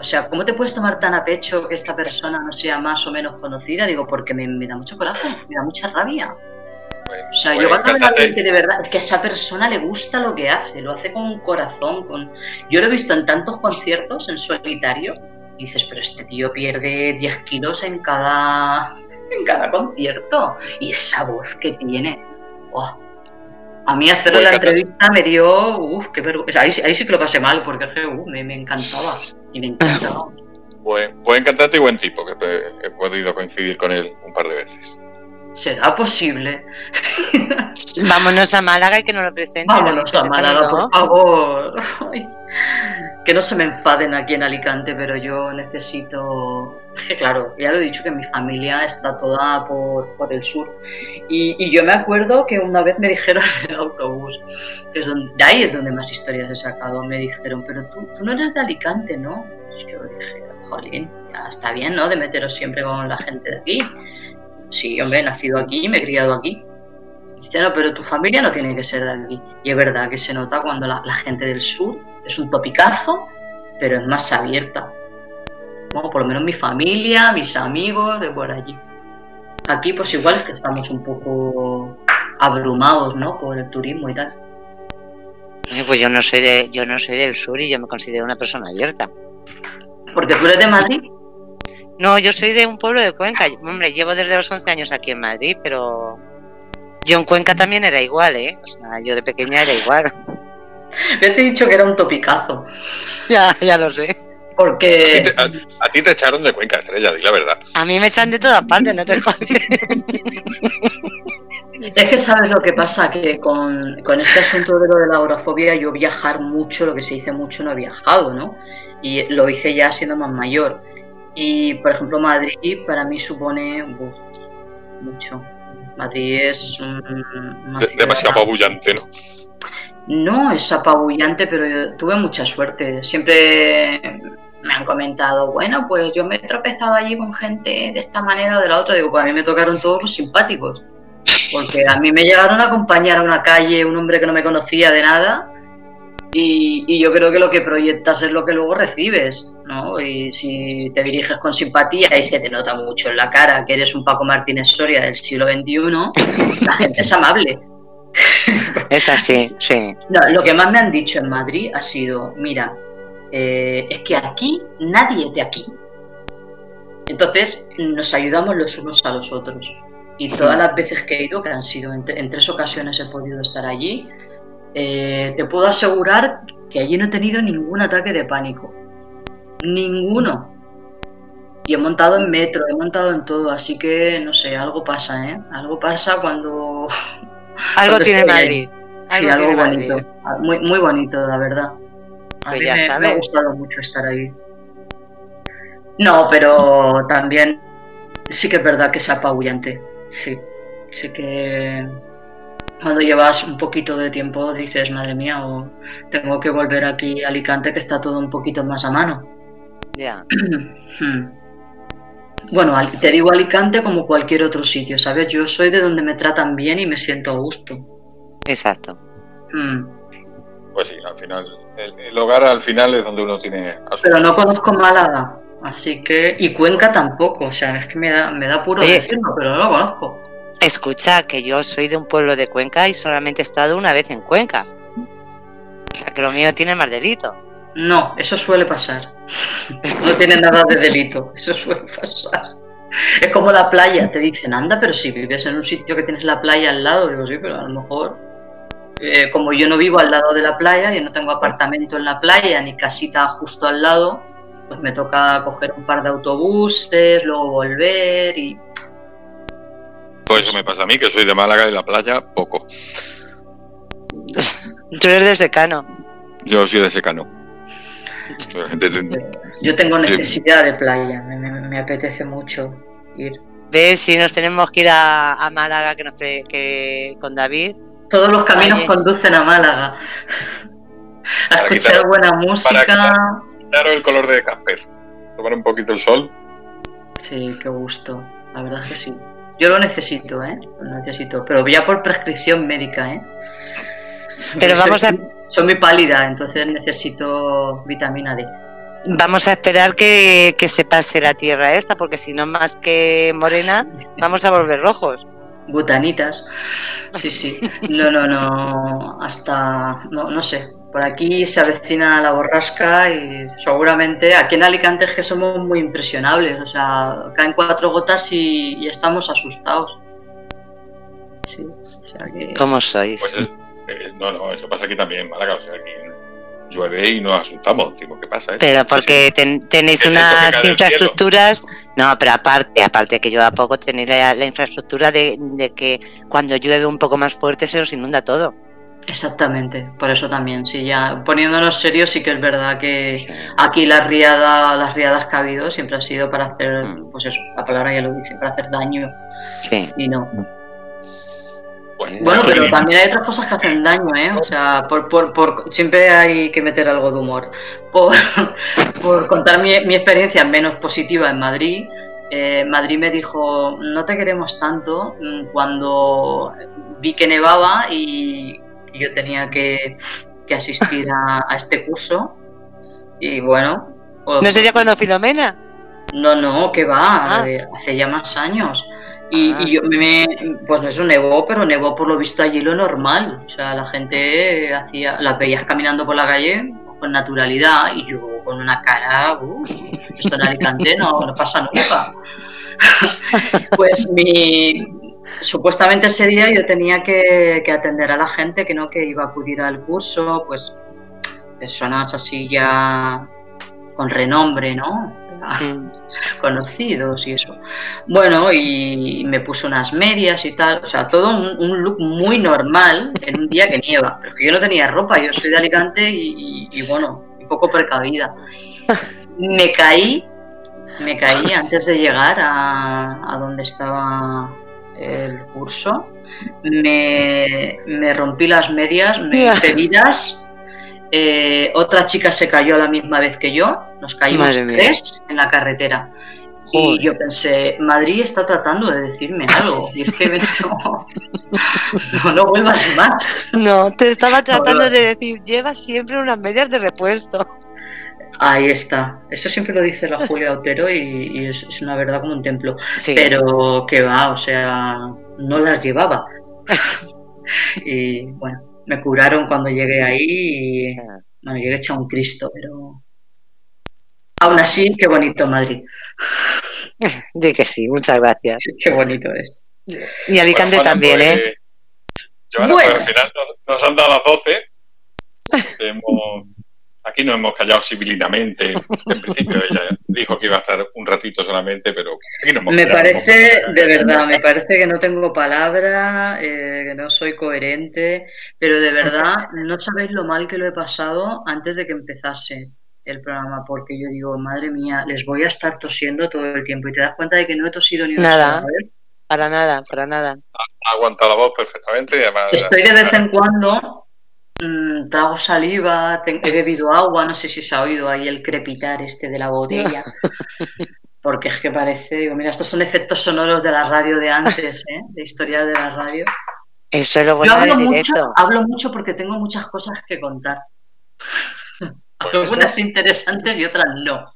S4: O sea, ¿cómo te puedes tomar tan a pecho que esta persona no sea más o menos conocida? Digo, porque me, da mucho coraje, me da mucha rabia. o sea, yo cuando veo a alguien que de verdad, que a esa persona le gusta lo que hace, lo hace con corazón, con... Yo lo he visto en tantos conciertos en solitario, y dices, pero este tío pierde 10 kilos en cada, en cada concierto, y esa voz que tiene, ¡oh! A mí hacerle la entrevista me dio, uff, qué vergüenza. Ahí, sí que lo pasé mal, porque me, me encantaba. Y me encantaba.
S2: Buen, buen cantante y buen tipo, que he podido coincidir con él un par de veces.
S4: ¿Será posible?
S3: Vámonos a Málaga y que nos lo presente.
S4: Vámonos a Málaga, por favor. que no se me enfaden aquí en Alicante, pero yo necesito. Es que claro, ya lo he dicho que mi familia está toda por, por el sur. Y, yo me acuerdo que una vez me dijeron en el autobús, que es donde, de ahí es donde más historias he sacado, me dijeron, pero tú, tú no eres de Alicante, ¿no? Y yo dije, jolín, ya está bien, ¿no? De meteros siempre con la gente de aquí Sí, hombre, he nacido aquí y me he criado aquí. Dice, no, pero tu familia no tiene que ser de aquí. Y es verdad que se nota cuando la, gente del sur es un topicazo, pero es más abierta. Bueno, por lo menos mi familia, mis amigos de por allí. Aquí pues igual es que estamos un poco abrumados, ¿no? Por el turismo y tal.
S3: Pues yo no soy de, yo no soy del sur y yo me considero una persona abierta.
S4: ¿Porque tú eres de Madrid?
S3: No, yo soy de un pueblo de Cuenca. Hombre, llevo desde los 11 años aquí en Madrid, pero yo en Cuenca también era igual, ¿eh? O sea, yo de pequeña era igual.
S4: Yo te he dicho que era un topicazo.
S3: Ya, ya lo sé.
S4: Porque.
S2: A ti, te, echaron de Cuenca, Estrella, di la verdad.
S3: A mí me echan de todas partes, no te jodes.
S4: Es que sabes lo que pasa, que con, con, este asunto de lo de la agorafobia, yo viajar mucho, lo que se dice mucho, no he viajado, ¿no? Y lo hice ya siendo más mayor. Y, por ejemplo, Madrid para mí supone mucho. Madrid es
S2: demasiado apabullante, ¿no?
S4: No es apabullante, pero yo tuve mucha suerte. Siempre me han comentado, bueno, pues yo me he tropezado allí con gente de esta manera o de la otra. Digo, pues a mí me tocaron todos los simpáticos. Porque a mí me llegaron a acompañar a una calle un hombre que no me conocía de nada y, yo creo que lo que proyectas es lo que luego recibes, ¿no? Y si te diriges con simpatía y se te nota mucho en la cara que eres un Paco Martínez Soria del siglo XXI, la gente es amable.
S3: Es así, sí.
S4: lo que más me han dicho en Madrid ha sido, mira, eh, es que aquí nadie es de aquí. Entonces nos ayudamos los unos a los otros. Y todas las veces que he ido, que han sido en tres ocasiones he podido estar allí, eh, te puedo asegurar que allí no he tenido ningún ataque de pánico. Ninguno. Y he montado en metro, he montado en todo, así que no sé, algo pasa, ¿eh? Algo pasa cuando.
S3: Algo tiene Madrid.
S4: Sí, algo, bonito. Ah, muy, muy bonito, la verdad. A pues mí me, me ha gustado mucho estar ahí. No, pero también sí que es verdad que es apabullante. Sí, sí que cuando llevas un poquito de tiempo dices, madre mía, o tengo que volver aquí a Alicante que está todo un poquito más a mano.
S3: Ya.
S4: Bueno, te digo Alicante como cualquier otro sitio, ¿sabes? Yo soy de donde me tratan bien y me siento a gusto.
S3: Exacto.
S4: Hmm.
S2: Pues sí, al final, el, hogar al final es donde uno tiene...
S4: Pero no conozco Málaga, así que... Y Cuenca tampoco, o sea, es que me da, me da puro decirlo, pero no lo conozco.
S3: Escucha, que yo soy de un pueblo de Cuenca y solamente he estado una vez en Cuenca. O sea, que lo mío tiene más delito.
S4: No, eso suele pasar. No tiene nada de delito, eso suele pasar. Es como la playa, te dicen, anda, pero si vives en un sitio que tienes la playa al lado, digo, sí, pero a lo mejor, eh, como yo no vivo al lado de la playa, yo no tengo apartamento en la playa ni casita justo al lado, pues me toca coger un par de autobuses, luego volver y
S2: pues eso me pasa a mí, que soy de Málaga y la playa, poco.
S3: Tú eres de secano.
S2: Yo soy de secano.
S4: Yo tengo necesidad de playa, me, apetece mucho ir.
S3: ¿Ves? Si nos tenemos que ir a, Málaga que nos que, con David.
S4: Todos los caminos conducen a Málaga. A escuchar buena música.
S2: Claro, el color de Casper. Tomar un poquito el sol.
S4: Sí, qué gusto. La verdad que sí. Yo lo necesito, ¿eh? Lo necesito, pero ya por prescripción médica, ¿eh?
S3: Pero vamos a...
S4: Soy muy pálida, entonces necesito vitamina D.
S3: Vamos a esperar que, se pase la tierra esta, porque si no más que morena, vamos a volver rojos.
S4: Butanitas. Sí, sí. No, no, no. Hasta. No, no sé. Por aquí se avecina la borrasca y seguramente aquí en Alicante es que somos muy impresionables, o sea, caen cuatro gotas y, estamos asustados. Sí, o sea que...
S3: ¿Cómo sois?
S2: Pues, eh, eh, no, no, eso pasa aquí también en Málaga, o sea, aquí llueve y nos asustamos, decimos, ¿qué pasa? Eh?
S3: Pero porque tenéis unas infraestructuras, no, pero aparte, aparte que llueva poco, tenéis la, infraestructura de, de que cuando llueve un poco más fuerte se os inunda todo.
S4: Exactamente, por eso también, sí, ya poniéndonos serios, sí que es verdad que aquí la riada, las riadas que ha habido siempre han sido para hacer, mm. pues eso, la palabra ya lo dice, para hacer daño.
S3: Sí.
S4: Y no. Bueno, pero también hay otras cosas que hacen daño, ¿eh? O sea, por, por, por siempre hay que meter algo de humor. Por, por contar mi, mi experiencia menos positiva en Madrid, eh, Madrid me dijo, no te queremos tanto mm, cuando vi que nevaba y yo tenía que, asistir a, este curso. Y bueno.
S3: Pues ¿No sería cuando Filomena?
S4: No, no, que va, ah. hace ya más años. Y, ah. yo me, pues eso nevó, pero nevó por lo visto allí lo normal. O sea, la gente hacía, las veías caminando por la calle con naturalidad y yo con una cara, uh, esto en Alicante no, no pasa nunca. pues mi, supuestamente ese día yo tenía que, que, atender a la gente que no que iba a acudir al curso, pues personas así ya con renombre, ¿no? conocidos y eso. Bueno, y me puse unas medias y tal, o sea, todo un, look muy normal en un día que nieva, pero que yo no tenía ropa, yo soy de Alicante y, bueno, un poco precavida. Me caí, me caí antes de llegar a, donde estaba el curso, me, me rompí las medias, me hice heridas eh, otra chica se cayó a la misma vez que yo, nos caímos tres en la carretera. Y yo pensé, Madrid está tratando de decirme algo. Y es que no, no, vuelvas más.
S3: No, te estaba tratando de decir, lleva siempre unas medias de repuesto.
S4: Ahí está. Eso siempre lo dice la Julia Otero y, es, una verdad como un templo. Pero que va, o sea, no las llevaba. y bueno, me curaron cuando llegué ahí y bueno, llegué hecho un Cristo, pero aún así, qué bonito Madrid.
S3: Di que sí, muchas gracias.
S4: qué bonito es.
S3: Y Alicante también, pues, ¿eh?
S2: bueno. pues al final nos, han dado las 12. Hemos Aquí no hemos callado civilinamente. En principio ella dijo que iba a estar un ratito solamente, pero aquí no hemos
S4: Me parece, de verdad, me parece que no tengo palabra, eh, que no soy coherente, pero de verdad no sabéis lo mal que lo he pasado antes de que empezase el programa, porque yo digo, madre mía, les voy a estar tosiendo todo el tiempo y te das cuenta de que no he tosido ni
S3: nada. Para nada, para nada.
S2: Ha aguantado la voz perfectamente.
S4: Estoy de vez en cuando Mm, trago saliva, he bebido agua, no sé si se ha oído ahí el crepitar este de la botella. Porque es que parece, digo, mira, estos son efectos sonoros de la radio de antes, ¿eh? de historia de la radio.
S3: Eso es lo bueno
S4: Yo hablo mucho, hablo mucho porque tengo muchas cosas que contar. Pues Algunas interesantes y otras no.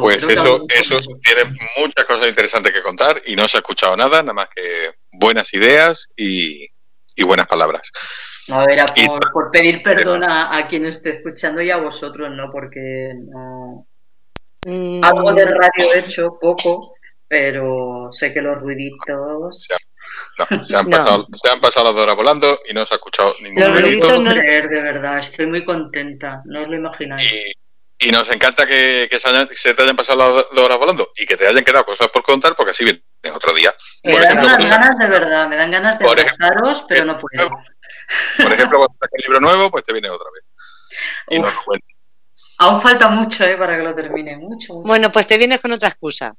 S2: pues eso, eso tiene muchas cosas interesantes que contar y no se ha escuchado nada, nada más que buenas ideas y, y buenas palabras.
S4: No, era por, pedir perdón a, quien esté escuchando y a vosotros, ¿no? Porque no... Mm. Algo de radio he hecho, poco, pero sé que los ruiditos...
S2: se, han pasado, se, han pasado, las horas volando y no se ha escuchado ningún ruido.
S4: No creer, de verdad, estoy muy contenta, no os lo imagináis.
S2: Y, nos encanta que, se, te hayan pasado las horas volando y que te hayan quedado cosas por contar, porque así viene otro día.
S4: Me dan ganas de verdad, me dan ganas de abrazaros, pero no puedo.
S2: Por ejemplo, cuando sacas el libro nuevo, pues te viene otra vez. Y no
S4: Aún falta mucho ¿eh? para que lo termine, mucho,
S3: Bueno, pues te vienes con otra excusa.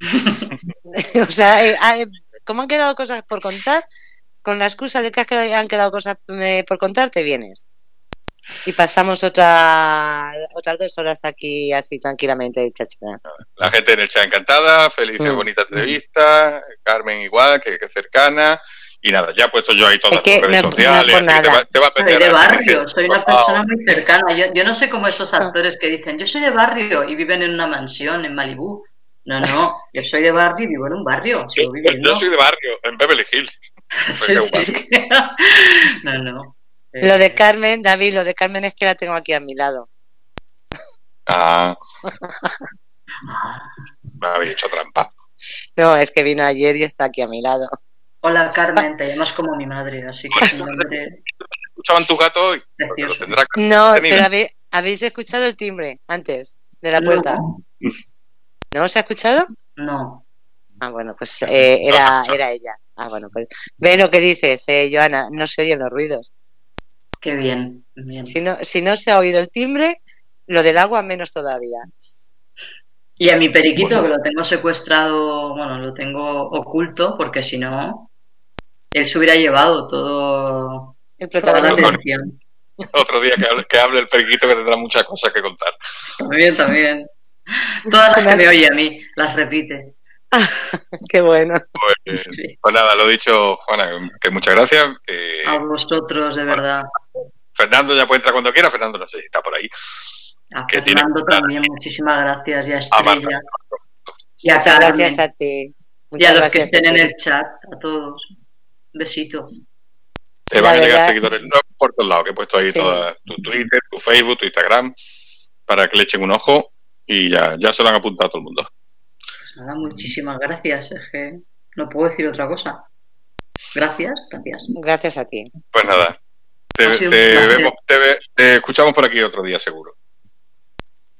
S3: o sea, eh, ah, eh, como han quedado cosas por contar, con la excusa de que han quedado cosas eh, por contar, te vienes. Y pasamos otra, otras dos horas aquí así tranquilamente, chachara.
S2: La gente en el chat encantada, feliz y mm. bonita entrevista, Carmen igual, que, que cercana. Y nada, ya he puesto yo ahí todas las redes sociales.
S4: te va, a soy de barrio, soy una persona muy cercana. Yo, yo no sé cómo esos actores que dicen, yo soy de barrio y viven en una mansión en Malibú. No, no, yo soy de barrio y vivo en un barrio.
S2: Yo, soy de barrio, en Beverly Hills.
S4: sí, sí, No, no.
S3: Lo de Carmen, David, lo de Carmen es que la tengo aquí a mi lado.
S2: Ah. Me había hecho trampa.
S3: No, es que vino ayer y está aquí a mi lado.
S4: Hola Carmen, te llamas como mi madre, así que es un nombre.
S2: ¿Escuchaban tu gato hoy?
S3: No, pero habéis escuchado el timbre antes de la puerta. No. se ha escuchado?
S4: No.
S3: Ah, bueno, pues eh, era, era ella. Ah, bueno, pues ve lo que dices, eh, Joana, no se oyen los ruidos.
S4: Qué bien, bien.
S3: Si no, si no se ha oído el timbre, lo del agua menos todavía.
S4: Y a mi periquito, que lo tengo secuestrado, bueno, lo tengo oculto, porque si no, él se hubiera llevado todo
S3: el protagonismo.
S2: Otro día que hable, que hable, el periquito que tendrá muchas cosas que contar.
S4: También, también. Todas las que me oye a mí, las repite.
S3: Qué bueno.
S2: Pues, pues, nada, lo dicho, Juana, que muchas gracias.
S4: a vosotros, de verdad.
S2: Fernando ya puede entrar cuando quiera, Fernando no sé si está por ahí.
S4: A Fernando también, muchísimas gracias, y a Estrella.
S3: y a gracias a ti.
S4: y a los que estén en el chat, a todos. Besito.
S2: Te van a llegar seguidores nuevos por todos lados, que he puesto ahí tu Twitter, tu Facebook, tu Instagram, para que le echen un ojo y ya, ya se lo han apuntado a todo el mundo.
S4: Pues nada, muchísimas gracias. Es que no puedo decir otra cosa. Gracias, gracias.
S3: Gracias a ti.
S2: Pues nada, te, vemos, te, escuchamos por aquí otro día seguro.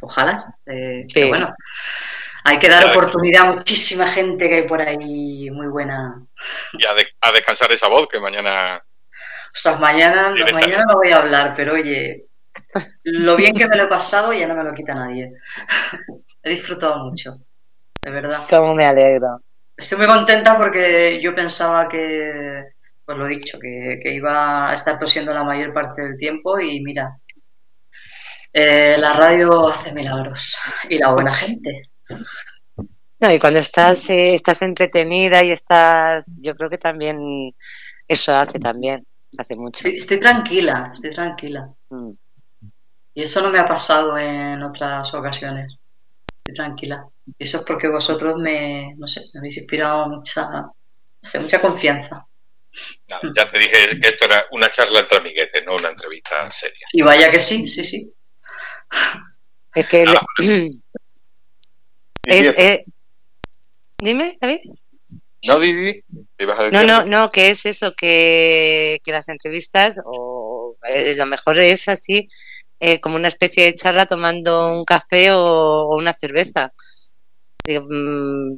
S4: Ojalá. Eh, bueno, hay que dar oportunidad a muchísima gente que hay por ahí muy buena.
S2: Y a, descansar esa voz que mañana.
S4: Ostras, mañana, mañana no voy a hablar, pero oye, lo bien que me lo he pasado ya no me lo quita nadie. he disfrutado mucho, de verdad.
S3: Cómo me alegro.
S4: Estoy muy contenta porque yo pensaba que, pues lo he dicho, que, iba a estar tosiendo la mayor parte del tiempo y mira, eh, la radio hace milagros y la buena gente.
S3: No, y cuando estás, eh, estás entretenida y estás, yo creo que también eso hace también, hace mucho.
S4: estoy tranquila, estoy tranquila. Mm. Y eso no me ha pasado en otras ocasiones. Estoy tranquila. Y eso es porque vosotros me, no sé, me habéis inspirado mucha, no sé, mucha confianza.
S2: ya te dije que esto era una charla entre amiguetes, no una entrevista seria.
S4: Y vaya que sí, sí, sí.
S3: Es que... es, eh, Dime, David.
S2: No, Didi,
S3: No, no, no, que es eso, que, que las entrevistas, o eh, lo mejor es así, eh, como una especie de charla tomando un café o, una cerveza. Mm,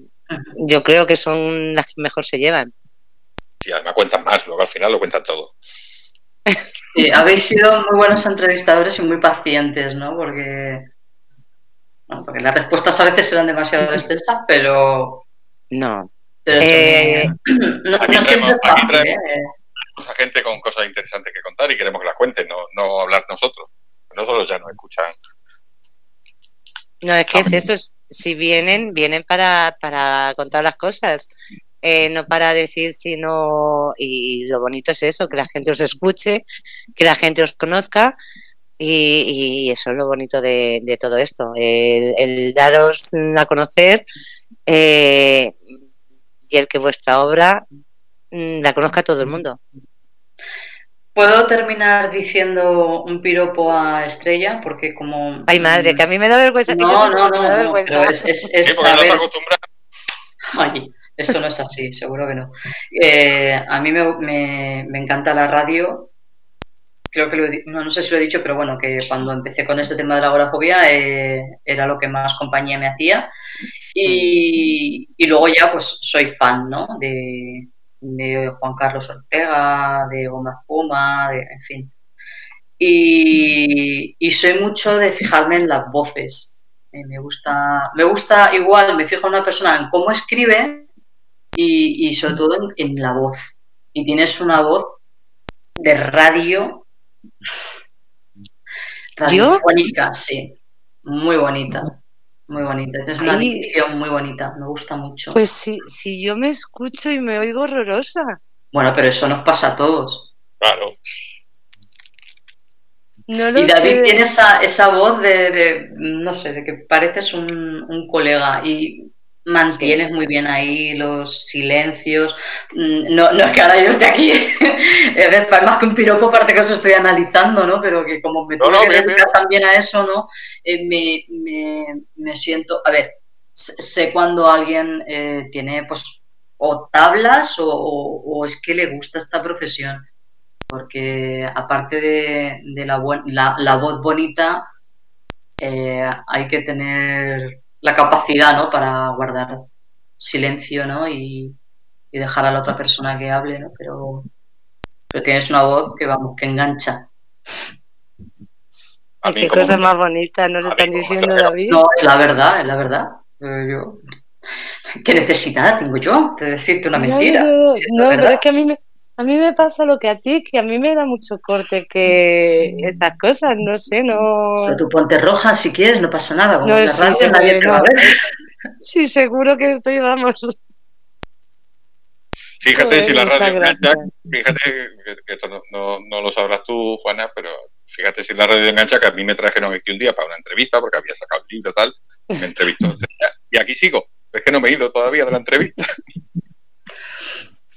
S3: yo creo que son las que mejor se llevan.
S2: Sí, además cuentan más, luego al final lo cuentan todo.
S4: Sí, habéis sido muy buenos entrevistadores y muy pacientes, ¿no? Porque, porque las respuestas a veces eran demasiado extensas, pero...
S3: No.
S4: Eh, no, siempre es fácil, ¿eh?
S2: A gente con cosas interesantes que contar y queremos que las cuenten, no, no hablar nosotros nosotros ya nos escuchan.
S3: No, es que es eso, si vienen, vienen para, para contar las cosas, eh, no para decir sino, y lo bonito es eso, que la gente os escuche, que la gente os conozca, y, eso es lo bonito de, todo esto, el, daros a conocer eh, y el que vuestra obra mm, la conozca todo el mundo.
S4: ¿Puedo terminar diciendo un piropo a Estrella? Porque como...
S3: Ay, madre, que a mí me da vergüenza.
S4: No, no, no, no, pero es... es, es Ay, eso no es así, seguro que no. Eh, a mí me, me, me, encanta la radio. Creo que lo he, no, no, sé si lo he dicho, pero bueno, que cuando empecé con este tema de la agorafobia eh, era lo que más compañía me hacía. Y, y luego ya pues soy fan, ¿no? De, de Juan Carlos Ortega, de Goma Puma, de, en fin. Y, soy mucho de fijarme en las voces. Eh, me gusta, me gusta igual, me fijo en una persona en cómo escribe y, sobre todo en, la voz. Y tienes una voz de radio radiofónica, sí, muy bonita. Muy bonita, es una dicción muy bonita, me gusta mucho.
S3: Pues sí, si yo me escucho y me oigo horrorosa.
S4: Bueno, pero eso nos pasa a todos.
S2: Claro.
S4: y David tiene esa, esa voz de, no sé, de que pareces un, un colega y mantienes muy bien ahí los silencios. Mm, no, no es que ahora yo esté aquí, es más que un piropo, parte que os estoy analizando, ¿no? Pero que como me tengo que dedicar también a eso, ¿no? Eh, me, me, me, siento, a ver, sé cuando alguien eh, tiene, pues, o tablas o, o, es que le gusta esta profesión. Porque aparte de, de la, la, la, voz bonita, eh, hay que tener la capacidad, ¿no? Para guardar silencio, ¿no? Y, dejar a la otra persona que hable, ¿no? Pero, pero tienes una voz que, vamos, que engancha.
S3: Qué cosa más bonita nos están diciendo, David.
S4: No, es la verdad, es la verdad. Eh, ¿Qué necesidad tengo yo de decirte una mentira?
S3: No, pero es que a mí me, A mí me pasa lo que a ti, que a mí me da mucho corte que esas cosas, no sé, no...
S4: Pero tú ponte roja si quieres, no pasa nada. Como no,
S3: sí, nadie te va a ver. Sí, seguro que estoy, vamos...
S2: Fíjate si la radio engancha, fíjate que, esto no, no, lo sabrás tú, Juana, pero fíjate si la radio engancha que a mí me trajeron aquí un día para una entrevista porque había sacado el libro tal, me entrevistó. y aquí sigo, es que no me he ido todavía de la entrevista.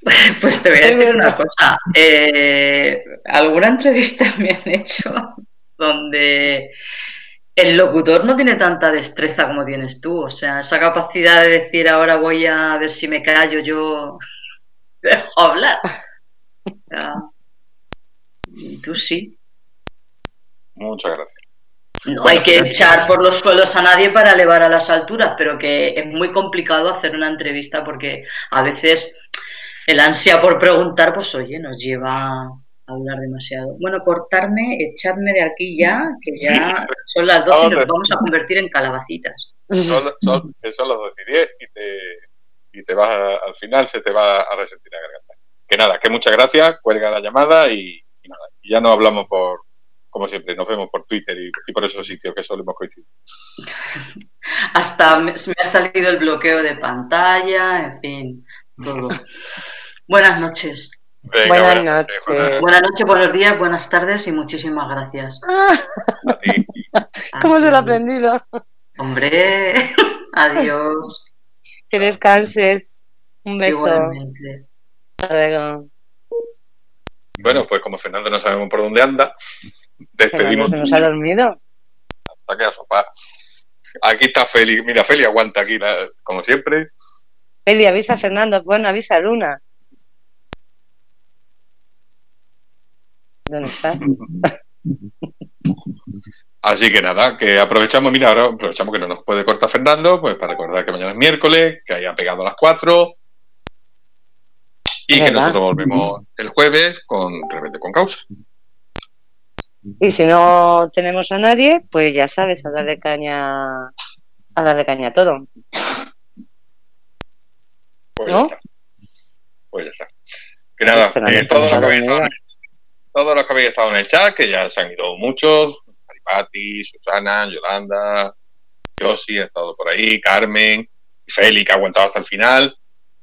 S4: Pues te voy a decir una cosa. Eh, ¿Alguna entrevista me han hecho donde el locutor no tiene tanta destreza como tienes tú? O sea, esa capacidad de decir ahora voy a ver si me callo yo dejo hablar. tú sí.
S2: Muchas gracias.
S4: No hay que echar por los suelos a nadie para elevar a las alturas, pero que es muy complicado hacer una entrevista porque a veces el ansia por preguntar, pues oye, nos lleva a hablar demasiado. Bueno, cortarme, echadme de aquí ya, que ya son las 12 y nos vamos a convertir en calabacitas.
S2: Son, son, son las 12 y 10 y te, y te vas al final se te va a resentir la garganta. Que nada, que muchas gracias, cuelga la llamada y, nada, y ya no hablamos por, como siempre, nos vemos por Twitter y, por esos sitios que solemos coincidir.
S4: Hasta me, me, ha salido el bloqueo de pantalla, en fin, todo. buenas noches.
S3: buenas, noches.
S4: Buenas noches, buenos días, buenas tardes y muchísimas gracias.
S3: ¿Cómo se lo ha aprendido?
S4: Hombre, adiós.
S3: Que descanses. Un beso. Hasta luego.
S2: Bueno, pues como Fernando no sabemos por dónde anda, despedimos.
S3: Se nos ha dormido.
S2: Hasta que a sopar. Aquí está Feli. Mira, Feli aguanta aquí, como siempre.
S3: Feli, avisa a Fernando. Bueno, avisa a Luna. ¿Dónde está?
S2: Así que nada, que aprovechamos, mira, ahora aprovechamos que no nos puede cortar Fernando, pues para recordar que mañana es miércoles, que haya pegado a las 4 y que nosotros volvemos el jueves con Rebelde con Causa.
S3: Y si no tenemos a nadie, pues ya sabes, a darle caña a darle caña a todo.
S2: Pues ¿No? ya está. Pues ya está. Que nada, todos, los que habéis estado, todos los que habéis estado en el chat, que ya se han ido muchos, Maripati, Susana, Yolanda, Josi ha estado por ahí, Carmen, Feli, que ha aguantado hasta el final.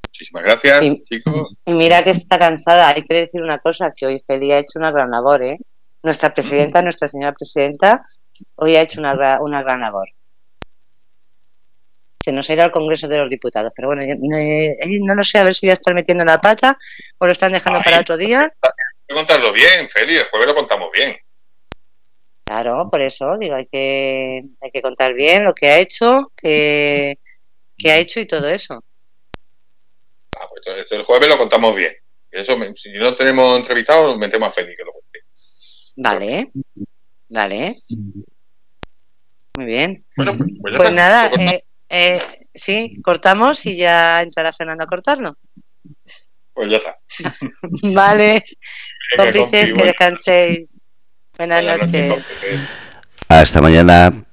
S2: Muchísimas gracias, chicos.
S3: Y mira que está cansada. Hay que decir una cosa, que hoy Feli ha hecho una gran labor, ¿eh? Nuestra presidenta, nuestra señora presidenta, hoy ha hecho una, una gran labor. Se nos ha ido al Congreso de los Diputados, pero bueno, eh, no lo sé, a ver si voy a estar metiendo la pata o lo están dejando para otro día.
S2: Hay que contarlo bien, Feli, el jueves lo contamos bien.
S3: Claro, por eso digo, hay que, hay que contar bien lo que ha hecho, que, ha hecho y todo eso.
S2: Ah, pues esto, el jueves lo contamos bien. Eso, si no tenemos entrevistado, nos metemos a Feli que lo cuente.
S3: Vale, vale. Muy bien. Bueno, pues, pues, pues nada, eh, eh, sí, cortamos y ya entrará Fernando a cortarlo.
S2: Pues ya está.
S3: vale, cómplices, que descanséis. Buenas, noches.
S1: Hasta mañana.